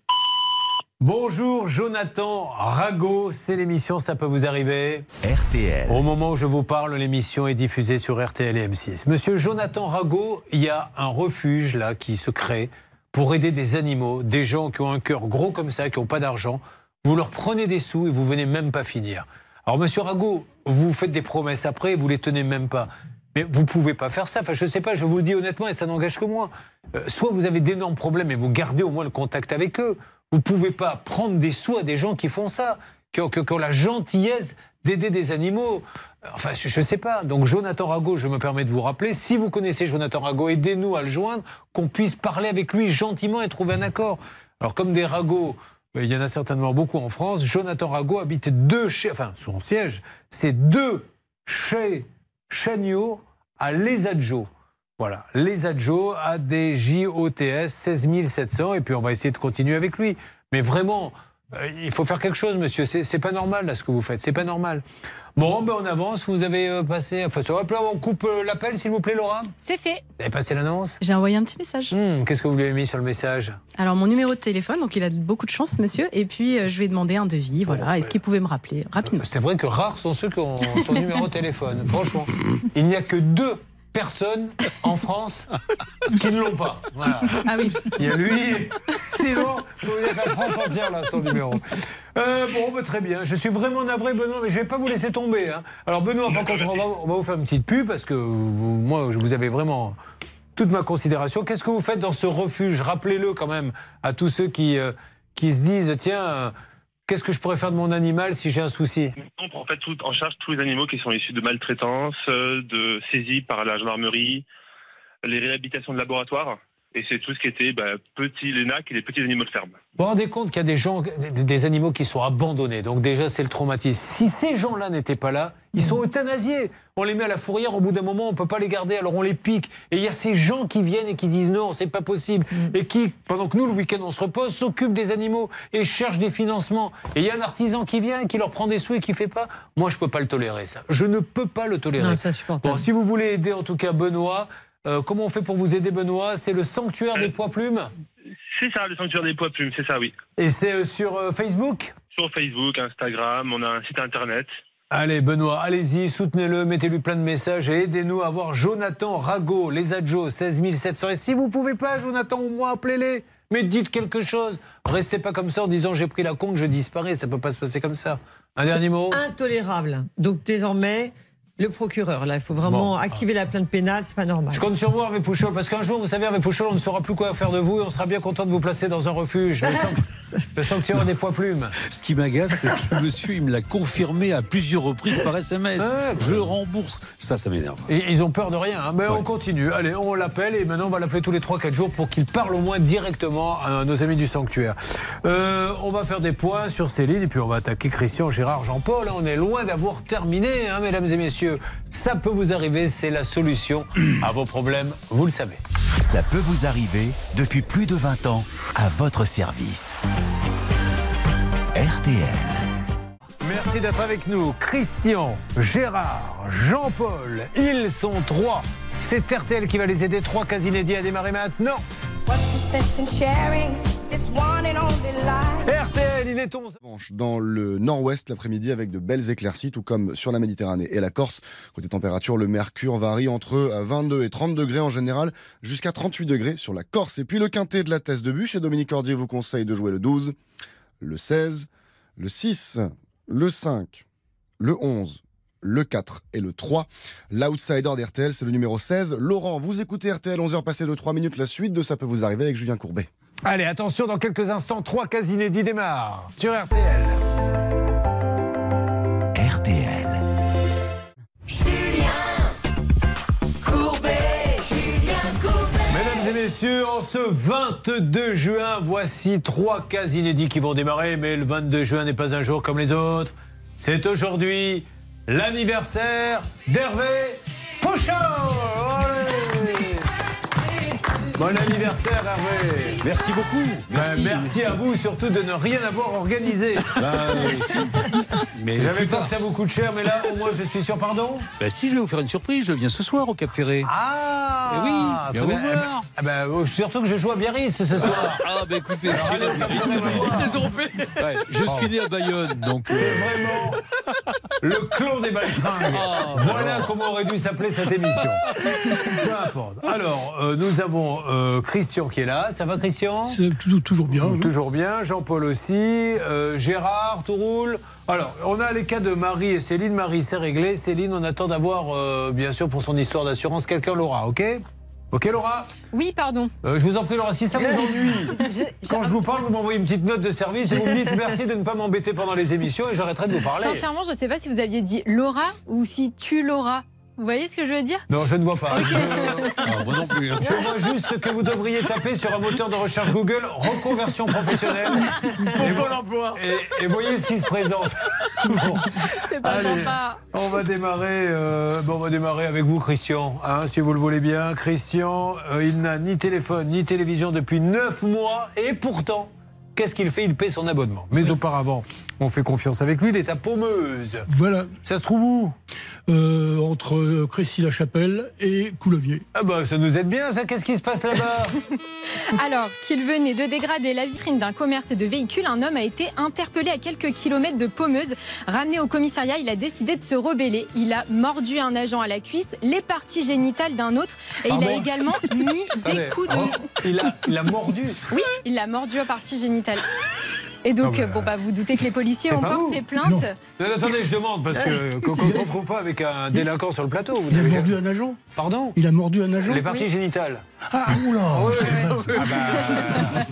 Bonjour Jonathan Rago, c'est l'émission Ça peut vous arriver. RTL. Au moment où je vous parle, l'émission est diffusée sur RTL et M6. Monsieur Jonathan Rago, il y a un refuge là qui se crée pour aider des animaux, des gens qui ont un cœur gros comme ça, qui n'ont pas d'argent. Vous leur prenez des sous et vous venez même pas finir. Alors Monsieur Rago, vous faites des promesses après, vous les tenez même pas. Mais vous pouvez pas faire ça. Enfin, je sais pas, je vous le dis honnêtement et ça n'engage que moi. Euh, soit vous avez d'énormes problèmes et vous gardez au moins le contact avec eux. Vous pouvez pas prendre des sous à des gens qui font ça, qui ont, la gentillesse d'aider des animaux. Enfin, je ne sais pas. Donc, Jonathan Rago, je me permets de vous rappeler, si vous connaissez Jonathan Rago, aidez-nous à le joindre, qu'on puisse parler avec lui gentiment et trouver un accord. Alors, comme des Rago, il y en a certainement beaucoup en France, Jonathan Rago habite deux chez, enfin, son siège, c'est deux chez Chagnon à Les. Voilà, Les Adjo à des JOTS 16 700 et puis on va essayer de continuer avec lui. Mais vraiment, euh, il faut faire quelque chose, monsieur. C'est pas normal là ce que vous faites. C'est pas normal. Bon, ben on avance. Vous avez euh, passé. Enfin, hop là, on coupe euh, l'appel, s'il vous plaît, Laura. C'est fait. Vous avez passé l'annonce? J'ai envoyé un petit message. Hmm, Qu'est-ce que vous lui avez mis sur le message? Alors mon numéro de téléphone, donc il a beaucoup de chance, monsieur. Et puis euh, je lui ai demandé un devis. Voilà. Est-ce qu'il pouvait me rappeler rapidement? C'est vrai que rares sont ceux qui ont son numéro de téléphone. Franchement, il n'y a que deux personnes en France qui ne l'ont pas. Voilà. Ah oui. Il y a lui. Sinon, il y a la France entière là, son numéro. Euh, bon, bah, très bien. Je suis vraiment navré, Benoît, mais je ne vais pas vous laisser tomber. hein. Alors, Benoît, par contre, on va, on va vous faire une petite pub parce que vous- moi, je vous avais vraiment toute ma considération. Qu'est-ce que vous faites dans ce refuge? Rappelez-le quand même à tous ceux qui, euh, qui se disent tiens, qu'est-ce que je pourrais faire de mon animal si j'ai un souci? On prend en charge tous les animaux qui sont issus de maltraitance, euh, de saisie par la gendarmerie, les réhabilitations de laboratoire. Et c'est tout ce qui était bah, petits, les NAC et les petits animaux de ferme. Vous vous rendez compte qu'il y a des gens, des, des animaux qui sont abandonnés. Donc déjà, c'est le traumatisme. Si ces gens-là n'étaient pas là, ils sont euthanasiés. On les met à la fourrière, au bout d'un moment, on ne peut pas les garder, alors on les pique. Et il y a ces gens qui viennent et qui disent non, c'est pas possible. Et qui, pendant que nous, le week-end, on se repose, s'occupent des animaux et cherchent des financements. Et il y a un artisan qui vient, qui leur prend des sous et qui fait pas. Moi, je peux pas le tolérer, ça. Je ne peux pas le tolérer. Non, c'est insupportable. Bon, si vous voulez aider, en tout cas, Benoît, euh, comment on fait pour vous aider, Benoît? C'est le sanctuaire des poids plumes? C'est ça, le sanctuaire des poids plumes, c'est ça, oui. Et c'est euh, sur euh, Facebook? Sur Facebook, Instagram, on a un site internet. Allez, Benoît, allez-y, soutenez-le, mettez-lui plein de messages et aidez-nous à voir Jonathan Rago, les Adjo, 16 700. Et si vous pouvez pas, Jonathan, au moins appelez-les. Mais dites quelque chose. Restez pas comme ça en disant j'ai pris la compte, je disparais. Ça peut pas se passer comme ça. Un dernier mot Intolérable. Donc désormais, le procureur, là, il faut vraiment Bon. activer la plainte pénale, c'est pas normal. Je compte sur vous, Hervé Pouchol, parce qu'un jour, vous savez, Hervé Pouchol, on ne saura plus quoi faire de vous et on sera bien content de vous placer dans un refuge. Le, sanct- le sanctuaire des poids plumes. Ce qui m'agace, c'est que le monsieur, il me l'a confirmé à plusieurs reprises par SMS. Ouais, je rembourse. Ça, ça m'énerve. Et ils ont peur de rien. hein. Mais on continue. Allez, on l'appelle et maintenant on va l'appeler tous les 3-4 jours pour qu'il parle au moins directement à nos amis du sanctuaire. Euh, on va faire des points sur ces lignes et puis on va attaquer Christian, Gérard, Jean-Paul. hein. On est loin d'avoir terminé, hein, mesdames et messieurs. Ça peut vous arriver, c'est la solution à vos problèmes, vous le savez. Ça peut vous arriver depuis plus de 20 ans à votre service. RTL. Merci d'être avec nous. Christian, Gérard, Jean-Paul, ils sont trois. C'est RTL qui va les aider. Trois cas inédits à démarrer maintenant. What's the sense in sharing this one and only life. RTL, il est 11. Dans le nord-ouest l'après-midi avec de belles éclaircies, tout comme sur la Méditerranée et la Corse. Côté température, le mercure varie entre 22 et 30 degrés en général, jusqu'à 38 degrés sur la Corse. Et puis le quintet de la thèse de bûche, et Dominique Cordier vous conseille de jouer le 12, le 16, le 6, le 5, le 11, le 4 et le 3. L'outsider d'RTL, c'est le numéro 16. Laurent, vous écoutez RTL, 11h passées de 3 minutes. La suite de Ça peut vous arriver avec Julien Courbet. Allez, attention, dans quelques instants, trois cas inédits démarrent sur RTL. RTL. Mesdames et messieurs, en ce 22 juin, voici trois cas inédits qui vont démarrer, mais le 22 juin n'est pas un jour comme les autres. C'est aujourd'hui l'anniversaire d'Hervé Pouchon Allez Bon anniversaire Hervé Merci beaucoup. Merci, merci, à vous surtout de ne rien avoir organisé. Bah. Mais J'avais peur que ça vous coûte cher, mais là au moins je suis sûr, pardon Bah si, je vais vous faire une surprise. Je viens ce soir au Cap Ferré. Ah Eh oui, vous bien. Ben- voir. ben, euh, surtout que je joue à Biarritz ce soir. Ah bah écoutez. Il s'est trompé. Ouais, je suis né à Bayonne, donc. C'est euh, vraiment le clon des baltringues. Oh, voilà comment aurait dû s'appeler cette émission. Peu importe. Alors, euh, nous avons euh, Christian qui est là. Ça va, Christian? Toujours bien. oui. Toujours bien. Jean-Paul aussi. Euh, Gérard, tout roule. Alors, on a les cas de Marie et Céline. Marie, c'est réglé. Céline, on attend d'avoir, euh, bien sûr, pour son histoire d'assurance, quelqu'un Laura, ok? Ok, Laura? Oui, pardon. Euh, Je vous en prie, Laura, si ça vous ennuie, Je- quand je vous parle, vous m'envoyez une petite note de service et vous me dites merci de ne pas m'embêter pendant les émissions et j'arrêterai de vous parler. Sincèrement, je ne sais pas si vous aviez dit Laura ou si tu Laura. Vous voyez ce que je veux dire? Non, je ne vois pas. Ah, moi non plus. hein. Je vois juste que vous devriez taper sur un moteur de recherche Google reconversion professionnelle. et, et, et voyez ce qui se présente. Bon. C'est pas Allez, sympa. On va démarrer. euh, bon, on va démarrer avec vous, Christian, hein, si vous le voulez bien. Christian, euh, il n'a ni téléphone ni télévision depuis 9 mois et pourtant. Qu'est-ce qu'il fait? Il paie son abonnement. Mais auparavant, on fait confiance avec lui. Il est à Paumeuse. Voilà. Ça se trouve où? Euh, entre euh, Crécy-la-Chapelle et Coulommiers. Ah bah ça nous aide bien ça. Qu'est-ce qui se passe là-bas? Alors qu'il venait de dégrader la vitrine d'un commerce et de véhicules, un homme a été interpellé à quelques kilomètres de Paumeuse. Ramené au commissariat, il a décidé de se rebeller. Il a mordu un agent à la cuisse, les parties génitales d'un autre et il a également mis des coups de... il, a, il a mordu. Oui, il l'a mordu aux parties génitales. Et donc, Ah bah, bon, bah, vous doutez que les policiers ont porté plainte. Non, non, attendez, je demande parce que qu'on ne se retrouve pas avec un délinquant sur le plateau. Vous Il a mordu un agent Pardon Il a mordu un agent Les parties génitales. Ah, oula Ah bah,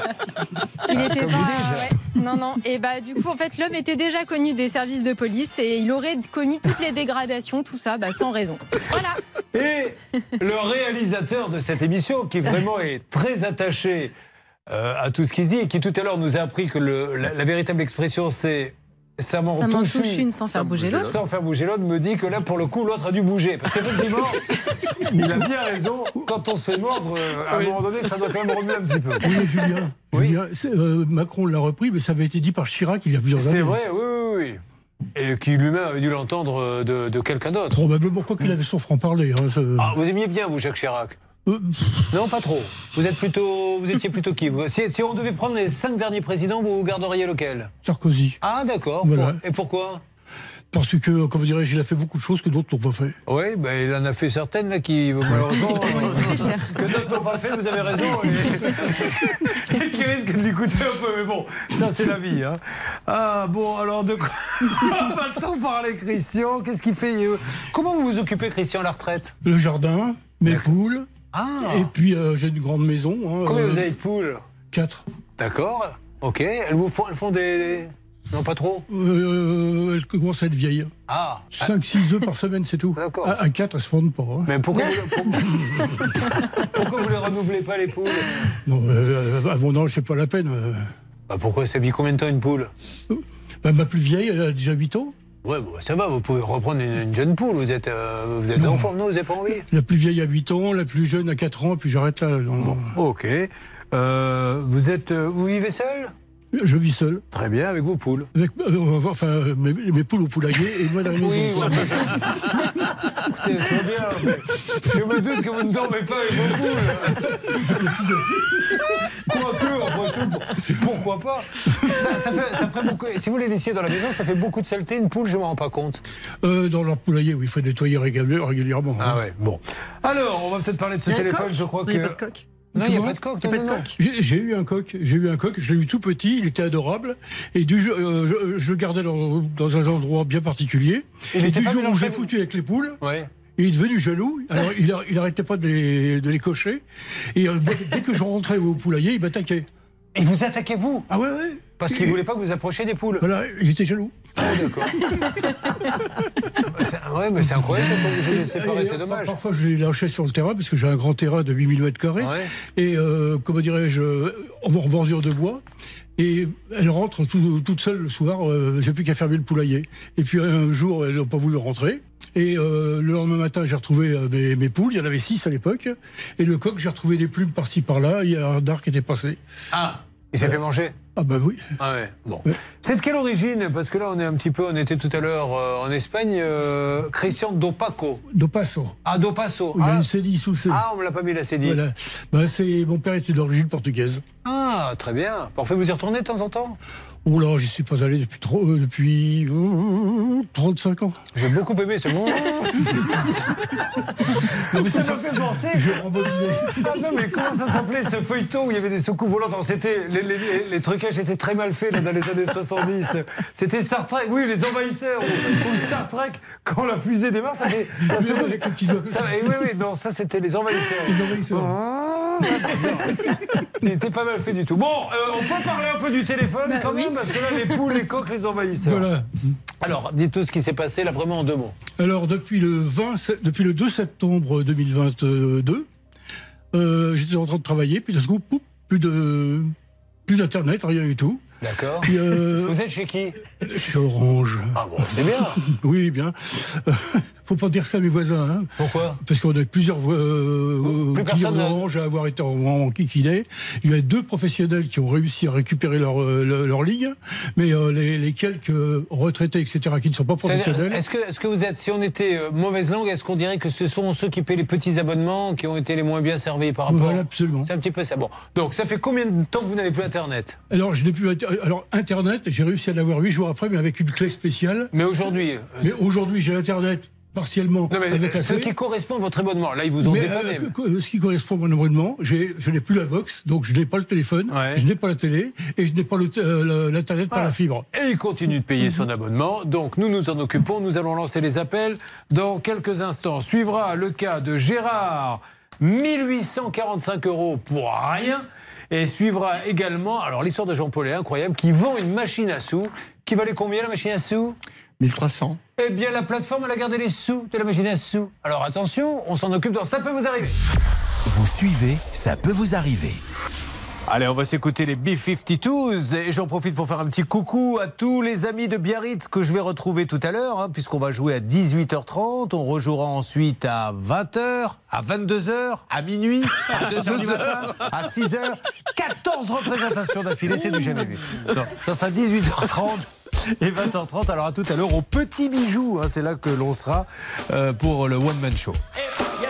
Il était Comme pas. vous dites. ouais. Non, non. Et bah, du coup, en fait, l'homme était déjà connu des services de police et il aurait commis toutes les dégradations, tout ça, bah, sans raison. Voilà. Et le réalisateur de cette émission, qui vraiment est très attaché euh, à tout ce qu'il dit, et qui tout à l'heure nous a appris que le- la, la véritable expression c'est ça m'en touche, touche une sans faire bouger l'autre. Sans faire bouger l'autre, me dit que là, pour le coup, l'autre a dû bouger. Parce qu'effectivement, il a bien raison. Quand on se fait mordre, euh, à un moment donné, ça doit quand même remuer un petit peu. Oui, mais Julien, euh, Macron l'a repris, mais ça avait été dit par Chirac il y a plusieurs années. C'est vrai, oui, oui, oui. Et qui lui-même avait dû l'entendre de, de quelqu'un d'autre. Probablement, quoi qu'il avait son franc-parler. hein, ça- Ah, vous aimiez bien, vous, Jacques Chirac? Non, pas trop. Vous êtes plutôt, vous étiez plutôt qui vous si, si on devait prendre les cinq derniers présidents, vous garderiez lequel? Sarkozy. Ah, d'accord. Voilà. Et pourquoi? Parce que, comment dirais-je, il a fait beaucoup de choses que d'autres n'ont pas fait. Oui, ben, il en a fait certaines là qui malheureusement euh, que d'autres n'ont pas fait. Vous avez raison. Et, et qui risquent de lui coûter un peu. Mais bon, ça c'est la vie. hein. Ah bon, alors de quoi va-t-on parler, Christian? Qu'est-ce qu'il fait euh, Comment vous vous occupez, Christian, à la retraite? Le jardin, mes poules, Ah. et puis euh, j'ai une grande maison. hein, Combien euh, vous avez de poules Quatre. D'accord. Ok. Elles vous font, elles font des. Non, pas trop. Euh, elles commencent à être vieilles. Ah. 5-6 œufs par semaine, c'est tout. D'accord. À, 4, elles se fondent pas. hein. Mais pourquoi vous, pourquoi vous les renouvelez pas les poules Non, euh, à mon âge, c'est pas la peine. euh. Bah pourquoi ça vit combien de temps une poule Bah, ma plus vieille, elle a déjà 8 ans. Ouais, bon, ça va, vous pouvez reprendre une, une jeune poule, vous êtes, euh, vous êtes en forme, non Vous n'avez pas envie? La plus vieille a 8 ans, la plus jeune a 4 ans, puis j'arrête là. non, non. Ok. Euh, vous êtes, euh, vous vivez seul? Je vis seul. Très bien, avec vos poules. Avec, euh, enfin, mes, mes poules au poulailler et moi dans la maison. Oui, ouais, Écoutez, c'est bien, mais je me doute que vous ne dormez pas avec vos poules. Quoique, après tout, Pourquoi pas ça, ça fait, ça beaucoup, Si vous les laissiez dans la maison, ça fait beaucoup de saleté. Une poule, je ne m'en rends pas compte. Euh, dans leur poulailler, oui, il faut nettoyer régul- régulièrement. Ah ouais, bon. Alors, on va peut-être parler de ce téléphone. Je crois que. Non, il n'y a pas de coq. J'ai eu un coq, j'ai eu un coq, je l'ai eu tout petit, il était adorable, et du jeu- euh, je, je le gardais dans, dans un endroit bien particulier. Il et était du jour où j'ai foutu avec les poules, Ouais. il est devenu jaloux, alors il, a- il arrêtait pas de les, de les cocher, et euh, dès, dès que je rentrais au poulailler, il m'attaquait. Et vous attaquez vous Ah ouais, ouais. Parce qu'il ne voulait pas que vous approchiez des poules. Voilà, il était jaloux. Ah, ouais, mais c'est incroyable séparer, c'est euh, dommage. Parfois, je les lâchais sur le terrain parce que j'ai un grand terrain de 8000 mètres carrés. Et euh, comment dirais-je, en en bordure de bois. Et elle rentre tout- toute seule le soir. euh, j'ai plus qu'à fermer le poulailler. Et puis un jour, elle n'a pas voulu rentrer. Et euh, le lendemain matin, j'ai retrouvé euh, mes, mes poules. Il y en avait six à l'époque. Et le coq, j'ai retrouvé des plumes par-ci par-là. Il y a un dard qui était passé. Ah, il s'est fait manger Ah bah oui. Ah ouais, bon. C'est de quelle origine? Parce que là, on est un petit peu, on était tout à l'heure euh, en Espagne, euh, Christian Dopaco. Do Passo. Ah, Dopasso. Il y a Ah, une cédille sous ah, on me l'a pas mis la cédille. Voilà. Bah, c'est, mon père était d'origine portugaise. Ah, très bien. Parfait, vous y retournez de temps en temps? Oh là, j'y suis pas allé depuis, trop, euh, depuis euh, 35 ans. J'ai beaucoup aimé ce mot. ça m'a fait penser. Ah non, mais comment ça s'appelait ce feuilleton où il y avait des soucoupes volantes c'était, les, les- les- les trucages étaient très mal faits là, dans les années 70. C'était Star Trek, oui, les envahisseurs. Ou, Star Trek, quand la fusée démarre, ça fait. ça ça- ça. et oui, oui, non, ça c'était les envahisseurs. Les envahisseurs. Ah, Il n'était pas mal fait du tout. Bon, euh, on peut parler un peu du téléphone quand même, parce que là, les poules, les coqs, les envahisseurs. Voilà. Alors, dites tout ce qui s'est passé là, vraiment en deux mots. Alors, depuis le, 20, se- depuis le 2 septembre 2022, euh, j'étais en train de travailler, puis d'un coup, plus de plus d'internet, rien du tout. D'accord. Euh, Vous êtes chez qui? Chez Orange. Ah bon, c'est bien. oui, bien. Euh, Faut pas dire ça à mes voisins. Hein, Pourquoi? Parce qu'on a plusieurs euh, Plus clients personne n'a- d'Orange à avoir été en, en kikiné. Il y a deux professionnels qui ont réussi à récupérer leur, euh, leur, leur ligne, mais euh, les, les quelques retraités, etc., qui ne sont pas professionnels. Est-ce que, est-ce que vous êtes, si on était euh, mauvaise langue, est-ce qu'on dirait que ce sont ceux qui paient les petits abonnements qui ont été les moins bien servis par rapport Voilà, absolument. C'est un petit peu ça. Bon, donc ça fait combien de temps que vous n'avez plus Internet? Alors, je n'ai plus. Alors, Internet, j'ai réussi à l'avoir huit jours après, mais avec une clé spéciale. Mais aujourd'hui, euh, Mais aujourd'hui, j'ai Internet partiellement non, mais avec la ce clé. qui correspond à votre abonnement, là ils vous ont mais euh, ce qui correspond à mon abonnement, je n'ai plus la box, donc je n'ai pas le téléphone, Ouais. je n'ai pas la télé et je n'ai pas le t- euh, l'internet par la fibre. Et il continue de payer son abonnement. Donc nous nous en occupons. Nous allons lancer les appels. Dans quelques instants, suivra le cas de Gérard, 1845 euros pour rien. Et suivra également, alors l'histoire de Jean-Paul est incroyable, qui vend une machine à sous. Qui valait combien la machine à sous? 1300. Eh bien la plateforme, elle a gardé les sous de la machine à sous. Alors attention, on s'en occupe dans Ça peut vous arriver. Vous suivez, ça peut vous arriver. Allez, on va s'écouter les B-52s et j'en profite pour faire un petit coucou à tous les amis de Biarritz que je vais retrouver tout à l'heure, hein, puisqu'on va jouer à 18h30, on rejouera ensuite à 20h, à 22h, à minuit, à 2h du matin, à 6h. 14 représentations d'affilée, c'est du jamais vu. Non, ça sera 18h30 et 20h30. Alors à tout à l'heure au Petit Bijou, hein, c'est là que l'on sera euh, pour le One Man Show. You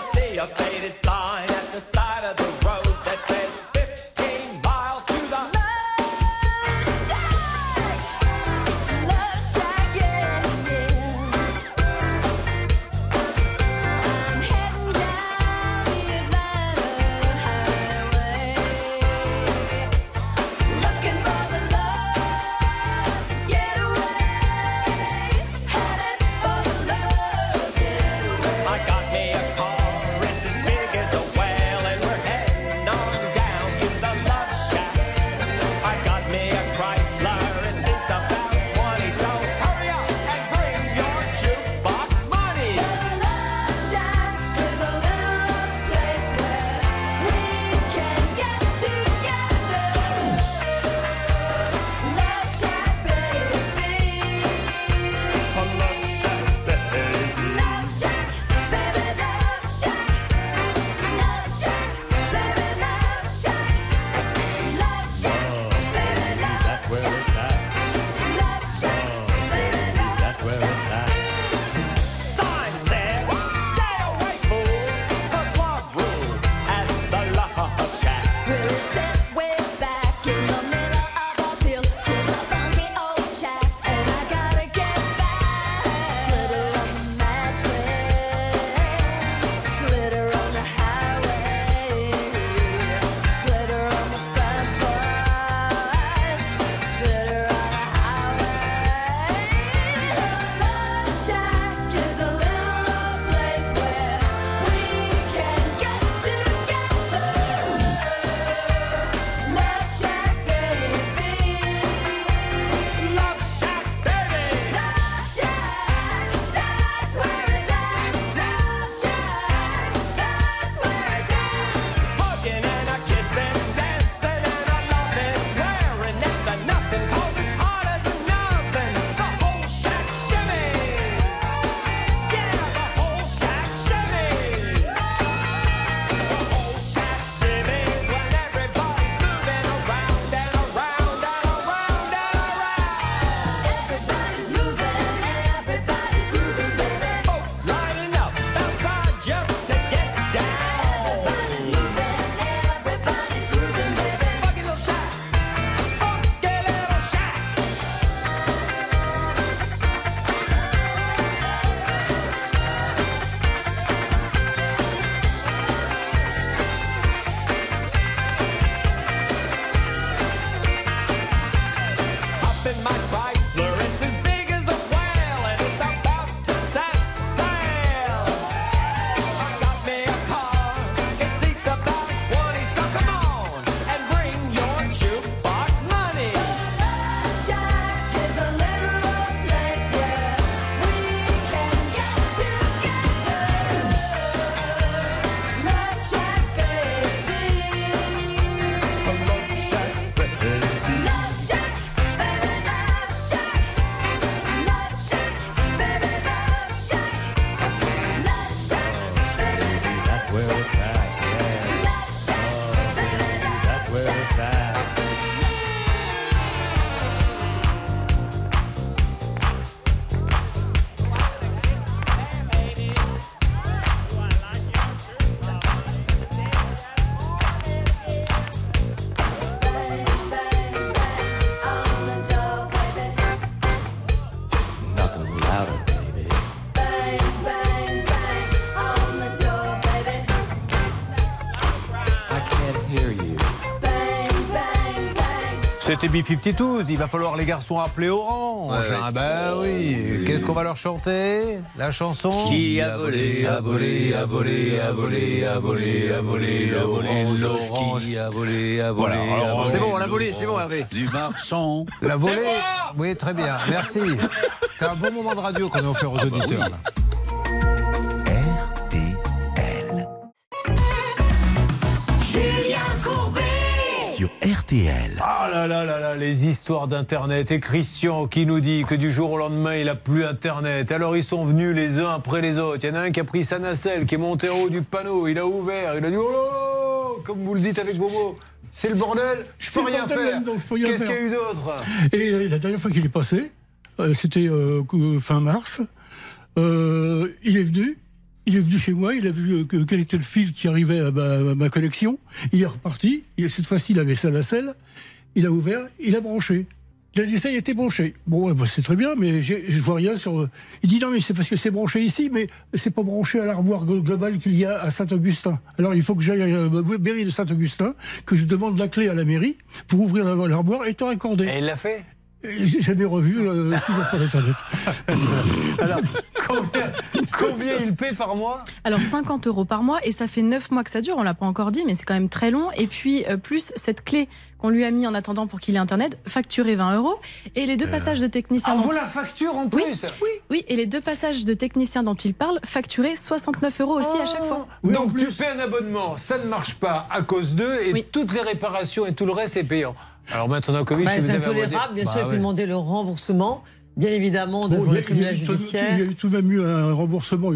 C'était B-52, il va falloir les garçons appeler Orange. Ouais. Ah bah oui, qu'est-ce qu'on va leur chanter La chanson? Qui a volé, a volé, a volé, a volé, a volé, a volé, a volé l'orange Qui a volé, a volé, Voilà. C'est bon, on l'a volé, c'est bon, Hervé. Du marchand. La volée Oui, très bien, merci. C'est un bon moment de radio qu'on a offert aux auditeurs. là. Les histoires d'Internet. Et Christian qui nous dit que du jour au lendemain, il a plus Internet. Alors ils sont venus les uns après les autres. Il y en a un qui a pris sa nacelle, qui est monté en haut du panneau. Il a ouvert, il a dit Oh là là Comme vous le dites avec vos mots. C'est le bordel, je peux rien faire. Qu'est-ce qu'il y a eu d'autre? Et la dernière fois qu'il est passé, euh, c'était euh, fin mars, euh, il est venu. Il est venu chez moi, il a vu euh, que- quel était le fil qui arrivait à ma, à ma connexion. Il est reparti. Et cette fois-ci, il avait sa nacelle. Il a ouvert, il a branché. Il a dit ça, il était branché. Bon, bah, c'est très bien, mais je vois rien sur. Il dit non, mais c'est parce que c'est branché ici, mais c'est pas branché à l'armoire glo- globale qu'il y a à Saint-Augustin. Alors il faut que j'aille à la mairie de Saint-Augustin, que je demande la clé à la mairie pour ouvrir la- l'armoire et te. Et il l'a fait? J'ai jamais revu, euh, toujours pas d'internet. Alors, combien, combien il paie par mois? Alors 50 euros par mois et ça fait 9 mois que ça dure, on l'a pas encore dit, mais c'est quand même très long. Et puis euh, plus cette clé qu'on lui a mis en attendant pour qu'il ait Internet, facturé 20 euros. Et les deux passages de technicien... Ah, dont- vous la facture en Oui, plus oui, oui, et les deux passages de technicien dont il parle, facturés 69 euros aussi à chaque fois. Donc tu paies un abonnement, ça ne marche pas à cause d'eux et toutes les réparations et tout le reste est payant. Alors maintenant, Covid, Bah, si c'est intolérable, bien sûr, Bah il peut demander le remboursement, bien évidemment, Bon, devant il y le tribunal il y a eu tout- judiciaire. Il y a eu tout de même eu un remboursement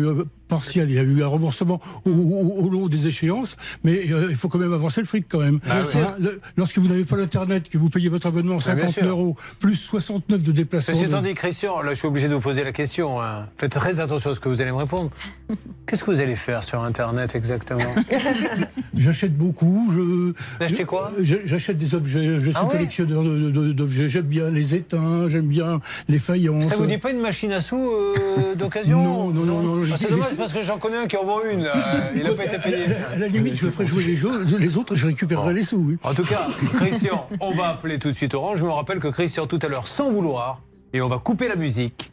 partiel. Il y a eu un remboursement au, au- au long des échéances, mais euh, il faut quand même avancer le fric quand même. Bah oui. Hein, le- lorsque vous n'avez pas l'internet, que vous payez votre abonnement Ah, bien 50 sûr. euros plus 69 de déplacement. Ceci de- étant dit, Christian, là je suis obligé de vous poser la question. hein. Faites très attention à ce que vous allez me répondre. Qu'est-ce que vous allez faire sur Internet exactement? J'achète beaucoup. Je, Vous achetez quoi? J'achète des objets. Je suis Ah ouais? collectionneur de- de- d'objets. J'aime bien les étains, j'aime bien les faïences. Ça vous dit pas une machine à sous euh, d'occasion? Non, non, non, non, Ah, C'est parce que j'en connais un qui en vend une. Il n'a pas été payé. À la limite, je ferai jouer les, jeux- les autres et je récupérerai les sous. Oui. En tout cas, Christian, on va appeler tout de suite Orange. Je me rappelle que Christian, tout à l'heure, sans vouloir, et on va couper la musique,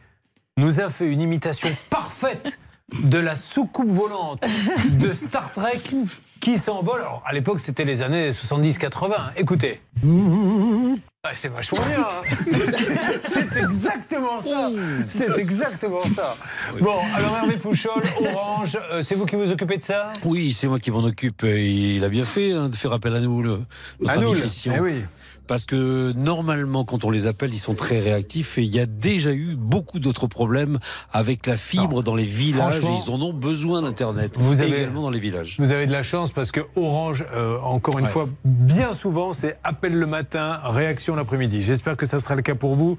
nous a fait une imitation parfaite de la soucoupe volante de Star Trek qui s'envole. Alors, à l'époque, c'était les années 70-80. Écoutez. Ah, c'est vachement bien. hein. c'est exactement ça. C'est exactement ça. Bon, alors Hervé Pouchol, Orange, euh, c'est vous qui vous occupez de ça? Oui, c'est moi qui m'en occupe. Il a bien fait hein, de faire appel à nous, le, notre À nous, eh oui. Parce que normalement, quand on les appelle, ils sont très réactifs et il y a déjà eu beaucoup d'autres problèmes avec la fibre dans les villages et ils en ont besoin d'Internet. Vous avez- également dans les villages. Vous avez de la chance parce que Orange, euh, encore une fois, bien souvent, c'est appel le matin, réaction l'après-midi. J'espère que ça sera le cas pour vous.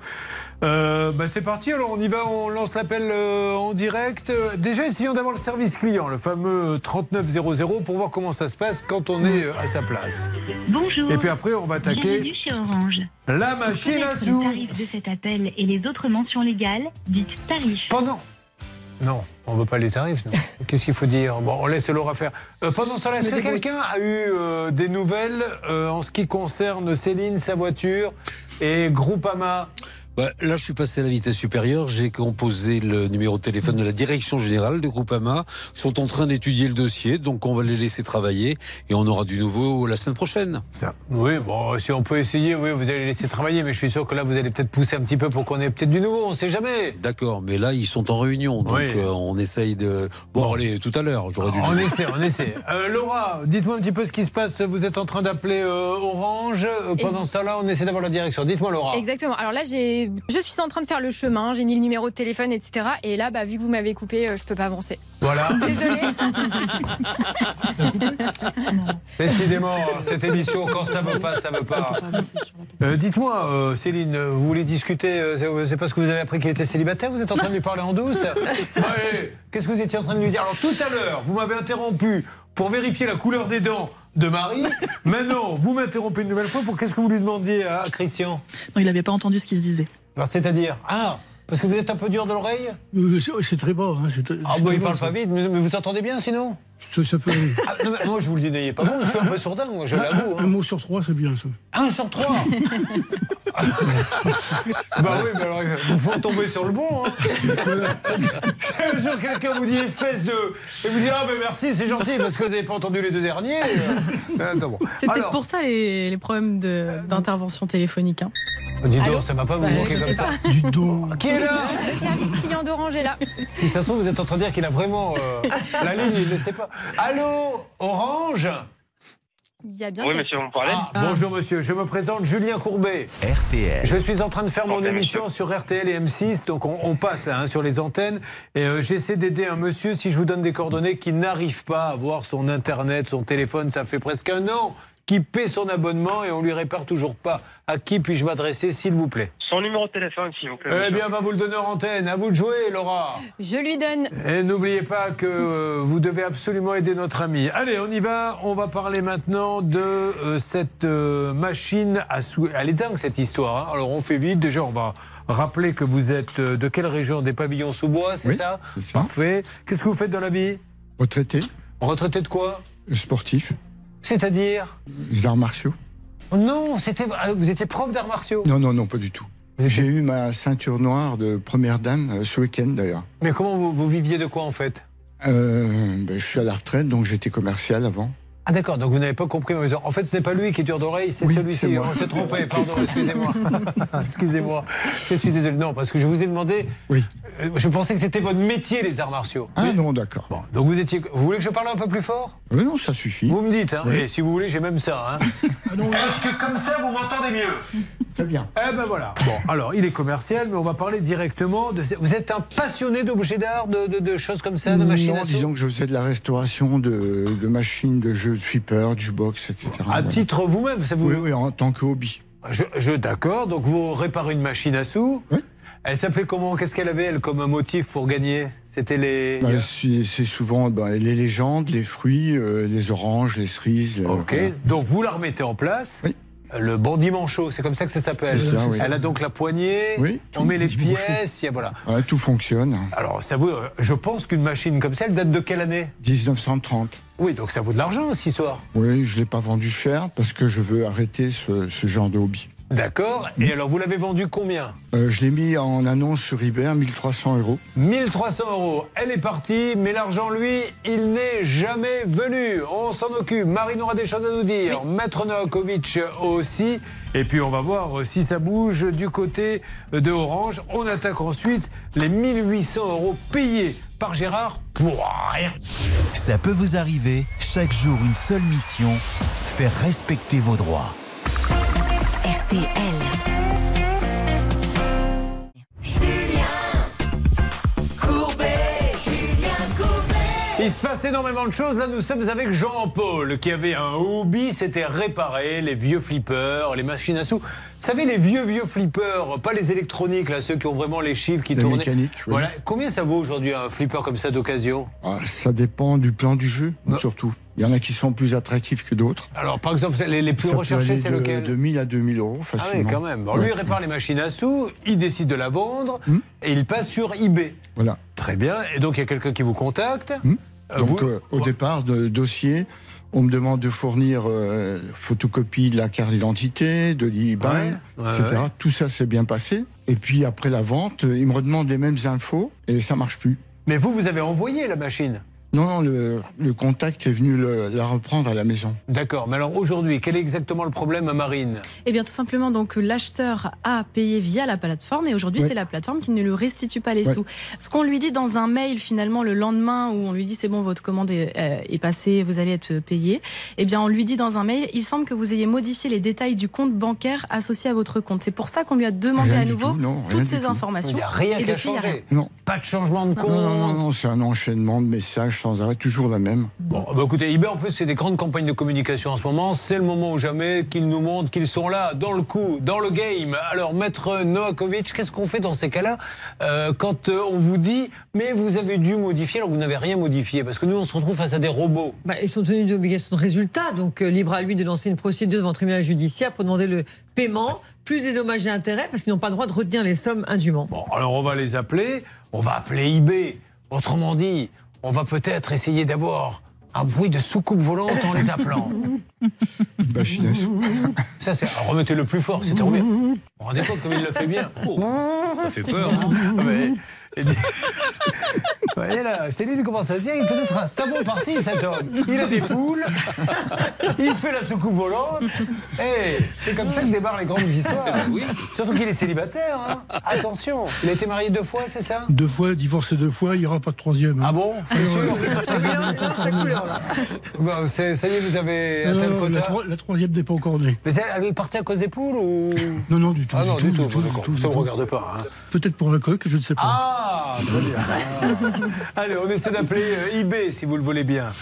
Euh, bah, c'est parti, alors on y va, on lance l'appel euh, en direct. Déjà, essayons d'avoir le service client, le fameux 3900, pour voir comment ça se passe quand on est euh, à sa place. Bonjour. Et puis après, on va attaquer Bienvenue chez Orange. la machine à sous. le tarif de cet appel et les autres mentions légales, dites tarif. Pendant. Non, on veut pas les tarifs. non. Qu'est-ce qu'il faut dire? Bon, on laisse Laura faire. Euh, pendant ce temps-là, est-ce que quelqu'un a eu euh, des nouvelles euh, en ce qui concerne Céline, sa voiture et Groupama? Bah, là, je suis passé à la vitesse supérieure. J'ai composé le numéro de téléphone de la direction générale de Groupama. Ils sont en train d'étudier le dossier, donc on va les laisser travailler et on aura du nouveau la semaine prochaine. Ça. Oui, bon, si on peut essayer, oui, vous allez les laisser travailler, mais je suis sûr que là, vous allez peut-être pousser un petit peu pour qu'on ait peut-être du nouveau, on sait jamais. D'accord, mais là, ils sont en réunion, donc Oui. euh, on essaye de. Bon, allez, tout à l'heure, j'aurais dû. On essaie, on essaie. Euh, Laura, dites-moi un petit peu ce qui se passe. Vous êtes en train d'appeler euh, Orange. Pendant ce temps-là, on essaie d'avoir la direction. Dites-moi, Laura. Exactement. Alors là, j'ai, je suis en train de faire le chemin, j'ai mis le numéro de téléphone, etc. Et là, bah, vu que vous m'avez coupé, euh, je peux pas avancer. Voilà. Désolée. Décidément, cette émission, quand ça veut pas, ça veut pas. Euh, Dites-moi, euh, Céline, vous voulez discuter euh, c'est- parce que vous avez appris qu'il était célibataire Vous êtes en train de lui parler en douce Qu'est-ce que vous étiez en train de lui dire? Alors, tout à l'heure, vous m'avez interrompu pour vérifier la couleur des dents de Marie. Maintenant, vous m'interrompez une nouvelle fois pour qu'est-ce que vous lui demandiez à Christian? Non, il n'avait pas entendu ce qui se disait. Alors, c'est-à-dire Ah parce que vous êtes un peu dur de l'oreille? Euh, c'est- très bas. Hein, Ah, bah, très il parle ça. pas vite, mais, mais vous entendez bien sinon? Ça, ça peut... Ah, non, mais moi, je vous le dis, n'ayez pas bon, je suis un peu sourdin, moi, je l'avoue. Un hein. mot sur trois, c'est bien ça. Un sur trois Bah oui, mais alors, il faut tomber sur le bon. Hein. Un jour quelqu'un vous dit espèce de. Et vous dit Ah, mais merci, c'est gentil, parce que vous n'avez pas entendu les deux derniers. Euh, bon. C'est peut-être pour ça les, les problèmes de- d'intervention téléphonique. hein. Dis donc, Allô ça va pas vous Bah, manquer comme ça. pas. Du dos. Qui est là Le service client d'Orange est là. Si ça se trouve, vous êtes en train de dire qu'il a vraiment euh, la ligne, il ne sait pas. Allô, Orange Il y a bien Oui, monsieur, vous me parlez Ah, Bonjour monsieur, je me présente Julien Courbet. RTL. Je suis en train de faire mon émission sur RTL et M6, donc on, on passe hein, sur les antennes. Et euh, j'essaie d'aider un monsieur, si je vous donne des coordonnées, qui n'arrive pas à voir son Internet, son téléphone, ça fait presque un an, qui paie son abonnement et on lui répare toujours pas. À qui puis-je m'adresser, s'il vous plaît? Son numéro de téléphone, s'il vous plaît. Eh bien, on va vous le donner en antenne. À vous de jouer, Laura. Je lui donne. Et n'oubliez pas que euh, vous devez absolument aider notre ami. Allez, on y va. On va parler maintenant de euh, cette euh, machine à sous. Elle est dingue cette histoire. hein. Alors on fait vite. Déjà, on va rappeler que vous êtes de quelle région? Des pavillons sous bois, c'est Oui, ça? c'est ça. Parfait. Qu'est-ce que vous faites dans la vie? Retraité, Retraité de quoi? Sportif, C'est-à-dire les arts martiaux. Oh Non, c'était ah, vous étiez prof d'arts martiaux. Non, non, non, pas du tout. J'ai eu ma ceinture noire de première dan euh, ce week-end d'ailleurs. Mais comment vous, vous viviez de quoi en fait? Euh, ben, je suis à la retraite, donc j'étais commercial avant. Ah d'accord, donc vous n'avez pas compris ma maison. En fait, ce n'est pas lui qui est dur d'oreille, c'est Oui, celui-ci. moi. On s'est trompé, pardon, excusez-moi. excusez-moi, je suis désolé. Non, parce que je vous ai demandé... Oui. Euh, Je pensais que c'était votre métier, les arts martiaux. Ah non, d'accord. Bon, donc vous étiez... Vous voulez que je parle un peu plus fort? Euh, non, ça suffit. Vous me dites, hein Oui. Et si vous voulez, j'ai même ça. Hein. Est-ce que comme ça, vous m'entendez mieux? Très bien. Eh ben voilà. Bon, alors, il est commercial, mais on va parler directement de... Vous êtes un passionné d'objets d'art, de, de- de choses comme ça, de machines non, à sous disons que je faisais de la restauration de, de machines, de jeux de flipper, du box, etc. À Voilà. titre vous-même, ça vous... Oui, oui, en tant que hobby. Je, je- d'accord, donc vous réparez une machine à sous. Elle s'appelait comment? Qu'est-ce qu'elle avait, elle, comme un motif pour gagner? C'était les. Bah, c'est souvent bah, les légendes, les fruits, euh, les oranges, les cerises. euh, Ok, voilà. donc vous la remettez en place. Le bandit manchot, c'est comme ça que ça s'appelle. Oui. Elle a donc la poignée, Oui, on met les pièces, y a- voilà. Ouais, tout fonctionne. Alors, ça vaut, euh, je pense qu'une machine comme ça, elle date de quelle année? 1930. Oui, donc ça vaut de l'argent, cette histoire. Oui, je ne l'ai pas vendu cher parce que je veux arrêter ce, ce genre de hobby. D'accord. Et alors, vous l'avez vendu combien Euh, je l'ai mis en annonce sur eBay à 1300 euros. 1300 euros. Elle est partie, mais l'argent, lui, il n'est jamais venu. On s'en occupe. Marine aura des choses à nous dire. Maître Novakovic aussi. Et puis, on va voir euh, si ça bouge du côté de Orange. On attaque ensuite les 1800 euros payés par Gérard pour rien. Ça peut vous arriver, chaque jour une seule mission, faire respecter vos droits. RTL. Courbet, Julien Courbet. Il se passe énormément de choses. Là, nous sommes avec Jean-Paul, qui avait un hobby, c'était réparer les vieux flippers, les machines à sous. Vous savez, les vieux, vieux flippers, pas les électroniques, là, ceux qui ont vraiment les chiffres qui Les tournent. mécaniques, oui. Voilà. Combien ça vaut aujourd'hui un flipper comme ça d'occasion? Ah, ça dépend du plan du jeu, surtout. Il y en a qui sont plus attractifs que d'autres. Alors, par exemple, les, les plus Ça recherchés, c'est lequel De 1000 à 2000 euros, Ah facilement. oui, quand même. Bon, lui, il répare les machines à sous, il décide de la vendre, Hmm. et il passe sur eBay. Voilà. Très bien. Et donc, il y a quelqu'un qui vous contacte. Euh, Donc, vous- euh, au départ, de dossier, on me demande de fournir euh, photocopie de la carte d'identité, de l'IBAN, Ouais, ouais, etc. ouais. Tout ça s'est bien passé. Et puis après la vente, euh, ils me redemandent les mêmes infos et ça marche plus. Mais vous, vous avez envoyé la machine Non, non, le, le contact est venu le- la reprendre à la maison. D'accord. Mais alors, aujourd'hui, quel est exactement le problème à Marine? Eh bien, tout simplement, donc l'acheteur a payé via la plateforme et aujourd'hui, Ouais. c'est la plateforme qui ne lui restitue pas les Ouais. sous. Ce qu'on lui dit dans un mail, finalement, le lendemain où on lui dit c'est bon, votre commande est, euh, est passée, vous allez être payé, eh bien, on lui dit dans un mail, il semble que vous ayez modifié les détails du compte bancaire associé à votre compte. C'est pour ça qu'on lui a demandé Rien à nouveau tout, non, rien toutes ces tout. informations. Il n'y a rien qu'à depuis, il y a rien. changer. Non. Pas de changement de compte. Non, non, non, non, c'est un enchaînement de messages sans arrêt, toujours la même. Bon, bah écoutez, eBay en plus c'est des grandes campagnes de communication en ce moment. C'est le moment ou jamais qu'ils nous montrent qu'ils sont là, dans le coup, dans le game. Alors, maître Novakovic, qu'est-ce qu'on fait dans ces cas-là euh, quand euh, on vous dit mais vous avez dû modifier alors vous n'avez rien modifié Parce que nous on se retrouve face à des robots. Bah, ils sont tenus d'une obligation de résultat, donc euh, libre à lui de lancer une procédure devant le tribunal judiciaire pour demander le paiement, plus des dommages et intérêts, parce qu'ils n'ont pas le droit de retenir les sommes indûment. Bon, alors on va les appeler, on va appeler eBay. Autrement dit, on va peut-être essayer d'avoir Un bruit de soucoupe volante en les appelant. Ça, c'est. alors, Remettez-le plus fort, c'est trop bien. Vous vous rendez compte comme il le fait bien? Oh, Ça fait peur. hein. Et dit- Vous voyez là, Céline commence à se dire, il peut être un. C'est un bon parti cet homme. Il a des poules, il fait la soucoupe volante. Et c'est comme ça que débarrent les grandes histoires. Oui. Surtout qu'il est célibataire. hein. Attention, il a été marié deux fois, c'est ça? Deux fois, divorcé deux fois, il n'y aura pas de troisième. hein. Ah bon? Bon, c'est- ça y est, vous avez atteint le quota la, tro- la troisième n'est pas encore née. Mais elle avait parté à cause des poules ou? Non, non, du tout. Ah non, du tout, du tout, d'accord. du tout, Ça tout. regarde pas. hein. Peut-être pour un coq, je ne sais pas. Ah, très bien. Allez, on essaie d'appeler euh, eBay si vous le voulez bien.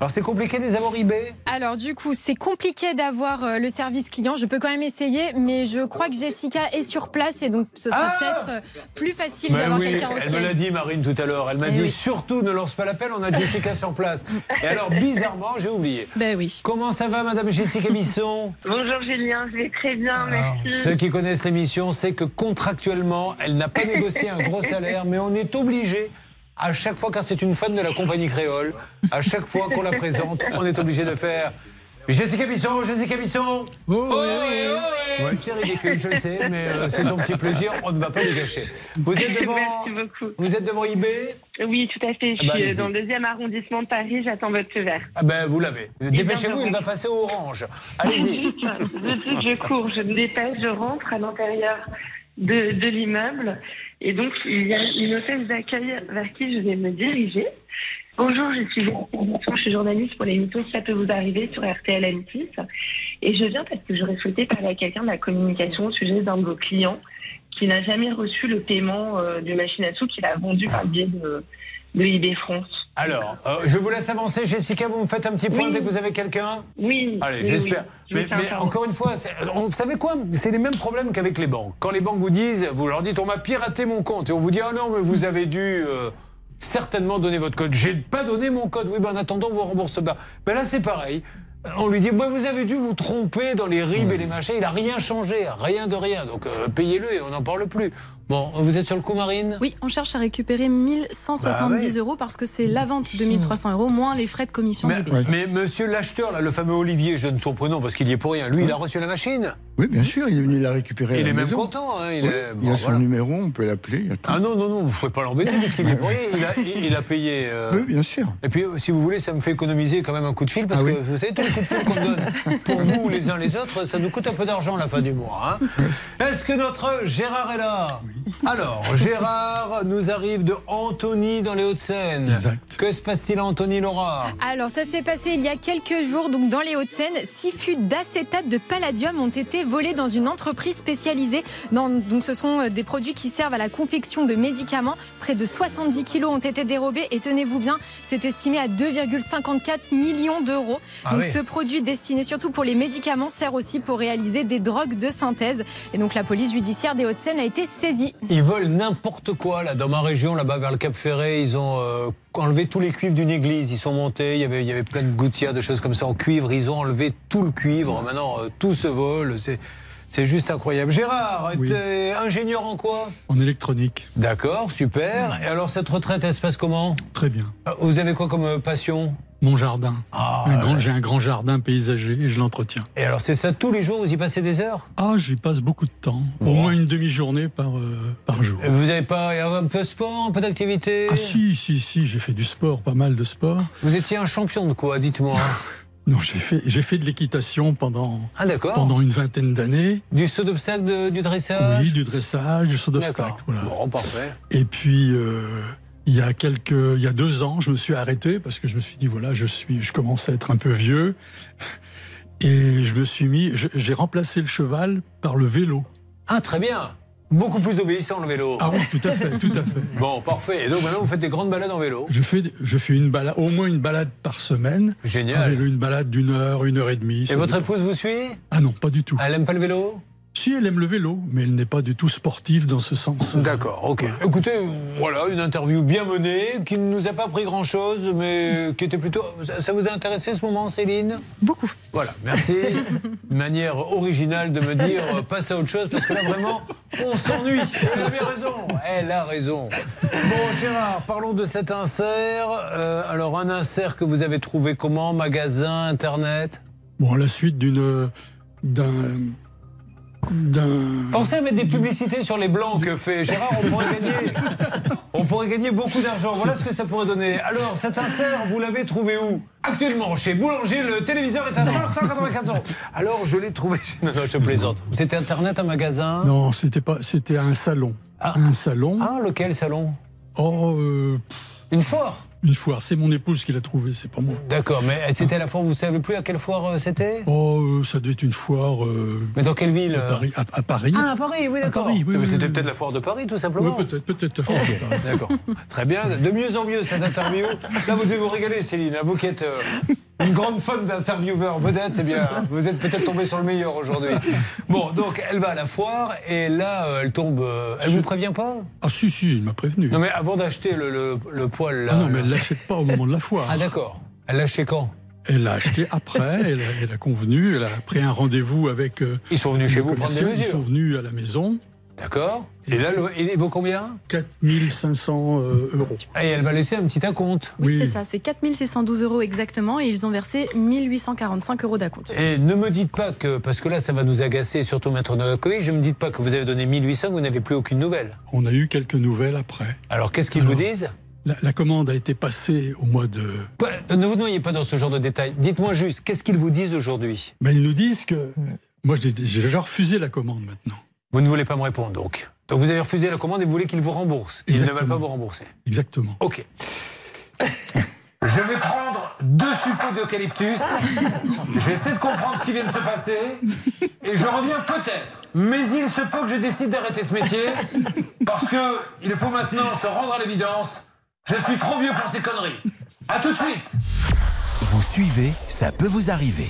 Alors c'est compliqué de les avoir eBay? Alors du coup, c'est compliqué d'avoir euh, le service client. Je peux quand même essayer, mais je crois que Jessica est sur place et donc ce sera peut-être euh, plus facile Ben d'avoir oui, quelqu'un au elle me l'a siège. dit Marine tout à l'heure. Elle m'a Eh dit oui. surtout ne lance pas l'appel, on a Jessica sur place. Et alors bizarrement, j'ai oublié. Ben oui. Comment ça va Madame Jessica Bisson? Bonjour Julien, je vais très bien, merci. Ceux qui connaissent l'émission, c'est que contractuellement, elle n'a pas négocié un gros salaire, mais on est obligé, à chaque fois, car c'est une fan de la compagnie créole, à chaque fois qu'on la présente, on est obligé de faire. Jessica Bisson, Jessica Bisson Oh, oui, oui, oui. C'est ridicule, je le sais, mais euh, c'est son petit plaisir, on ne va pas le gâcher. Vous êtes devant, Merci beaucoup. vous êtes devant eBay? Oui, tout à fait. Je Ah bah, suis allez-y. dans le deuxième arrondissement de Paris, j'attends votre feu vert. Ah ben, vous l'avez. bien, Dépêchez-vous, il va passer au orange. Allez-y. Je cours, je me dépêche, je rentre à l'intérieur de, de l'immeuble. Et donc, il y a une hôtesse d'accueil vers qui je vais me diriger. Bonjour, je suis je suis journaliste pour l'émission Ça peut vous arriver sur RTL M6. Et je viens parce que j'aurais souhaité parler à quelqu'un de la communication au sujet d'un de vos clients qui n'a jamais reçu le paiement euh, du machine à sous qu'il a vendu par le biais de, de France. Alors, euh, je vous laisse avancer. Jessica, vous me faites un petit point Oui. dès que vous avez quelqu'un Oui. Allez, oui, j'espère. oui. Mais, encore une fois, c'est- on- vous savez quoi? C'est les mêmes problèmes qu'avec les banques. Quand les banques vous disent, vous leur dites, on m'a piraté mon compte, et on vous dit, ah non, mais vous avez dû euh, certainement donner votre code. J'ai pas donné mon code. Oui, ben en attendant, vous remboursez pas. Ben là, c'est pareil. On lui dit, ben, vous avez dû vous tromper dans les RIB et les machins. Il a rien changé, rien de rien. Donc euh, payez-le et on n'en parle plus. Bon, vous êtes sur le coup, Marine Oui, on cherche à récupérer 1170 Bah euros parce que c'est la vente de 1300 euros moins les frais de commission Mais, mais monsieur l'acheteur, là, le fameux Olivier, je donne son prénom parce qu'il y est pour rien. Lui, il a reçu la machine. Oui, bien sûr, il est venu la récupérer. à Il la est même maison. content. hein, il est- il a son voilà. numéro, on peut l'appeler. il y a tout. Ah non, non, non, vous ne pouvez pas l'embêter parce qu'il est pour rien. Il a, il, il a payé. euh, Oui, bien sûr. Et puis, si vous voulez, ça me fait économiser quand même un coup de fil parce Ah que oui. vous savez, tous les coups de fil qu'on donne pour vous, les uns les autres, ça nous coûte un peu d'argent à la fin du mois. hein. Est-ce que notre Gérard est là? Alors, Gérard nous arrive de Antony dans les Hauts-de-Seine. Que se passe-t-il à Antony, Laura? Alors, ça s'est passé il y a quelques jours, donc dans les Hauts-de-Seine. Six fûts d'acétate de palladium ont été volés dans une entreprise spécialisée. Dans, donc, ce sont euh, des produits qui servent à la confection de médicaments. Près de 70 kilos ont été dérobés. Et tenez-vous bien, c'est estimé à 2,54 millions d'euros. Ah donc, oui. ce produit destiné surtout pour les médicaments sert aussi pour réaliser des drogues de synthèse. Et donc, la police judiciaire des Hauts-de-Seine a été saisie. Ils volent n'importe quoi là dans ma région, là-bas vers le Cap Ferré. Ils ont euh, enlevé tous les cuivres d'une église. Ils sont montés. Il y avait, il y avait plein de gouttières, de choses comme ça en cuivre. Ils ont enlevé tout le cuivre. Maintenant, euh, tout se vole. C'est, c'est juste incroyable. Gérard, t'es ingénieur en quoi? En électronique. D'accord, super. Et alors cette retraite, elle se passe comment? Très bien. Euh, Vous avez quoi comme passion? Mon jardin. Ah, Un grand- J'ai un grand jardin paysager et je l'entretiens. Et alors c'est ça tous les jours Vous y passez des heures? Ah, j'y passe beaucoup de temps. Au moins une demi-journée par, euh, par jour. Vous n'avez pas un peu de sport, un peu d'activité? Ah si, si, si, j'ai fait du sport, pas mal de sport. Vous étiez un champion de quoi Dites-moi? Non, j'ai fait, j'ai fait de l'équitation pendant, Ah pendant une vingtaine d'années. Du saut d'obstacle, du dressage? Oui, du dressage, du saut d'obstacle. Voilà. Bon, parfait. Et puis, euh, il y a quelques, il y a deux ans, je me suis arrêté parce que je me suis dit voilà, je suis, je commence à être un peu vieux, et je me suis mis, j'ai remplacé le cheval par le vélo. Ah, très bien. Beaucoup plus obéissant le vélo. Ah oui, tout à fait, tout à fait. Bon, parfait. Et donc maintenant, vous faites des grandes balades en vélo. Je fais, je fais une balade, au moins une balade par semaine. Génial. Un vélo, une balade d'une heure, une heure et demie. Et votre dépend. épouse vous suit? Ah non, pas du tout. Elle aime pas le vélo? Si, elle aime le vélo, mais elle n'est pas du tout sportive dans ce sens. D'accord, ok. Écoutez, voilà, une interview bien menée, qui ne nous a pas pris grand-chose, mais qui était plutôt... Ça ça vous a intéressé ce moment, Céline? Beaucoup. Voilà, merci. Une manière originale de me dire, euh, passe à autre chose, parce que là, vraiment, on s'ennuie. Elle a bien raison. Elle a raison. Bon, Gérard, parlons de cet insert. Euh, alors, un insert que vous avez trouvé comment? Magasin, Internet? Bon, à la suite d'une. d'un. Pensez à mettre des publicités sur les blancs que fait Gérard, on pourrait gagner, on pourrait gagner beaucoup d'argent. Voilà ce que ça pourrait donner. Alors, cet insert, vous l'avez trouvé où? Actuellement, chez Boulanger, le téléviseur est à 594 euros. Alors, je l'ai trouvé chez... Non, non, je plaisante. C'était Internet, un magasin? Non, c'était pas. C'était un salon. Un salon. Ah, lequel salon? Oh. euh, Une foire? Une foire. C'est mon épouse qui l'a trouvé, c'est pas moi. D'accord, mais c'était à la foire, vous savez plus à quelle foire euh, c'était? Oh, euh, ça doit être une foire. euh, Mais dans quelle ville de Paris, à, à Paris. Ah, à Paris, oui, d'accord. Paris, oui, Mais oui, C'était oui. peut-être la foire de Paris, tout simplement. Oui, peut-être, peut-être. la foire de Paris. D'accord. Très bien. De mieux en mieux, cette interview. Là, vous devez vous régaler, Céline. hein, Vous qui êtes euh, une grande fan d'intervieweurs vedettes, eh bien, vous êtes peut-être tombé sur le meilleur aujourd'hui. Bon, donc, elle va à la foire et là, euh, elle tombe. euh, elle vous prévient pas? Ah, si, si, il m'a prévenu. Non, mais avant d'acheter le, le, le poil, là. Ah non, mais elle l'achète pas au moment de la foire. Ah, d'accord. Elle l'a acheté quand? Elle l'a acheté après, elle, a- elle a convenu, elle a pris un rendez-vous avec. euh, Ils sont venus chez vous prendre des Ils sont venus à la maison. D'accord. Et là, le- il vaut combien 4500 euh, euros. Et elle va laisser un petit acompte. Oui, c'est ça, c'est 4612 euros exactement et ils ont versé 1845 euros d'acompte. Et ne me dites pas que, parce que là ça va nous agacer, surtout Maître Noakoui, je ne me dites pas que vous avez donné 1800, que vous n'avez plus aucune nouvelle. On a eu quelques nouvelles après. Alors qu'est-ce qu'ils vous disent? la, la commande a été passée au mois de. Ne vous noyez pas dans ce genre de détails. Dites-moi juste, qu'est-ce qu'ils vous disent aujourd'hui? Mais ils nous disent que. Moi, j'ai j'ai déjà refusé la commande maintenant. Vous ne voulez pas me répondre donc. Donc vous avez refusé la commande et vous voulez qu'ils vous remboursent. Ils ne veulent pas vous rembourser. Exactement. Ok. Je vais prendre deux suppos d'eucalyptus. J'essaie de comprendre ce qui vient de se passer. Et je reviens peut-être. Mais il se peut que je décide d'arrêter ce métier. Parce que il faut maintenant se rendre à l'évidence. Je suis trop vieux pour ces conneries. À tout de suite. Vous suivez, ça peut vous arriver.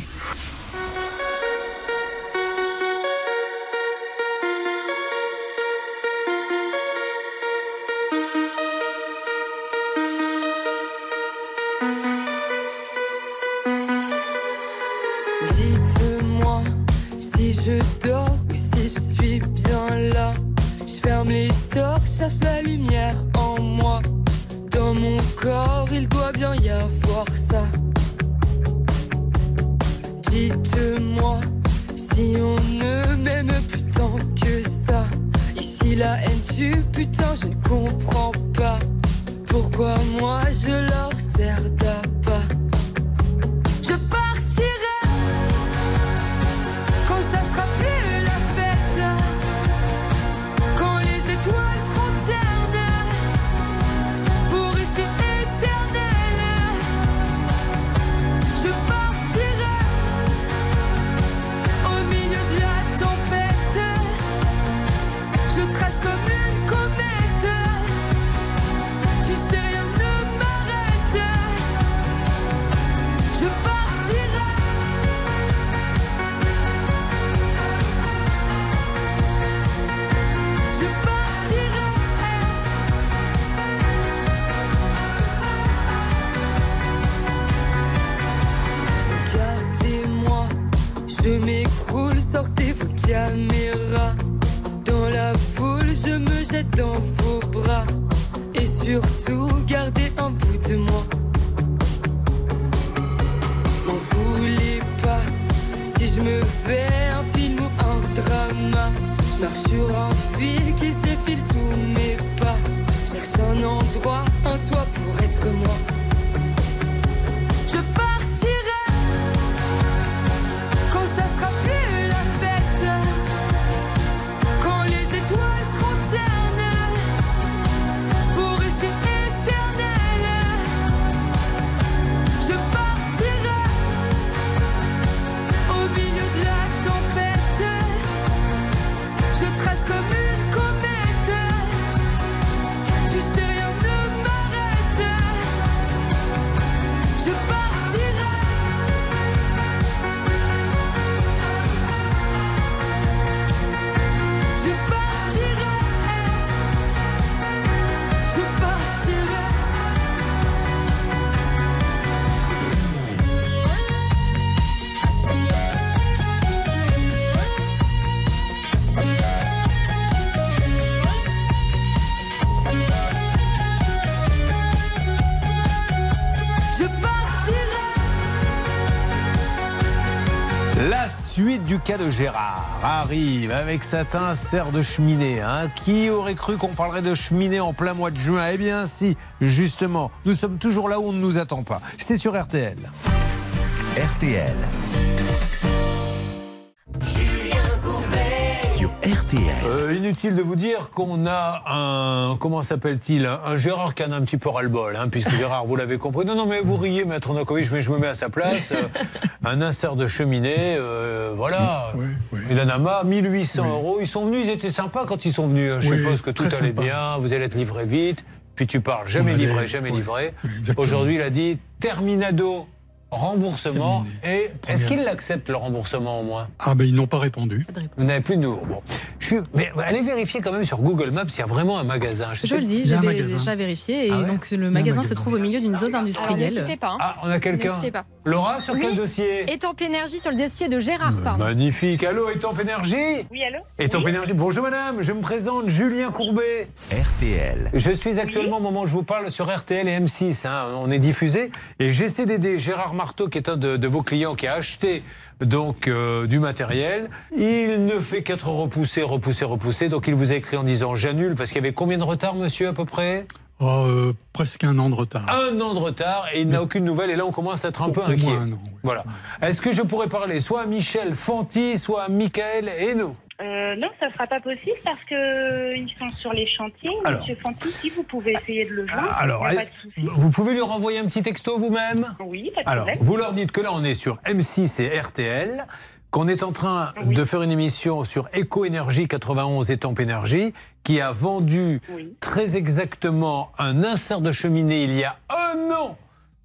Gérard arrive avec cet insert de cheminée. hein. Qui aurait cru qu'on parlerait de cheminée en plein mois de juin? Eh bien si, justement, nous sommes toujours là où on ne nous attend pas. C'est sur RTL. RTL. RTL. Euh, inutile de vous dire qu'on a un. Comment s'appelle-t-il un, Gérard qui en a un petit peu ras-le-bol, hein, puisque Gérard, vous l'avez compris. Non, non, mais vous riez, maître Nokovic, mais je me mets à sa place. Euh, un insert de cheminée, euh, voilà. Il en a marre, 1800 euros. Ils sont venus, ils étaient sympas quand ils sont venus. hein. Je Oui, suppose que tout allait sympa. bien, vous allez être livré vite. Puis tu parles, jamais livré, jamais livré. Aujourd'hui, il a dit terminado, remboursement. Et est-ce qu'il accepte le remboursement au moins? Ah ben ils n'ont pas répondu. vous n'avez plus de nouveau. Bon. Je suis... Mais allez vérifier quand même sur Google Maps s'il y a vraiment un magasin. Je sais- le dis, j'ai dé- déjà vérifié. Et Ah ouais donc, le magasin se trouve au milieu d'une zone Alors, ne industrielle. quittez pas. hein. Ah, on a quelqu'un Ne quittez pas. Laura, sur quel Oui. dossier Étampe énergie sur le dossier de Gérard, pardon. Magnifique. Allô, Étampe Énergie Oui, allô? Étampe Énergie. Bonjour madame, je me présente Julien Courbet. RTL. Je suis actuellement, au moment où je vous parle, sur RTL et M6. hein, on est diffusé. Et j'essaie d'aider Gérard Marteau, qui est un de, de vos clients, qui a acheté donc euh, du matériel. Il ne fait qu'être repoussé, repoussé, repoussé. Donc il vous a écrit en disant j'annule, parce qu'il y avait combien de retard, monsieur, à peu près? Oh, euh, presque un an de retard. Un an de retard et il n'a aucune nouvelle. Et là, on commence à être un peu inquiet. moins un an, Voilà. Est-ce que je pourrais parler soit à Michel Fanti, soit à Michael Hainaut? Euh, non, ça sera pas possible parce que ils sont sur les chantiers. Alors. Monsieur Fanti, si vous pouvez essayer de le joindre, Alors, y a pas est- de souci. vous pouvez lui renvoyer un petit texto vous-même Oui, pas de Alors, problème. vous leur dites que là, on est sur M6 et RTL, qu'on est en train de faire une émission sur Eco Énergie 91 Étampes Énergie, qui a vendu très exactement un insert de cheminée il y a un an.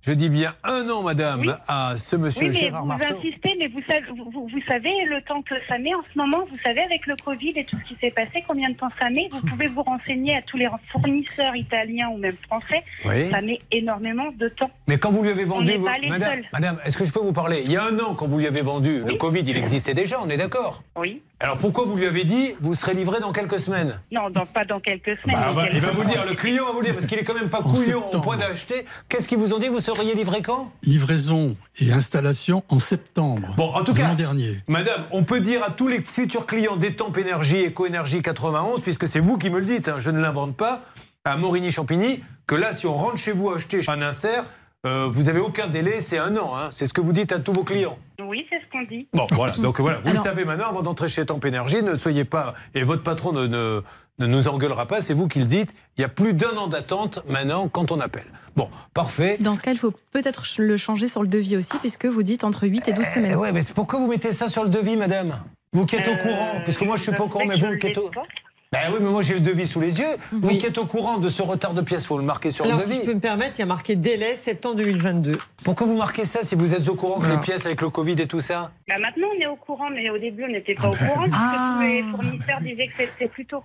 Je dis bien un an, madame, à ce monsieur oui, mais Gérard vous Marteau. insistez, mais vous savez, vous, savez le temps que ça met en ce moment. Vous savez avec le Covid et tout ce qui s'est passé, combien de temps ça met. Vous pouvez vous renseigner à tous les fournisseurs italiens ou même français. Oui. Ça met énormément de temps. Mais quand vous lui avez vendu, vous- madame, madame, est-ce que je peux vous parler? Il y a un an, quand vous lui avez vendu, le Covid, il existait déjà, on est d'accord? Oui. Alors pourquoi vous lui avez dit, vous serez livré dans quelques semaines? Non, dans- pas dans quelques semaines. Bah, bah, il va vous dire, le client va vous dire, parce qu'il est quand même pas En couillon au point d'acheter. Qu'est-ce qu'ils vous ont dit Vous seriez livré quand? Livraison et installation en septembre. Bon, en tout cas, l'an dernier. Madame, on peut dire à tous les futurs clients d'Étampes Énergie, Éco-Énergie 91, puisque c'est vous qui me le dites, hein, je ne l'invente pas, à Morigny-Champigny, que là, si on rentre chez vous acheter un insert, euh, vous avez aucun délai, c'est un an. hein. C'est ce que vous dites à tous vos clients. Oui, c'est ce qu'on dit. Bon, voilà. Donc voilà, vous Alors- le savez maintenant, avant d'entrer chez Temp Énergie, ne soyez pas. Et votre patron ne, ne, ne nous engueulera pas, c'est vous qui le dites. Il y a plus d'un an d'attente maintenant quand on appelle. Bon, parfait. Dans ce cas, il faut peut-être le changer sur le devis aussi, puisque vous dites entre 8 et 12 semaines. Eh ouais, mais c'est pourquoi vous mettez ça sur le devis, madame? Vous qui êtes au Euh, courant, puisque moi je suis pas au courant, mais vous qui êtes au. Ben oui, mais moi j'ai le devis sous les yeux. Vous qui êtes au courant de ce retard de pièces, faut le marquer sur Alors, le si devis. je peux me permettre, il y a marqué délai septembre 2022. Pourquoi vous marquez ça si vous êtes au courant que les pièces avec le Covid et tout ça Bah, maintenant, on est au courant, mais au début, on n'était pas au ben. courant parce Ah. que tous les fournisseurs disaient que c'était plus tôt.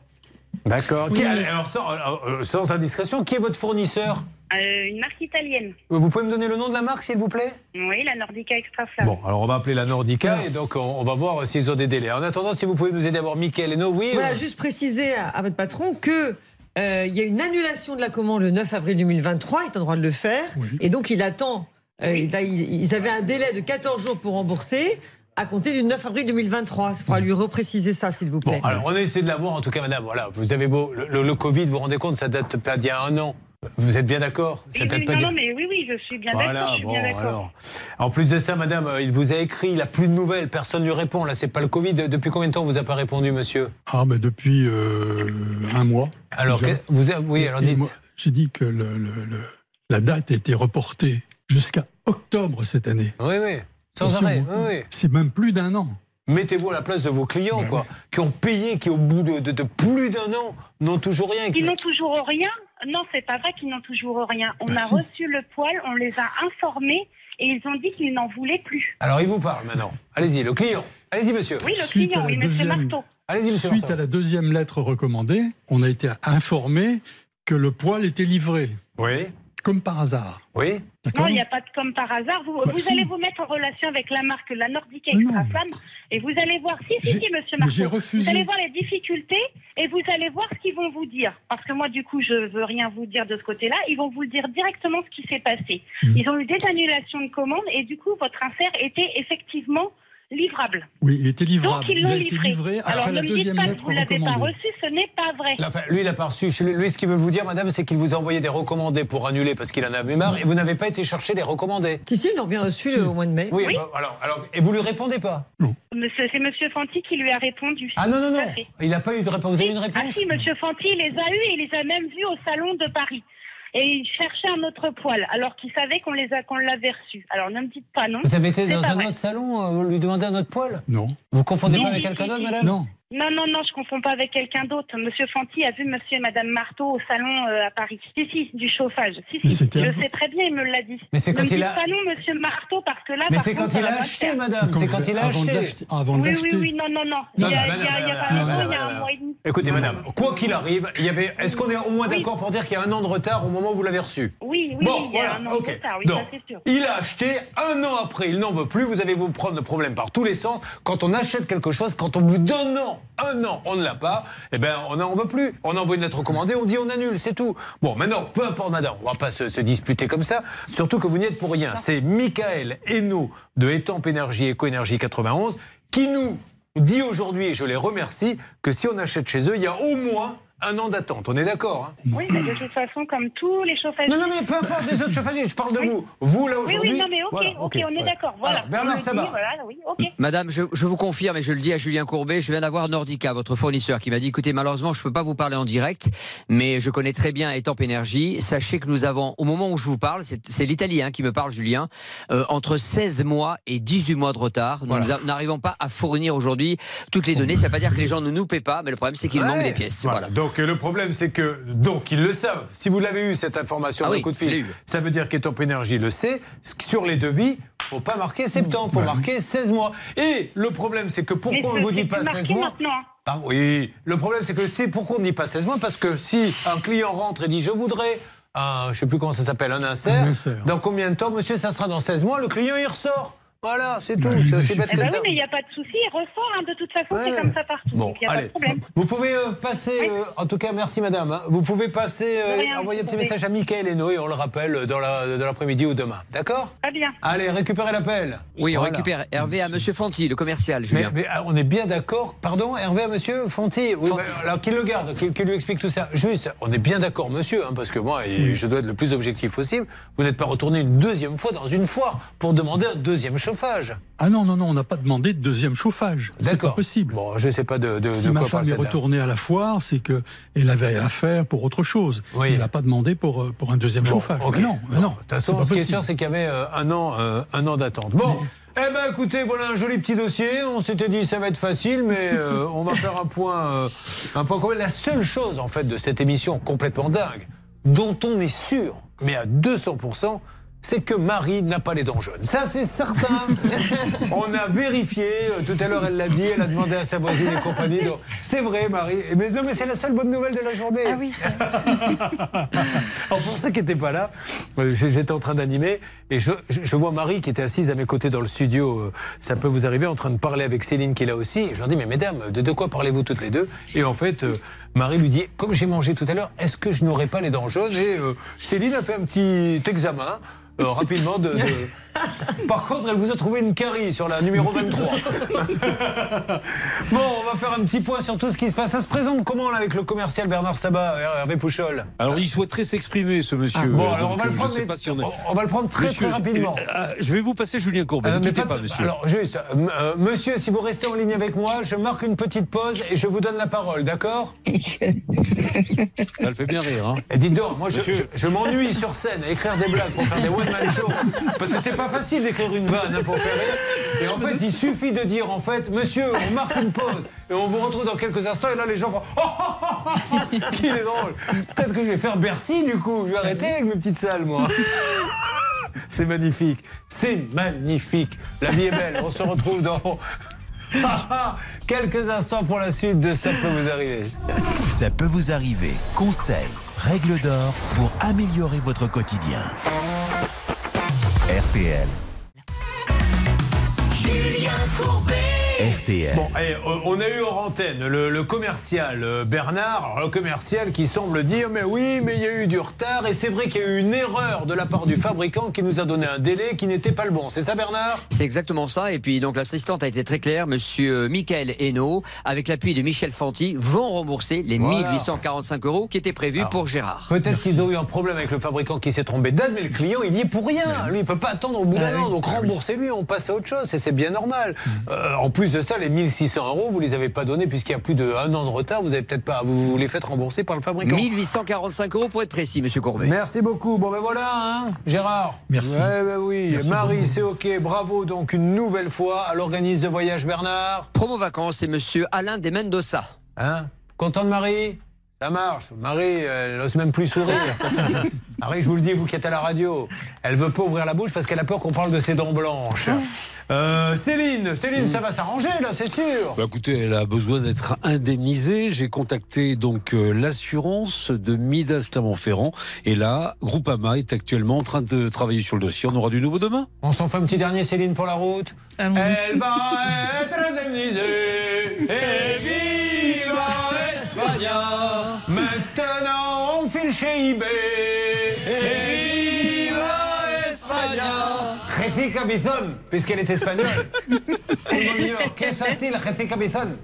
D'accord. Oui, Alors, sans, euh, euh, sans indiscrétion, qui est votre fournisseur? Euh, une marque italienne. Vous pouvez me donner le nom de la marque, s'il vous plaît? Oui, la Nordica Extra Flamme. Bon, alors on va appeler la Nordica et donc on, on va voir s'ils ont des délais. En attendant, si vous pouvez nous aider à voir Mickaël et no, oui. Voilà, euh, juste préciser à, à votre patron que euh, il y a une annulation de la commande le 9 avril 2023, il est en droit de le faire, et donc il attend. euh, ils, ils avaient un délai de 14 jours pour rembourser à compter du 9 avril 2023. Il faudra lui repréciser ça, s'il vous plaît. Bon, alors on a essayé de l'avoir en tout cas, madame. Voilà, vous avez beau. Le, le- le Covid, vous vous rendez compte, ça date pas d'il y a un an. Vous êtes bien d'accord Oui, oui, non, non, mais oui, oui, je suis bien d'accord. Voilà, suis bon, bien d'accord. alors. En plus de ça, madame, euh, il vous a écrit, il a plus de nouvelles, personne ne lui répond. Là, c'est pas le Covid. Depuis combien de temps vous a pas répondu, monsieur Ah, ben depuis euh, un mois. Alors, que- vous a- oui, alors dites. J'ai dit que le- le- le- la date a été reportée jusqu'à octobre cette année. Oui, oui, sans Attention, arrêt. hein. Oui, oui. C'est même plus d'un an. Mettez-vous à la place de vos clients, quoi, qui ont payé, qui au bout de, de- de plus d'un an n'ont toujours rien. Ils n'ont toujours rien Non, c'est pas vrai qu'ils n'ont toujours rien. On Bah a si. reçu le poil, on les a informés et ils ont dit qu'ils n'en voulaient plus. Alors, il vous parle maintenant. Allez-y, le client. Allez-y, monsieur. Oui, le Suite client, oui, monsieur deuxième- Marteau. Allez-y, monsieur Suite Marteau. à la deuxième lettre recommandée, on a été informé que le poil était livré. Oui. Comme par hasard. Oui. Non, il n'y a pas de comme par hasard. Vous, Bah, vous si. allez vous mettre en relation avec la marque La Extra non. Flamme et vous allez voir. Si, si, si, monsieur refusé. Vous allez voir les difficultés et vous allez voir ce qu'ils vont vous dire. Parce que moi, du coup, je veux rien vous dire de ce côté-là. Ils vont vous dire directement ce qui s'est passé. Hmm. Ils ont eu des annulations de commandes et du coup, votre insert était effectivement livrable. Oui, il était livrable. Donc ils il l'ont livré. livré après Alors la ne me dites deuxième pas que lettre vous l'avez pas reçu, ce n'est pas vrai. Enfin, lui, il n'a pas reçu. Lui, ce qu'il veut vous dire, madame, c'est qu'il vous a envoyé des recommandés pour annuler parce qu'il en avait marre et vous n'avez pas été chercher les recommandés. Si, si, ils l'ont bien reçu le- au mois de mai. Oui, bah, alors, alors, et vous lui répondez pas Monsieur- C'est Monsieur Fanti qui lui a répondu. Ah non, non, non. Il n'a pas eu de réponse. Vous avez eu une réponse Ah si, Monsieur Fanti il les a eus et il les a même vus au salon de Paris. Et il cherchait un autre poil, alors qu'il savait qu'on les a, qu'on l'avait reçu. Alors ne me dites pas non. Vous avez été dans un vrai. autre salon, euh, vous lui demandez un autre poil? Non. Vous confondez Non, pas avec quelqu'un d'autre, madame? Non. Non, non, non, je confonds pas avec quelqu'un d'autre. Monsieur Fanti a vu Monsieur et Madame Marteau au salon euh, à Paris. Si, si, du chauffage. Si, si, je un- sais très bien, il me l'a dit. Mais c'est ne quand me il a- pas non, Monsieur Marteau, parce que là, Mais c'est quand il a acheté, madame. C'est quand il a avant acheté. avant Oui, oui, oui, non, non, non. Il y a, un mois, il y a non, un non. mois et demi. Écoutez, madame, quoi qu'il arrive, il y avait. Est-ce qu'on est au moins d'accord pour dire qu'il y a un an de retard au moment où vous l'avez reçu? Oui, oui, Bon, il y a voilà, un an de ok. retard, oui, ça c'est sûr. Il a acheté un an après, il n'en veut plus. Vous allez vous prendre le problème par tous les sens. Quand on achète quelque chose, quand on vous donne un an, on ne l'a pas, eh ben on n'en veut plus. On envoie une lettre recommandée, on dit on annule, c'est tout. Bon, maintenant, peu importe, on va pas se, se disputer comme ça. Surtout que vous n'y êtes pour rien. C'est Michael Hainaut de Étampe Énergie Éco-Énergie 91 qui nous dit aujourd'hui, et je les remercie, que si on achète chez eux, il y a au moins un an d'attente. On est d'accord hein Oui, mais de toute façon, comme tous les chauffages. Non, non, mais peu importe les autres chauffagistes, je parle de vous. Vous, là, Oui, aujourd'hui. oui, non, mais ok, voilà, ok, on est ouais. d'accord. Voilà. Alors, Bernard dit, Sabat. Voilà, oui, ok. Madame, je, je vous confirme et je le dis à Julien Courbet, je viens d'avoir Nordica, votre fournisseur, qui m'a dit écoutez, malheureusement, je ne peux pas vous parler en direct, mais je connais très bien Étampe Énergie. Sachez que nous avons, au moment où je vous parle, c'est l'Italien qui me parle, Julien, euh, entre 16 mois et 18 mois de retard. Nous Voilà. n'arrivons pas à fournir aujourd'hui toutes les données. Ça ne veut pas dire que les gens ne nous paient pas, mais le problème, c'est qu'il Ouais. manque des pièces. Voilà. Voilà. Donc le problème c'est que donc ils le savent. Si vous l'avez eu cette information Ah oui, coup de fil, ça veut dire qu'Étampe Énergie le sait. Sur les devis, faut pas marquer septembre, faut marquer 16 mois. Et le problème c'est que pourquoi on ne vous dit pas plus 16 marqué mois maintenant. Ah oui, le problème c'est que c'est pourquoi on ne dit pas 16 mois? Parce que si un client rentre et dit je voudrais un, je sais plus comment ça s'appelle, un insert, Un insert. dans combien de temps monsieur ça sera dans 16 mois, le client il ressort. Voilà, c'est tout, c'est aussi bête Eh que ben ça. oui, mais il n'y a pas de souci, il ressort. hein, de toute façon, Ouais. c'est comme ça partout. Bon, donc il n'y a pas allez, de problème. vous pouvez euh, passer, euh, en tout cas, merci madame, hein. vous pouvez passer, euh, rien, envoyer un petit pouvez. message à Mickaël et on le rappelle dans la- dans l'après-midi ou demain, d'accord? Très bien. Allez, récupérez l'appel. Oui, on Voilà. récupère Hervé à Monsieur Fanti, le commercial, Julien. mais, ah, on est bien d'accord, pardon, Hervé à monsieur Fonti, oui, Fonti. bah, alors qu'il le garde, qu'il lui explique tout ça. Juste, on est bien d'accord, monsieur, hein, parce que moi, et je dois être le plus objectif possible, vous n'êtes pas retourné une deuxième fois dans une foire pour demander un deuxième chauffage. Ah non, non, non, on n'a pas demandé de deuxième chauffage. C'est pas possible. Bon, je sais pas de, de, si de ma quoi femme est retournée à la foire, c'est qu'elle avait affaire pour autre chose. Oui. Elle n'a pas demandé pour, euh, pour un deuxième Bon, chauffage. ok. Mais non, mais non. De toute façon, ce qui est sûr, c'est qu'il y avait euh, un an, euh, un an d'attente. Bon. Eh ben écoutez, voilà un joli petit dossier. On s'était dit ça va être facile, mais euh, on va faire un point, euh, un point commun. La seule chose en fait de cette émission complètement dingue, dont on est sûr, mais à 200%, c'est que Marie n'a pas les dents jaunes. Ça, c'est certain. On a vérifié. euh, Tout à l'heure, elle l'a dit. Elle a demandé à sa voisine et compagnie. Donc, C'est vrai, Marie. Mais non, mais c'est la seule bonne nouvelle de la journée. Ah oui, c'est Alors pour ceux qui n'étaient pas là, euh, j'étais en train d'animer et je, vois Marie qui était assise à mes côtés dans le studio. euh, Ça peut vous arriver en train de parler avec Céline qui est là aussi. Et je leur dis mais mesdames, de, de quoi parlez-vous toutes les deux? Et en fait, euh, Marie lui dit comme j'ai mangé tout à l'heure, est-ce que je n'aurais pas les dents jaunes Et euh, Céline a fait un petit examen. euh, rapidement de, de- Par contre, elle vous a trouvé une carie sur la numéro 23. bon, on va faire un petit point sur tout ce qui se passe. Ça se présente comment là avec le commercial Bernard Sabat, Hervé Pouchol Alors, il souhaiterait s'exprimer, ce monsieur. Ah, bon, Euh, alors on va le euh, prendre, je sais mais- pas si on est- on- on va le prendre très, Monsieur, très rapidement. euh, euh, je vais vous passer Julien Courbet. Euh, ne quittez pas- pas, monsieur. Alors, juste, euh, euh, monsieur, si vous restez en ligne avec moi, je marque une petite pause et je vous donne la parole, d'accord? Ça le fait bien rire. Hein. Et dites donc, moi, je, Monsieur. je- je m'ennuie sur scène à écrire des blagues pour faire des one-man shows. Parce que c'est pas facile d'écrire une vanne hein, pour faire rire. Et en fait, il suffit de dire, en fait, monsieur, on marque une pause et on vous retrouve dans quelques instants. Et là, les gens font Oh, oh, oh, oh, qu'il est drôle. Peut-être que je vais faire Bercy, du coup. Je vais arrêter avec mes petites salles, moi. C'est magnifique. C'est magnifique. La vie est belle. On se retrouve dans. Quelques instants pour la suite de Ça peut vous arriver. Ça peut vous arriver. Conseils, règles d'or pour améliorer votre quotidien. RTL. Julien Courbet. RTL. Bon, eh, on a eu hors antenne le, le commercial euh, Bernard, alors, le commercial qui semble dire mais oui, mais il y a eu du retard et c'est vrai qu'il y a eu une erreur de la part du fabricant qui nous a donné un délai qui n'était pas le bon. C'est ça Bernard? C'est exactement ça. Et puis, donc, l'assistante a été très claire. Monsieur Michael Hainaut, avec l'appui de Michel Fanti, vont rembourser les Voilà. 1845 euros qui étaient prévus pour Gérard. Peut-être qu'ils ont eu un problème avec le fabricant qui s'est trompé de date, mais le client, il y est pour rien. Lui, il peut pas attendre au bout d'un an. Donc remboursez-lui, on passe à autre chose. Et c'est bien normal. Euh, en plus de ça, les 1600 euros, vous les avez pas donnés puisqu'il y a plus d'un an de retard. Vous avez peut-être pas, vous, vous les faites rembourser par le fabricant. 1845 euros pour être précis, monsieur Courbet. Merci beaucoup. Bon ben voilà, hein, Gérard. Merci. Ouais, ben oui. Merci Marie, c'est ok. Bravo donc une nouvelle fois à l'organisme de voyage Bernard. Promo vacances, c'est monsieur Alain de Mendoza. Hein Content de Marie? Ça marche. Marie, elle n'ose même plus sourire. Marie, je vous le dis, vous qui êtes à la radio, elle veut pas ouvrir la bouche parce qu'elle a peur qu'on parle de ses dents blanches. Euh, Céline, Céline, ça va s'arranger là, c'est sûr. Bah écoutez, elle a besoin d'être indemnisée. J'ai contacté donc euh, l'assurance de Midas Clermont-Ferrand et là, Groupama est actuellement en train de travailler sur le dossier. On aura du nouveau demain? On s'en fait un petit dernier, Céline, pour la route? Elle va être indemnisée. Et eBay. Et viva España. Jessica Cabezón, puisqu'elle est espagnole. Qué facile, Jessica Cabezón.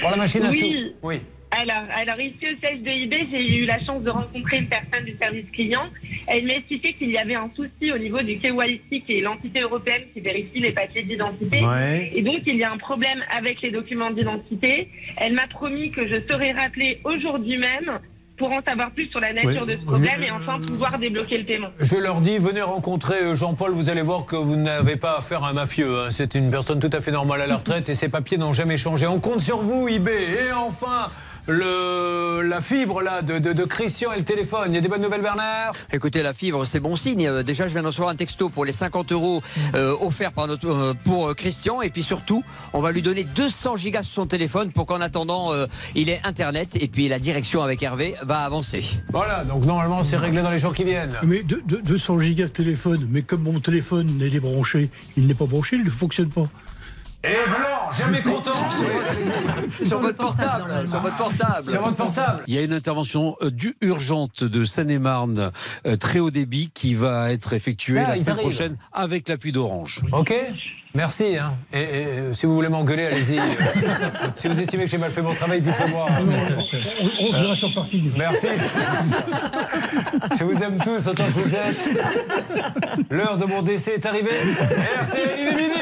Pour la machine à Oui. sous. Oui. Alors, alors ici au siège de eBay, j'ai eu la chance de rencontrer une personne du service client. Elle m'a expliqué qu'il y avait un souci au niveau du KYC, qui est l'entité européenne qui vérifie les papiers d'identité. Ouais. Et donc, il y a un problème avec les documents d'identité. Elle m'a promis que je serais rappelée aujourd'hui même pour en savoir plus sur la nature Oui. de ce problème et enfin pouvoir débloquer le paiement. Je leur dis, venez rencontrer euh, Jean-Paul, vous allez voir que vous n'avez pas affaire à un mafieux. hein. C'est une personne tout à fait normale à la retraite et ses papiers n'ont jamais changé. On compte sur vous, eBay. Et enfin, le, la fibre là de, de, de Christian et le téléphone. Il y a des bonnes nouvelles, Bernard? Écoutez, la fibre, c'est bon signe. Euh, Déjà, je viens de recevoir un texto pour les 50 euros euh, offerts par notre, euh, pour Christian. Et puis surtout, on va lui donner 200 gigas sur son téléphone pour qu'en attendant, euh, il ait Internet. Et puis la direction avec Hervé va avancer. Voilà, donc normalement, c'est réglé dans les jours qui viennent. Mais de, de- 200 gigas de téléphone, mais comme mon téléphone est débranché, il n'est pas branché, il ne fonctionne pas. Et Blanc, jamais content Sur votre portable, sur votre portable. Sur votre portable. Il y a une intervention euh, du urgente de Seine-et-Marne, euh, très haut débit, qui va être effectuée Ah, la semaine arrivent. prochaine avec l'appui d'Orange. Ok Merci. Hein. Et, et, euh, si vous voulez m'engueuler, allez-y. si vous estimez que j'ai mal fait mon travail, dites-le-moi. On, on se verra sur le parking. Merci. Je vous aime tous autant que vous êtes. L'heure de mon décès est arrivée. RTL, il est midi.